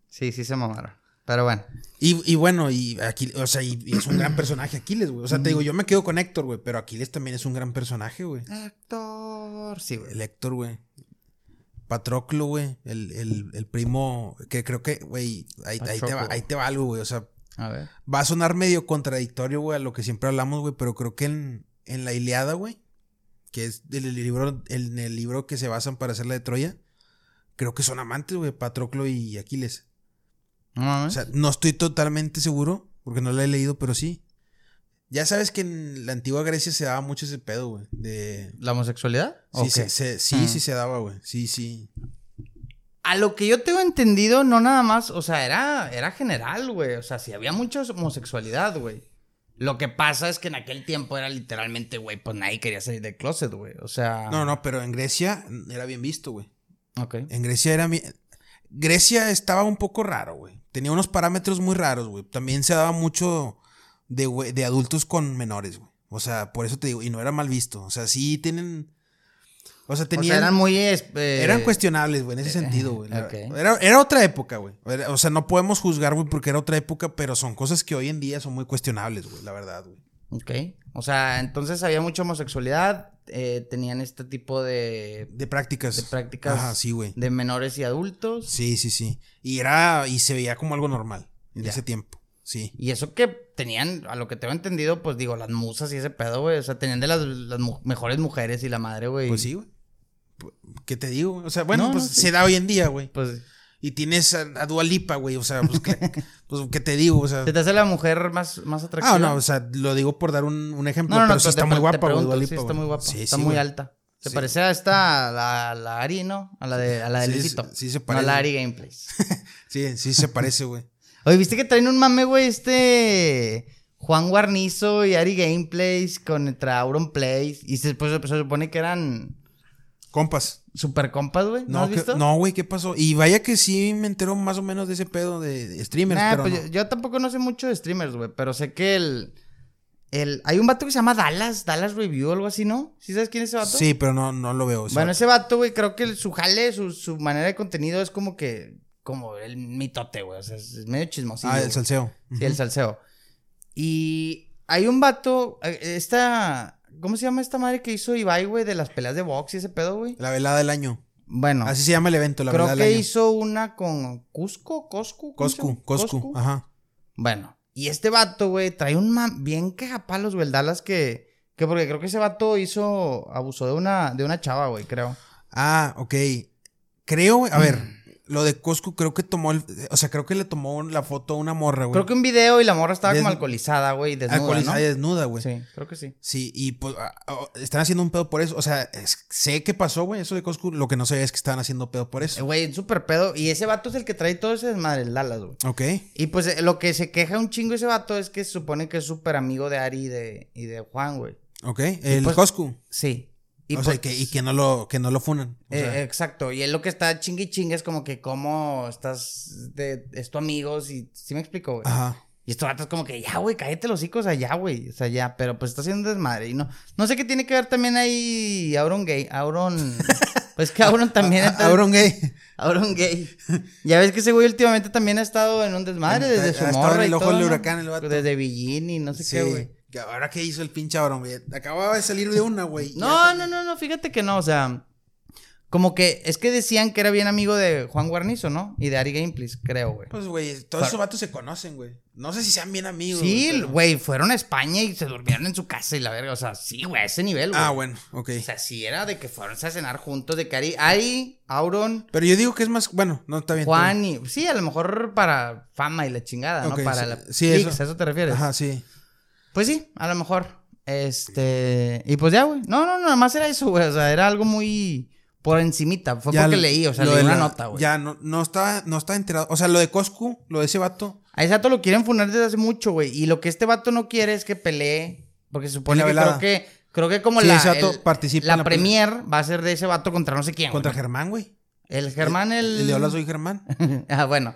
S2: Sí, sí se mamaron. Pero bueno.
S1: Y, y bueno, y aquí, o sea, y, y es un gran personaje Aquiles, güey. O sea, te digo, yo me quedo con Héctor, güey, pero Aquiles también es un gran personaje, güey.
S2: Héctor. Sí, güey.
S1: El Héctor, güey. Patroclo, güey. El, el, el primo, que creo que, güey, ahí, ahí te va, ahí te va algo, güey. O sea,
S2: A ver.
S1: va a sonar medio contradictorio, güey, a lo que siempre hablamos, güey, pero creo que en, en la Iliada, güey, que es el libro, en el libro que se basan para hacer la de Troya, creo que son amantes, güey, Patroclo y Aquiles.
S2: No.
S1: O sea, no estoy totalmente seguro, porque no la he leído, pero sí. Ya sabes que en la antigua Grecia se daba mucho ese pedo, güey. De.
S2: ¿La homosexualidad?
S1: Sí,
S2: ¿O
S1: se- se- sí,
S2: Mm.
S1: sí se daba, güey. Sí, sí.
S2: A lo que yo tengo entendido, no nada más, o sea, era, era general, güey. O sea, si había mucha homosexualidad, güey. Lo que pasa es que en aquel tiempo era literalmente, güey, pues nadie quería salir del closet, güey. O sea.
S1: No, no, pero en Grecia era bien visto, güey.
S2: Ok.
S1: En Grecia era. mi- Grecia estaba un poco raro, güey. Tenía unos parámetros muy raros, güey. También se daba mucho de, de adultos con menores, güey. O sea, por eso te digo, y no era mal visto. O sea, sí tienen. O sea,
S2: O
S1: tenían.
S2: sea, eran muy. eh,
S1: Eran cuestionables, güey, en ese sentido, güey. La-
S2: ok.
S1: Era, era otra época, güey. O sea, no podemos juzgar, güey, porque era otra época, pero son cosas que hoy en día son muy cuestionables, güey, la verdad, güey.
S2: Ok. O sea, entonces había mucha homosexualidad. eh, tenían este tipo de.
S1: De prácticas.
S2: De prácticas.
S1: Ajá, sí, güey.
S2: De menores y adultos.
S1: Sí, sí, sí. Y era, y se veía como algo normal en
S2: Ya.
S1: ese tiempo. Sí.
S2: Y eso que tenían, a lo que tengo entendido, pues digo, las musas y ese pedo, güey. O sea, tenían de las, las mu- mejores mujeres y la madre, güey.
S1: Pues sí, güey. ¿Qué te digo? O sea, bueno,
S2: No,
S1: pues
S2: no, sí.
S1: se da hoy en día, güey.
S2: Pues
S1: Y tienes a, a Dua Lipa, güey. O sea, pues, ¿qué, (laughs) pues, ¿qué te digo? O sea.
S2: se te hace la mujer más, más atractiva.
S1: Ah, no, o sea, lo digo por dar un, un ejemplo,
S2: No, no, no,
S1: pero sí está muy guapa, güey,
S2: pregunto,
S1: Dua
S2: sí,
S1: Lipa,
S2: está
S1: güey.
S2: muy guapa.
S1: Sí,
S2: está
S1: sí,
S2: muy alta. Se parece a esta, la, la Ari, ¿no? A la de, a la de
S1: Sí, se
S2: No a
S1: parece.
S2: la Ari Gameplays. (laughs)
S1: Sí, sí se parece, güey.
S2: Oye, ¿viste que traen un mame, güey? Este. Juan Guarnizo y Ari Gameplays contra Auron Plays. Y se, pues, se supone que eran
S1: Compas.
S2: super compas, güey. ¿No,
S1: No,
S2: has
S1: que-
S2: visto?
S1: no, güey, ¿qué pasó? Y vaya que sí me entero más o menos de ese pedo de, streamers,
S2: Nah,
S1: pero
S2: pues
S1: no.
S2: yo, yo tampoco no sé mucho de streamers, güey. Pero sé que el. El, hay un vato que se llama Dallas, Dallas Review o algo así, ¿no? ¿Sí sabes quién es ese vato?
S1: Sí, pero no, no lo veo.
S2: Bueno, ese vato, güey, creo que su jale, su, su manera de contenido es como que. Como el mitote, güey. O sea, es, medio chismosillo.
S1: ah, el salseo.
S2: Sí, el salseo. Y hay un vato. eh, Esta. ¿Cómo se llama esta madre que hizo Ibai, güey, de las peleas de box y ese pedo, güey?
S1: La velada del año.
S2: Bueno,
S1: Así se llama el evento, la
S2: creo
S1: velada
S2: que
S1: del año.
S2: hizo una con Cusco, Coscu.
S1: Coscu, Coscu, ajá.
S2: Bueno, y este vato, güey, trae un man bien cagapalos, güey, el Dallas que. Que porque creo que ese vato hizo. Abusó de una, de una chava, güey, creo.
S1: Ah, ok. Creo, güey, a ver. (clears throat) lo de Coscu creo que tomó el, o sea, creo que le tomó la foto a una morra, güey.
S2: Creo que un video y la morra estaba como alcoholizada, güey, desnuda,
S1: Alcoholizada y desnuda, güey.
S2: Sí, creo que sí.
S1: Sí, y pues ah, ah, están haciendo un pedo por eso. O sea, es- sé qué pasó, güey, eso de Coscu. Lo que no sé es que estaban haciendo pedo por
S2: Eh,
S1: eso.
S2: Güey, súper pedo. Y ese vato es el que trae todo ese desmadre, el Dallas, güey.
S1: Ok,
S2: Y pues eh, lo que se queja un chingo ese vato es que se supone que es súper amigo de Ari y de, y de Juan, güey.
S1: ok. El
S2: pues-
S1: Coscu.
S2: Sí. Y
S1: o
S2: pues,
S1: sea, que, y que no lo, que no lo funan. O
S2: eh,
S1: sea,
S2: exacto. Y él lo que está chingue y chingue es como que cómo estás de, es tu amigos y sí me explico, güey.
S1: ajá.
S2: Y estos vatos como que ya, güey, cállate los hijos, ya, güey. O sea, ya, pero pues está haciendo un desmadre. Y no, no sé qué tiene que ver también ahí Auron Gay. Auron. (laughs) pues que Auron también está.
S1: Auron gay.
S2: Auron Gay. Ya ves que ese güey últimamente también ha estado en un desmadre desde su morra
S1: el ojo del huracán el vato.
S2: Desde no sé
S1: Sí.
S2: qué, güey.
S1: Ahora qué hizo el pinche Auron, güey. Acababa de salir de una, güey.
S2: No, no, no, no, fíjate que no, o sea, como que es que decían que era bien amigo de Juan Guarnizo, ¿no? Y de Ari Gameplays, creo, güey.
S1: Pues, güey, todos esos vatos se conocen, güey. No sé si sean bien amigos.
S2: Sí,
S1: pero-
S2: güey, fueron a España y se durmieron en su casa y la verga, o sea, sí, güey, a ese nivel, güey.
S1: Ah, bueno, ok.
S2: O sea, sí era de que fueron a cenar juntos, de que Ari, Ari Auron,
S1: Pero yo digo que es más, bueno, no está bien.
S2: Juan y... Sí, a lo mejor para fama y la chingada, ¿no? Para
S1: sí,
S2: la...
S1: sí, eso.
S2: ¿a eso te refieres?
S1: Ajá, sí.
S2: Pues sí, a lo mejor. Este. Y pues ya, güey. No, no, nada más era eso, güey. O sea, era algo muy por encimita. Fue
S1: Ya
S2: porque leí, o sea, leí una
S1: la-
S2: nota, güey.
S1: Ya, no, no está, no está enterado. O sea, lo de Coscu, lo de ese vato.
S2: A ese vato lo quieren funar desde hace mucho, güey. Y lo que este vato no quiere es que pelee. Porque se supone que
S1: velada.
S2: creo que. Creo que como
S1: Sí,
S2: la.
S1: ese vato
S2: el-
S1: participa
S2: la
S1: la
S2: premier va a ser de ese vato contra no sé quién.
S1: Contra. Germán, güey.
S2: El Germán, el.
S1: El de Hola Soy Germán. (laughs)
S2: ah, bueno.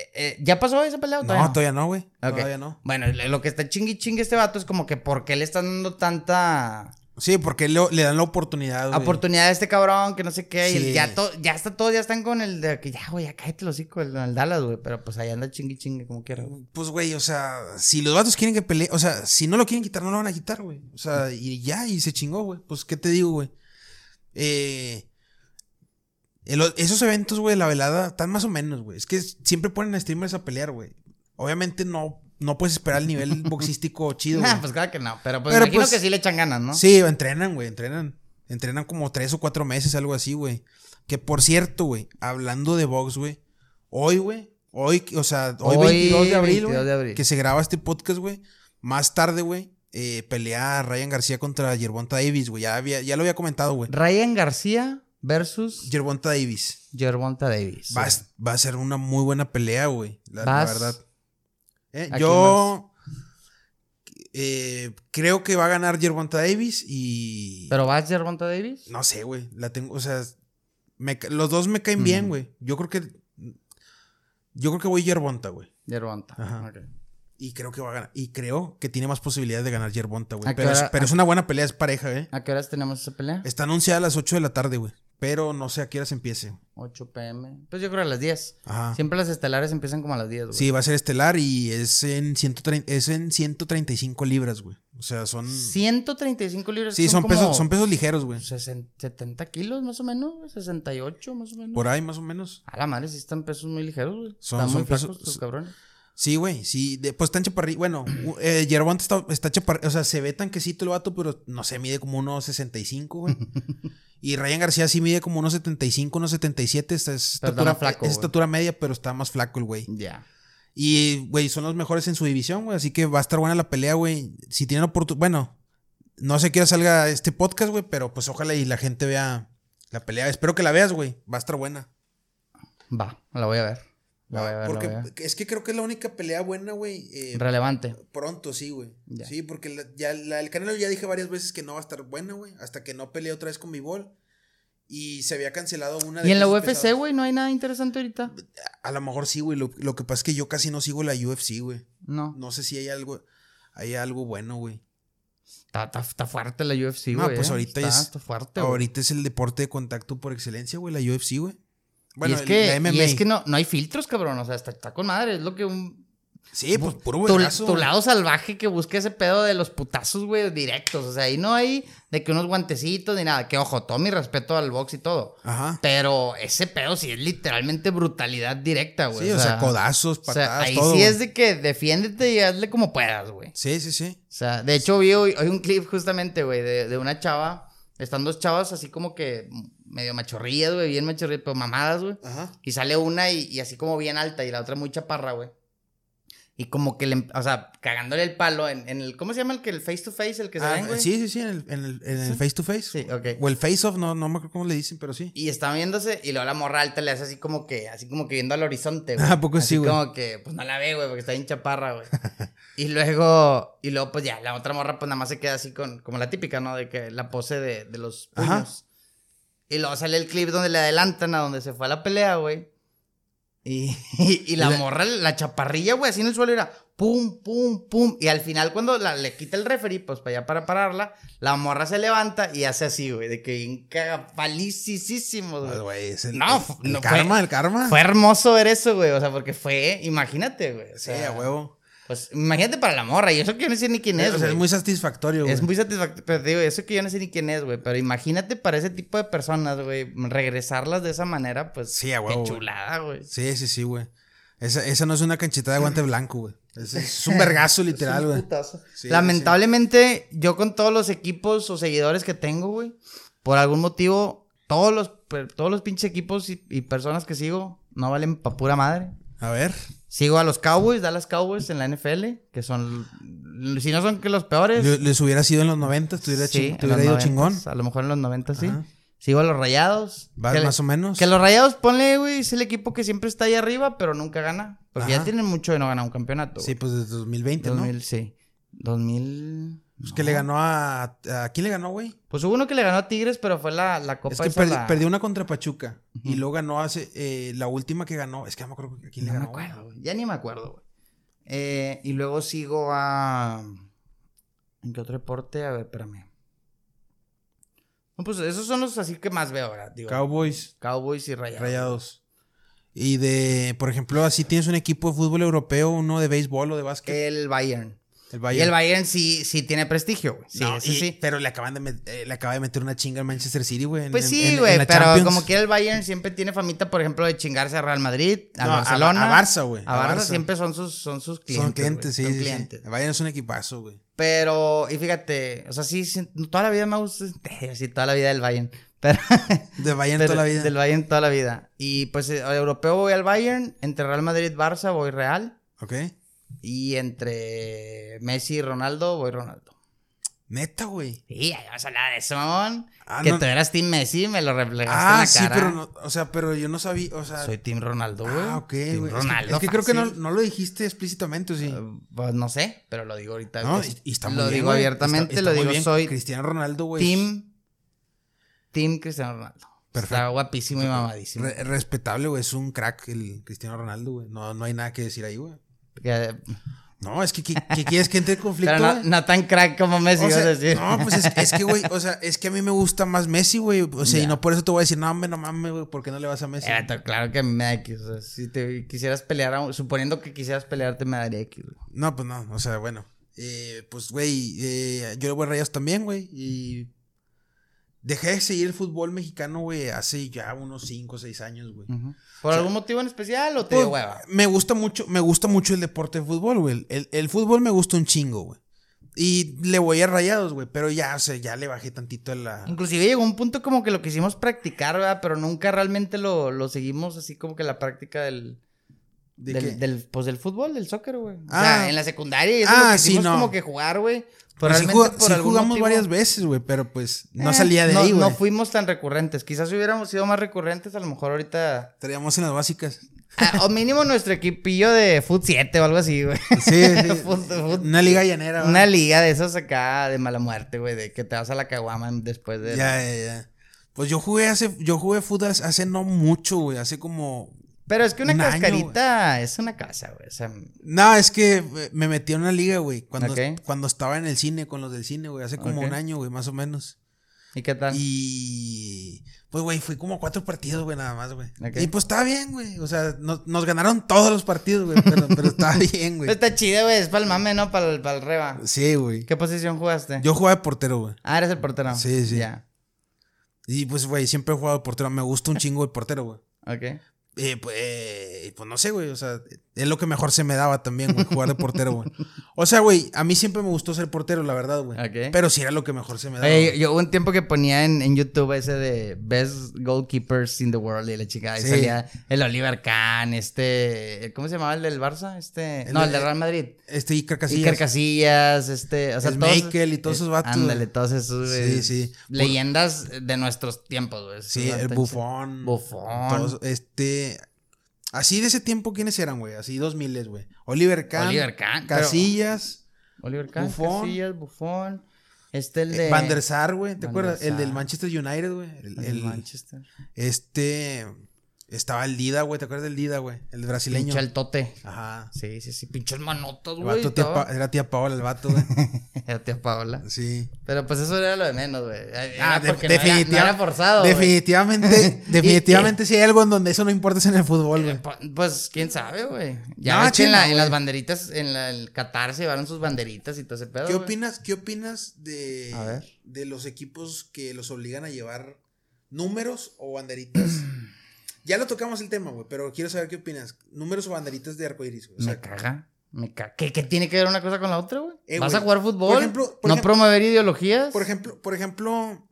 S2: Eh, eh, ¿Ya pasó esa pelea o todavía no?
S1: todavía no, güey. Todavía no.
S2: Bueno, lo que está chingui chingue este vato es como que ¿por qué le están dando tanta
S1: Sí, porque le, le dan la oportunidad, güey.
S2: oportunidad a este cabrón que no sé qué? Y el-
S1: Sí.
S2: ya, to- ya está todos, ya están con el de que ya, güey, ya cállate los hocico, el, el Dallas, güey. Pero pues ahí anda chingui chingue como quiera, güey.
S1: Pues, güey, o sea, si los vatos quieren que pelee, o sea, si no lo quieren quitar, no lo van a quitar, güey. O sea, y ya, y se chingó, güey. Pues, ¿qué te digo, güey? Eh, esos eventos, güey, la velada, están más o menos, güey. Es que siempre ponen a streamers a pelear, güey. Obviamente no, no puedes esperar el nivel (laughs) boxístico chido.
S2: Nah, pues claro que no. Pero pues
S1: Pero,
S2: imagino
S1: pues,
S2: que sí le echan ganas, ¿no?
S1: Sí, entrenan, güey, entrenan. Entrenan como tres o cuatro meses, algo así, güey. Que por cierto, güey, hablando de box, güey. Hoy, güey, hoy, o sea, hoy,
S2: Hoy,
S1: 22 de abril,
S2: 22
S1: güey,
S2: de abril.
S1: que se graba este podcast, güey. Más tarde, güey, eh, pelea Ryan García contra Yerbonta Davis, güey. Ya, había, ya lo había comentado, güey.
S2: Ryan García versus
S1: Yerbonta Davis.
S2: Gervonta Davis.
S1: Va, a- va a ser una muy buena pelea, güey. La, verdad. Eh,
S2: ¿A quién
S1: yo eh, creo que va a ganar Yerbonta Davis y.
S2: ¿Pero vas Gervonta Davis?
S1: No sé, güey. La tengo, o sea, me los dos me caen bien, güey. Yo creo que. Yo creo que voy Yerbonta, güey.
S2: Gervonta.
S1: Ajá.
S2: ok.
S1: Y creo que va a ganar. Y creo que tiene más posibilidades de ganar Yerbonta, güey.
S2: ¿A qué
S1: Pero, es, es una buena pelea, es pareja, ¿eh?
S2: ¿A qué horas tenemos esa pelea?
S1: Está anunciada a las 8 de la tarde, güey. Pero no sé a qué horas empiece.
S2: 8 pm. Pues yo creo a las 10.
S1: Ajá.
S2: Siempre las estelares empiezan como a las 10, güey.
S1: Sí, va a ser estelar y es en, 130, es en 135 libras, güey. O sea, son.
S2: 135 libras.
S1: Sí, son, pesos, son pesos ligeros, güey.
S2: 60 70 kilos más o menos, güey, 68 más o menos.
S1: Por ahí, más o menos.
S2: A la madre, sí están pesos muy ligeros, güey.
S1: Son-
S2: están
S1: son
S2: muy flacos
S1: pesos-
S2: tus cabrones.
S1: Sí, güey, sí. de- pues están chaparritos. Bueno, eh, está, está chaparrito. O sea, se ve tanquecito el vato, pero no sé, mide como unos 65, güey. (laughs) y Ryan García sí mide como unos 75, unos 77. Esta es estatura,
S2: flaco,
S1: es estatura media, pero está más flaco el güey.
S2: Ya.
S1: Y, güey, son los mejores en su división, güey. Así que va a estar buena la pelea, güey. Si tienen oportunidad. Bueno, no sé qué hora salga este podcast, güey, pero pues ojalá y la gente vea la pelea. Espero que la veas, güey. Va a estar buena.
S2: Va, la voy a ver. La voy a ver,
S1: porque
S2: la voy a ver.
S1: es que creo que es la única pelea buena, güey. eh,
S2: Relevante.
S1: pronto, sí, güey. Sí, porque la- ya la, el Canelo ya dije varias veces que no va a estar buena, güey. Hasta que no peleé otra vez con mi bol. Y se había cancelado una de
S2: Y en la UFC, güey, no hay nada interesante ahorita.
S1: A lo mejor sí, güey. Lo, lo que pasa es que yo casi no sigo la UFC, güey.
S2: No.
S1: No sé si hay algo, hay algo bueno, güey.
S2: Está, está, está fuerte la UFC, güey.
S1: No, pues
S2: eh.
S1: ahorita
S2: está,
S1: es-
S2: Está fuerte.
S1: Ahorita es el deporte de contacto por excelencia, güey, la UFC, güey. Bueno,
S2: y es que,
S1: la
S2: y es que no, no hay filtros, cabrón. O sea, está, está con madre. Es lo que un.
S1: Sí, pues puro
S2: Tu, tu lado salvaje que busca ese pedo de los putazos, güey, directos. O sea, ahí no hay de que unos guantecitos ni nada. Que ojo, todo mi respeto al box y todo.
S1: Ajá.
S2: Pero ese pedo sí es literalmente brutalidad directa, güey.
S1: Sí, o sea, codazos,
S2: o sea,
S1: patadas,
S2: ahí
S1: todo.
S2: sí es de que defiéndete y hazle como puedas, güey.
S1: Sí, sí, sí.
S2: O sea, de hecho vi hoy, hoy un clip justamente, güey, de, de una chava. Están dos chavas así como que medio machorrillas, güey, bien machorrillas, pero mamadas, güey.
S1: Ajá.
S2: Y sale una y, y así como bien alta y la otra muy chaparra, güey. Y como que le, em- o sea, cagándole el palo en, en el, ¿cómo se llama el que el face to face, el que se
S1: Ah,
S2: ven, güey?
S1: sí, sí, sí, en el, en el, en el
S2: ¿Sí?
S1: face to face.
S2: Sí, ok.
S1: O el face off, no, no me acuerdo cómo le dicen, pero sí.
S2: Y está viéndose y luego la morra alta le hace así como que, así como que viendo al horizonte, güey.
S1: Ah, ¿a poco
S2: Así
S1: sí, güey?
S2: como que, pues no la ve, güey, porque está bien chaparra, güey. (laughs) y luego, y luego, pues ya, la otra morra, pues nada más se queda así con, como la típica, ¿no? De que la pose de, de los puños.
S1: Ajá.
S2: Y luego sale el clip donde le adelantan a donde se fue a la pelea, güey. Y, (laughs) y, y la morra, la chaparrilla, güey, así en el suelo era pum, pum, pum. Y al final, cuando la- le quita el referee, pues para allá para pararla, la morra se levanta y hace así, güey, de que bien cagapalicísimo,
S1: Ah,
S2: güey.
S1: güey, el,
S2: No,
S1: el
S2: no,
S1: karma,
S2: fue-
S1: el karma.
S2: Fue hermoso ver eso, güey. O sea, porque fue, imagínate, güey. o
S1: sí, a huevo.
S2: Pues imagínate para la morra. Y eso que yo no sé ni quién es,
S1: o sea,
S2: güey.
S1: es muy satisfactorio, güey.
S2: Es muy satisfactorio. Pero te digo, eso que yo no sé ni quién es, güey. Pero imagínate para ese tipo de personas, güey. Regresarlas de esa manera, pues.
S1: Sí, huevo,
S2: Qué
S1: güey.
S2: chulada, güey.
S1: Sí, sí, sí, güey. Esa, esa no es una canchita de guante blanco, güey. Es, es un (laughs) vergazo literal, güey. Sí,
S2: Lamentablemente, yo con todos los equipos o seguidores que tengo, güey, por algún motivo, todos los, todos los pinches equipos y, y personas que sigo no valen pa' pura madre.
S1: A ver.
S2: Sigo a los Cowboys, Dallas Cowboys en la NFL, que son, si no son que los peores.
S1: Le- Les hubiera sido en los 90, te hubiera,
S2: sí,
S1: ching- te hubiera ido
S2: 90s,
S1: chingón.
S2: A lo mejor en los 90 sí. Sigo a los Rayados.
S1: Vas
S2: que
S1: más o menos.
S2: Que los Rayados, ponle, güey, es el equipo que siempre está ahí arriba, pero nunca gana. Porque ya tienen mucho de no ganar un campeonato.
S1: Sí, pues desde 2020, ¿no?
S2: 2000, sí. 2000.
S1: Pues que le ganó a. ¿A quién le ganó, güey?
S2: Pues hubo uno que le ganó a Tigres, pero fue la, la copa
S1: Es que
S2: esa,
S1: perdi-
S2: la-
S1: perdió una contra Pachuca. Y luego ganó hace. eh, la última que ganó. Es que no me acuerdo a quién le
S2: No me
S1: ganó. güey.
S2: acuerdo, güey. Ya ni me acuerdo, güey. Eh, y luego sigo a. ¿En qué otro deporte? A ver, espérame. No, pues esos son los así que más veo ahora. Digo,
S1: Cowboys,
S2: Cowboys y Rayados.
S1: Rayados. Y de. Por ejemplo, así tienes un equipo de fútbol europeo, uno de béisbol o de básquet.
S2: El Bayern.
S1: El
S2: Y
S1: Bayern.
S2: el Bayern sí, sí tiene prestigio, güey. Sí,
S1: No, y-
S2: sí.
S1: Pero le acaban de met- eh, le acaba de meter una chinga al Manchester City, güey.
S2: Pues
S1: en-
S2: sí, güey, pero
S1: Champions.
S2: como quiera el Bayern siempre tiene famita, por ejemplo, de chingarse a Real Madrid, a
S1: No, a-
S2: Barcelona.
S1: a Barça, güey,
S2: A
S1: a
S2: Barça
S1: Barça.
S2: siempre son sus, son sus clientes.
S1: Son clientes, sí, sí,
S2: Son
S1: sí.
S2: clientes.
S1: El Bayern es un equipazo, güey.
S2: Pero, y fíjate, o sea, sí, sí, toda la vida me gusta, (laughs) sí, toda la vida del Bayern. Pero, (laughs)
S1: De Bayern
S2: pero
S1: toda la vida.
S2: Del Bayern toda la vida. Y pues eh, europeo voy al Bayern, entre Real Madrid Barça voy Real.
S1: Ok.
S2: Y entre Messi y Ronaldo voy Ronaldo.
S1: Neta, güey.
S2: Sí, ahí vas a hablar de eso, mamón.
S1: Ah,
S2: que
S1: no-
S2: tú eras Team Messi, me lo reflejaste en
S1: Ah,
S2: la
S1: sí,
S2: cara.
S1: pero no, o sea, pero yo no sabía, o sea.
S2: Soy Team Ronaldo, güey.
S1: ah, ok,
S2: Team
S1: güey. Es que-
S2: Ronaldo,
S1: Es que, creo que no, no lo dijiste explícitamente, ¿o sí?
S2: Eh, Pues no sé, pero lo digo ahorita.
S1: no,
S2: Es-
S1: y, está muy
S2: lo
S1: bien,
S2: digo abiertamente,
S1: Está-
S2: lo
S1: está
S2: digo,
S1: bien.
S2: soy
S1: Cristiano Ronaldo, güey.
S2: Team. Team Cristiano Ronaldo.
S1: Perfecto.
S2: Está guapísimo y mamadísimo.
S1: Re- respetable, güey. Es un crack el Cristiano Ronaldo, güey. No, no hay nada que decir ahí, güey.
S2: Que-
S1: No, es que, ¿qué, qué quieres que entre en (laughs) conflicto,
S2: pero no, tan crack como Messi,
S1: O
S2: vas a
S1: sea,
S2: decir.
S1: no, pues es, es que, güey, o sea, es que a mí me gusta más Messi, güey. O sea, y no por eso te voy a decir, no, hombre, no mames, güey, ¿por qué no le vas a Messi?
S2: Eh, claro que me da X. O sea, si te quisieras pelear, a- suponiendo que quisieras pelearte, me daría X. güey.
S1: No, pues no, o sea, bueno. Eh, pues, güey, eh, yo le voy a Rayas también, güey. Y dejé de seguir el fútbol mexicano, güey, hace ya unos 5 o 6 años, güey.
S2: ¿Por algún motivo en especial o te
S1: Pues,
S2: dio hueva?
S1: me gusta mucho, me gusta mucho el deporte de fútbol, güey. El, el fútbol me gusta un chingo, güey. Y le voy a rayados, güey. Pero ya, o sea, ya le bajé tantito a la.
S2: Inclusive llegó un punto como que lo quisimos practicar, ¿verdad? Pero nunca realmente lo, lo seguimos así como que la práctica del...
S1: ¿De
S2: del,
S1: qué?
S2: del, pues del fútbol, del soccer, güey. O
S1: Ah.
S2: sea, en la secundaria y eso
S1: Ah,
S2: lo
S1: sí,
S2: quisimos
S1: no.
S2: como que jugar, güey.
S1: Pues sí,
S2: realmente
S1: jug-
S2: por
S1: sí
S2: algún
S1: jugamos
S2: motivo-
S1: varias veces, güey. Pero pues no
S2: Eh,
S1: salía de
S2: no-
S1: ahí, güey.
S2: No fuimos tan recurrentes. Quizás si hubiéramos sido más recurrentes, a lo mejor ahorita...
S1: Traíamos en las básicas.
S2: Ah, o mínimo nuestro equipillo de Foot 7 o algo así, güey.
S1: Sí, sí. (laughs)
S2: Fut-
S1: Una liga llanera, güey.
S2: Una liga de esas acá de mala muerte, güey, de que te vas a la caguama después de...
S1: Ya, ya, ya. Pues yo jugué hace, yo jugué fútbol hace no mucho, güey. Hace como.
S2: Pero es que una
S1: Un año,
S2: cascarita es una casa, güey. O sea,
S1: No, es que eh, me metí en una liga, güey. Cuando,
S2: Ok.
S1: cuando estaba en el cine con los del cine, güey. Hace como un año, güey, más o menos.
S2: ¿y qué tal?
S1: Y. Pues, güey, fui como cuatro partidos, güey, nada más, güey. Y pues estaba bien, güey. O sea, nos, nos ganaron todos los partidos, güey. Pero, (laughs) pero estaba bien, güey.
S2: Está chido, güey. Es para el mame, ¿no? Para el, para el reba.
S1: Sí, güey.
S2: ¿Qué posición jugaste?
S1: Yo jugaba de portero, güey.
S2: Ah, eres el portero.
S1: Sí, sí.
S2: Ya.
S1: Y pues, güey, siempre he jugado de portero. Me gusta un (laughs) chingo el portero, güey.
S2: Ok.
S1: Eh, pues, eh, pues no sé, güey. O sea, es lo que mejor se me daba también, güey, jugar de portero, güey. O sea, güey, a mí siempre me gustó ser portero, la verdad, güey.
S2: Ok.
S1: Pero sí era lo que mejor se me daba.
S2: Oye, yo hubo un tiempo que ponía en, en YouTube ese de Best Goalkeepers in the World y la chica. Ahí
S1: Sí.
S2: salía el Oliver Kahn, este. ¿Cómo se llamaba el del Barça? Este.
S1: El
S2: no,
S1: de-
S2: el de Real Madrid.
S1: Este Iker Casillas.
S2: Iker Casillas, este. O sea,
S1: El
S2: todos.
S1: Michael y todos esos vatos,
S2: Ándale, todos esos. güey,
S1: Sí, sí.
S2: Leyendas de nuestros tiempos, güey.
S1: Sí, el. Bufón. Todos, este. Así de ese tiempo, ¿quiénes eran, güey? Así dos miles, güey. Oliver Kahn.
S2: Oliver Kahn, pero-
S1: Casillas.
S2: Oliver Kahn,
S1: Buffon.
S2: Casillas, Bufón. Este, el
S1: eh,
S2: de.
S1: Van der Sar, güey. ¿Te acuerdas? El del. Manchester United, güey. El,
S2: el
S1: el-
S2: Manchester.
S1: este. Estaba el Dida, güey. ¿Te acuerdas del Dida, güey? El brasileño.
S2: Pinche el tote.
S1: Ajá.
S2: Sí, sí, sí. Manotos,
S1: El
S2: güey. estaba-
S1: Pa- era tía Paola, el vato, güey. (laughs)
S2: Era tía Paola.
S1: Sí.
S2: Pero pues eso era lo de menos, güey.
S1: Ah, de-
S2: porque no era-
S1: definitiva-
S2: no era forzado. güey.
S1: Definitivamente, (laughs) (laughs) definitivamente si hay algo en donde eso no importa es en el fútbol, güey.
S2: Po- Pues quién sabe, güey. Ya
S1: No,
S2: en,
S1: chino,
S2: la- en
S1: güey.
S2: las banderitas, en la, el Qatar se llevaron sus banderitas y todo ese pedo.
S1: ¿Qué
S2: güey.
S1: opinas, ¿Qué opinas de,
S2: A ver.
S1: de los equipos que los obligan a llevar números o banderitas? (clears throat) ya lo tocamos el tema, güey, pero quiero saber qué opinas. Números o banderitas de arcoiris, güey. O sea,
S2: me caga. Me caga. ¿Qué, qué tiene que ver una cosa con la otra, güey?
S1: Eh,
S2: ¿Vas a jugar fútbol?
S1: por ejemplo- por
S2: ¿No
S1: ejemplo-
S2: promover ideologías?
S1: por ejemplo, por ejemplo,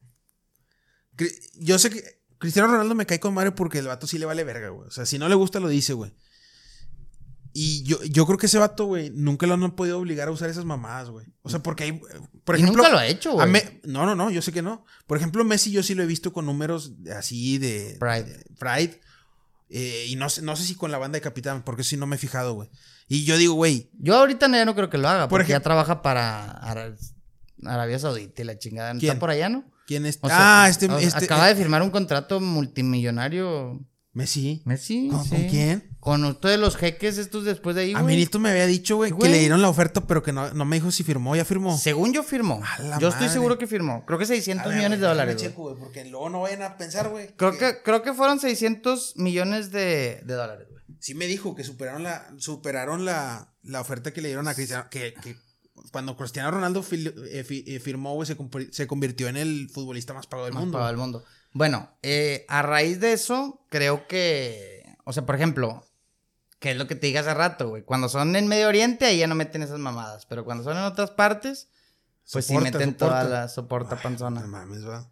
S1: yo sé que Cristiano Ronaldo me cae con madre porque el vato sí le vale verga, güey. O sea, si no le gusta lo dice, güey. Y yo, yo creo que ese vato, güey, nunca lo han podido obligar a usar esas mamadas, güey. O sea, porque hay, por
S2: Y
S1: ejemplo...
S2: nunca lo ha hecho, güey.
S1: Me- no, no, no, yo sé que no. Por ejemplo, Messi yo sí lo he visto con números así de...
S2: Pride.
S1: de Pride. Eh, y no sé, no sé si con la banda de Capitán, porque si no me he fijado, güey. Y yo digo, güey,
S2: Yo ahorita no- ya no creo que lo haga,
S1: Por
S2: porque ya trabaja para Ara- Arabia Saudita y la chingada. ¿No
S1: ¿Quién?
S2: ¿Está por allá, no?
S1: ¿quién es?
S2: O sea,
S1: ah, este, este
S2: acaba
S1: eh,
S2: de firmar un contrato multimillonario.
S1: Messi.
S2: Messi.
S1: ¿Con,
S2: sí.
S1: con quién?
S2: Con ustedes los jeques estos después de ahí,
S1: A
S2: güey.
S1: Minito me había dicho, güey, que le dieron la oferta, pero que no, no me dijo si firmó. ¿Ya firmó?
S2: Según yo firmó.
S1: A
S2: Yo estoy seguro que firmó. Creo que 600
S1: A ver,
S2: millones de dólares. güey.
S1: checo, güey, porque luego no vayan a pensar, güey.
S2: Creo que, creo que fueron 600 millones de, de dólares, güey.
S1: Sí me dijo que superaron la, superaron la, la oferta que le dieron a Cristiano. Que, que cuando Cristiano Ronaldo fil- eh, fi- eh, firmó, güey, se, se convirtió en el futbolista más pagado del
S2: Más
S1: mundo.
S2: pagado del mundo. Bueno, eh, a raíz de eso, creo que. O sea, por ejemplo, que es lo que te dije hace rato, güey. Cuando son en Medio Oriente, ahí ya no meten esas mamadas. Pero cuando son en otras partes, pues sí
S1: Soporta,
S2: meten
S1: soporta.
S2: toda la soporta
S1: Ay,
S2: panzona.
S1: No mames, va.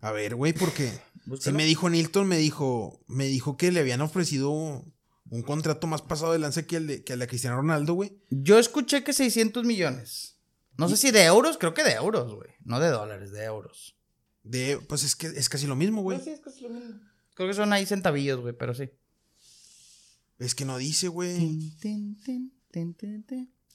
S1: A ver, güey, porque (laughs) si me dijo Nilton, me dijo, me dijo que le habían ofrecido un contrato más pasado de lanza que el de, que el de Cristiano Ronaldo, güey.
S2: Yo escuché que 600 millones. No sé si de euros, creo que de euros, güey. No de dólares, de euros.
S1: De, pues es que es casi lo mismo, güey.
S2: Pues sí, es casi lo mismo. Creo que son ahí centavillos, güey, pero sí.
S1: Es que no dice, güey.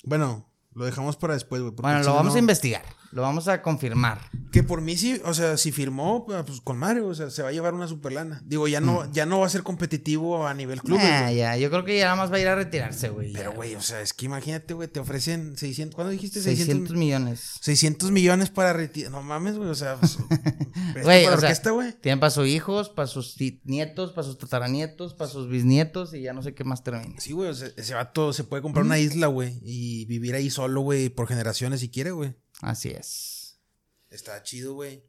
S1: Bueno, lo dejamos para después, güey.
S2: Bueno, lo vamos
S1: no-
S2: a investigar. Lo vamos a confirmar.
S1: Que por mí sí, o sea, si firmó, pues con Mario, o sea, se va a llevar una super lana. Digo, ya no, ya no va a ser competitivo a nivel club.
S2: Ah, ya, yo creo que ya nada más va a ir a retirarse, güey.
S1: Pero, güey, o sea, es que imagínate, güey, te ofrecen 600, ¿cuándo dijiste?
S2: 600 millones.
S1: 600 millones para retirar. No mames, güey, o sea, pues, (laughs)
S2: Güey,
S1: para
S2: o
S1: orquesta, güey.
S2: Tienen para sus hijos, para sus nietos, para sus tataranietos, para sus bisnietos y ya no sé qué más termina.
S1: Sí, güey, o sea, ese vato se puede comprar una isla, güey, y vivir ahí solo, güey, por generaciones si quiere, güey.
S2: Así es.
S1: Está chido, güey.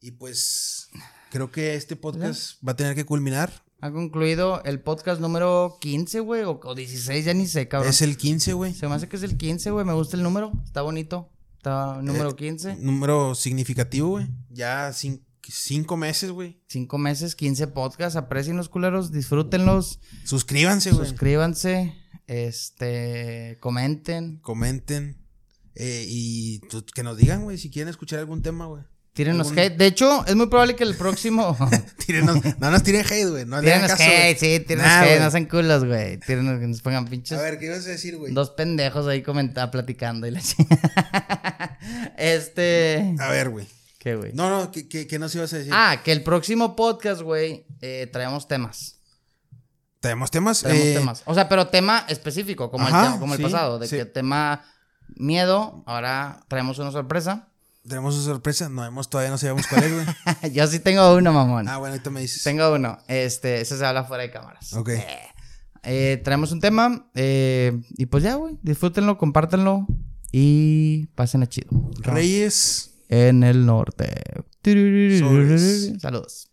S1: Y pues, creo que este podcast va a tener que culminar.
S2: Ha concluido el podcast número 15, güey, o, o 16, ya ni sé, cabrón.
S1: Es el 15, güey.
S2: Se me hace que es el 15, güey. Me gusta el número. Está bonito. Está número
S1: Eh,
S2: 15.
S1: Número significativo, güey. Ya cin- cinco meses, güey.
S2: Cinco meses, 15 podcasts. Aprecien los culeros. Disfrútenlos.
S1: Suscríbanse, güey.
S2: Suscríbanse. Este. Comenten.
S1: Comenten. Eh, y tu- que nos digan, güey, si quieren escuchar algún tema, güey.
S2: Tírenos hate. De hecho, es muy probable que el próximo. (laughs)
S1: Tírenos, no nos tiren hate, güey. No
S2: tírenos
S1: caso,
S2: hate, sí, tírenos
S1: Nah,
S2: hate. No sean culos, güey. Tírenos que nos pongan pinches.
S1: A ver, ¿qué ibas a decir, güey?
S2: Dos pendejos ahí comentando, platicando y la chingada. (laughs) este.
S1: A ver, güey.
S2: ¿Qué, güey?
S1: No, no, ¿qué, qué, qué nos ibas a decir?
S2: Ah, que el próximo podcast, güey, eh, traemos temas.
S1: ¿Tenemos temas?
S2: Traemos
S1: Eh,
S2: temas. O sea, pero tema específico, como,
S1: Ajá,
S2: el, tema- como el pasado. De
S1: sí.
S2: que tema miedo, ahora traemos una sorpresa.
S1: Tenemos una sorpresa. No hemos, todavía no sabemos cuál es, güey. (laughs)
S2: Yo sí tengo uno, mamón.
S1: ah, bueno, ahorita me dices.
S2: Tengo uno. Este, ese se habla fuera de cámaras.
S1: Ok.
S2: Eh, eh, traemos un tema. eh, y pues ya, güey. Disfrútenlo, compártanlo. Y pasen a chido.
S1: Reyes.
S2: En el norte.
S1: Sobres.
S2: Saludos.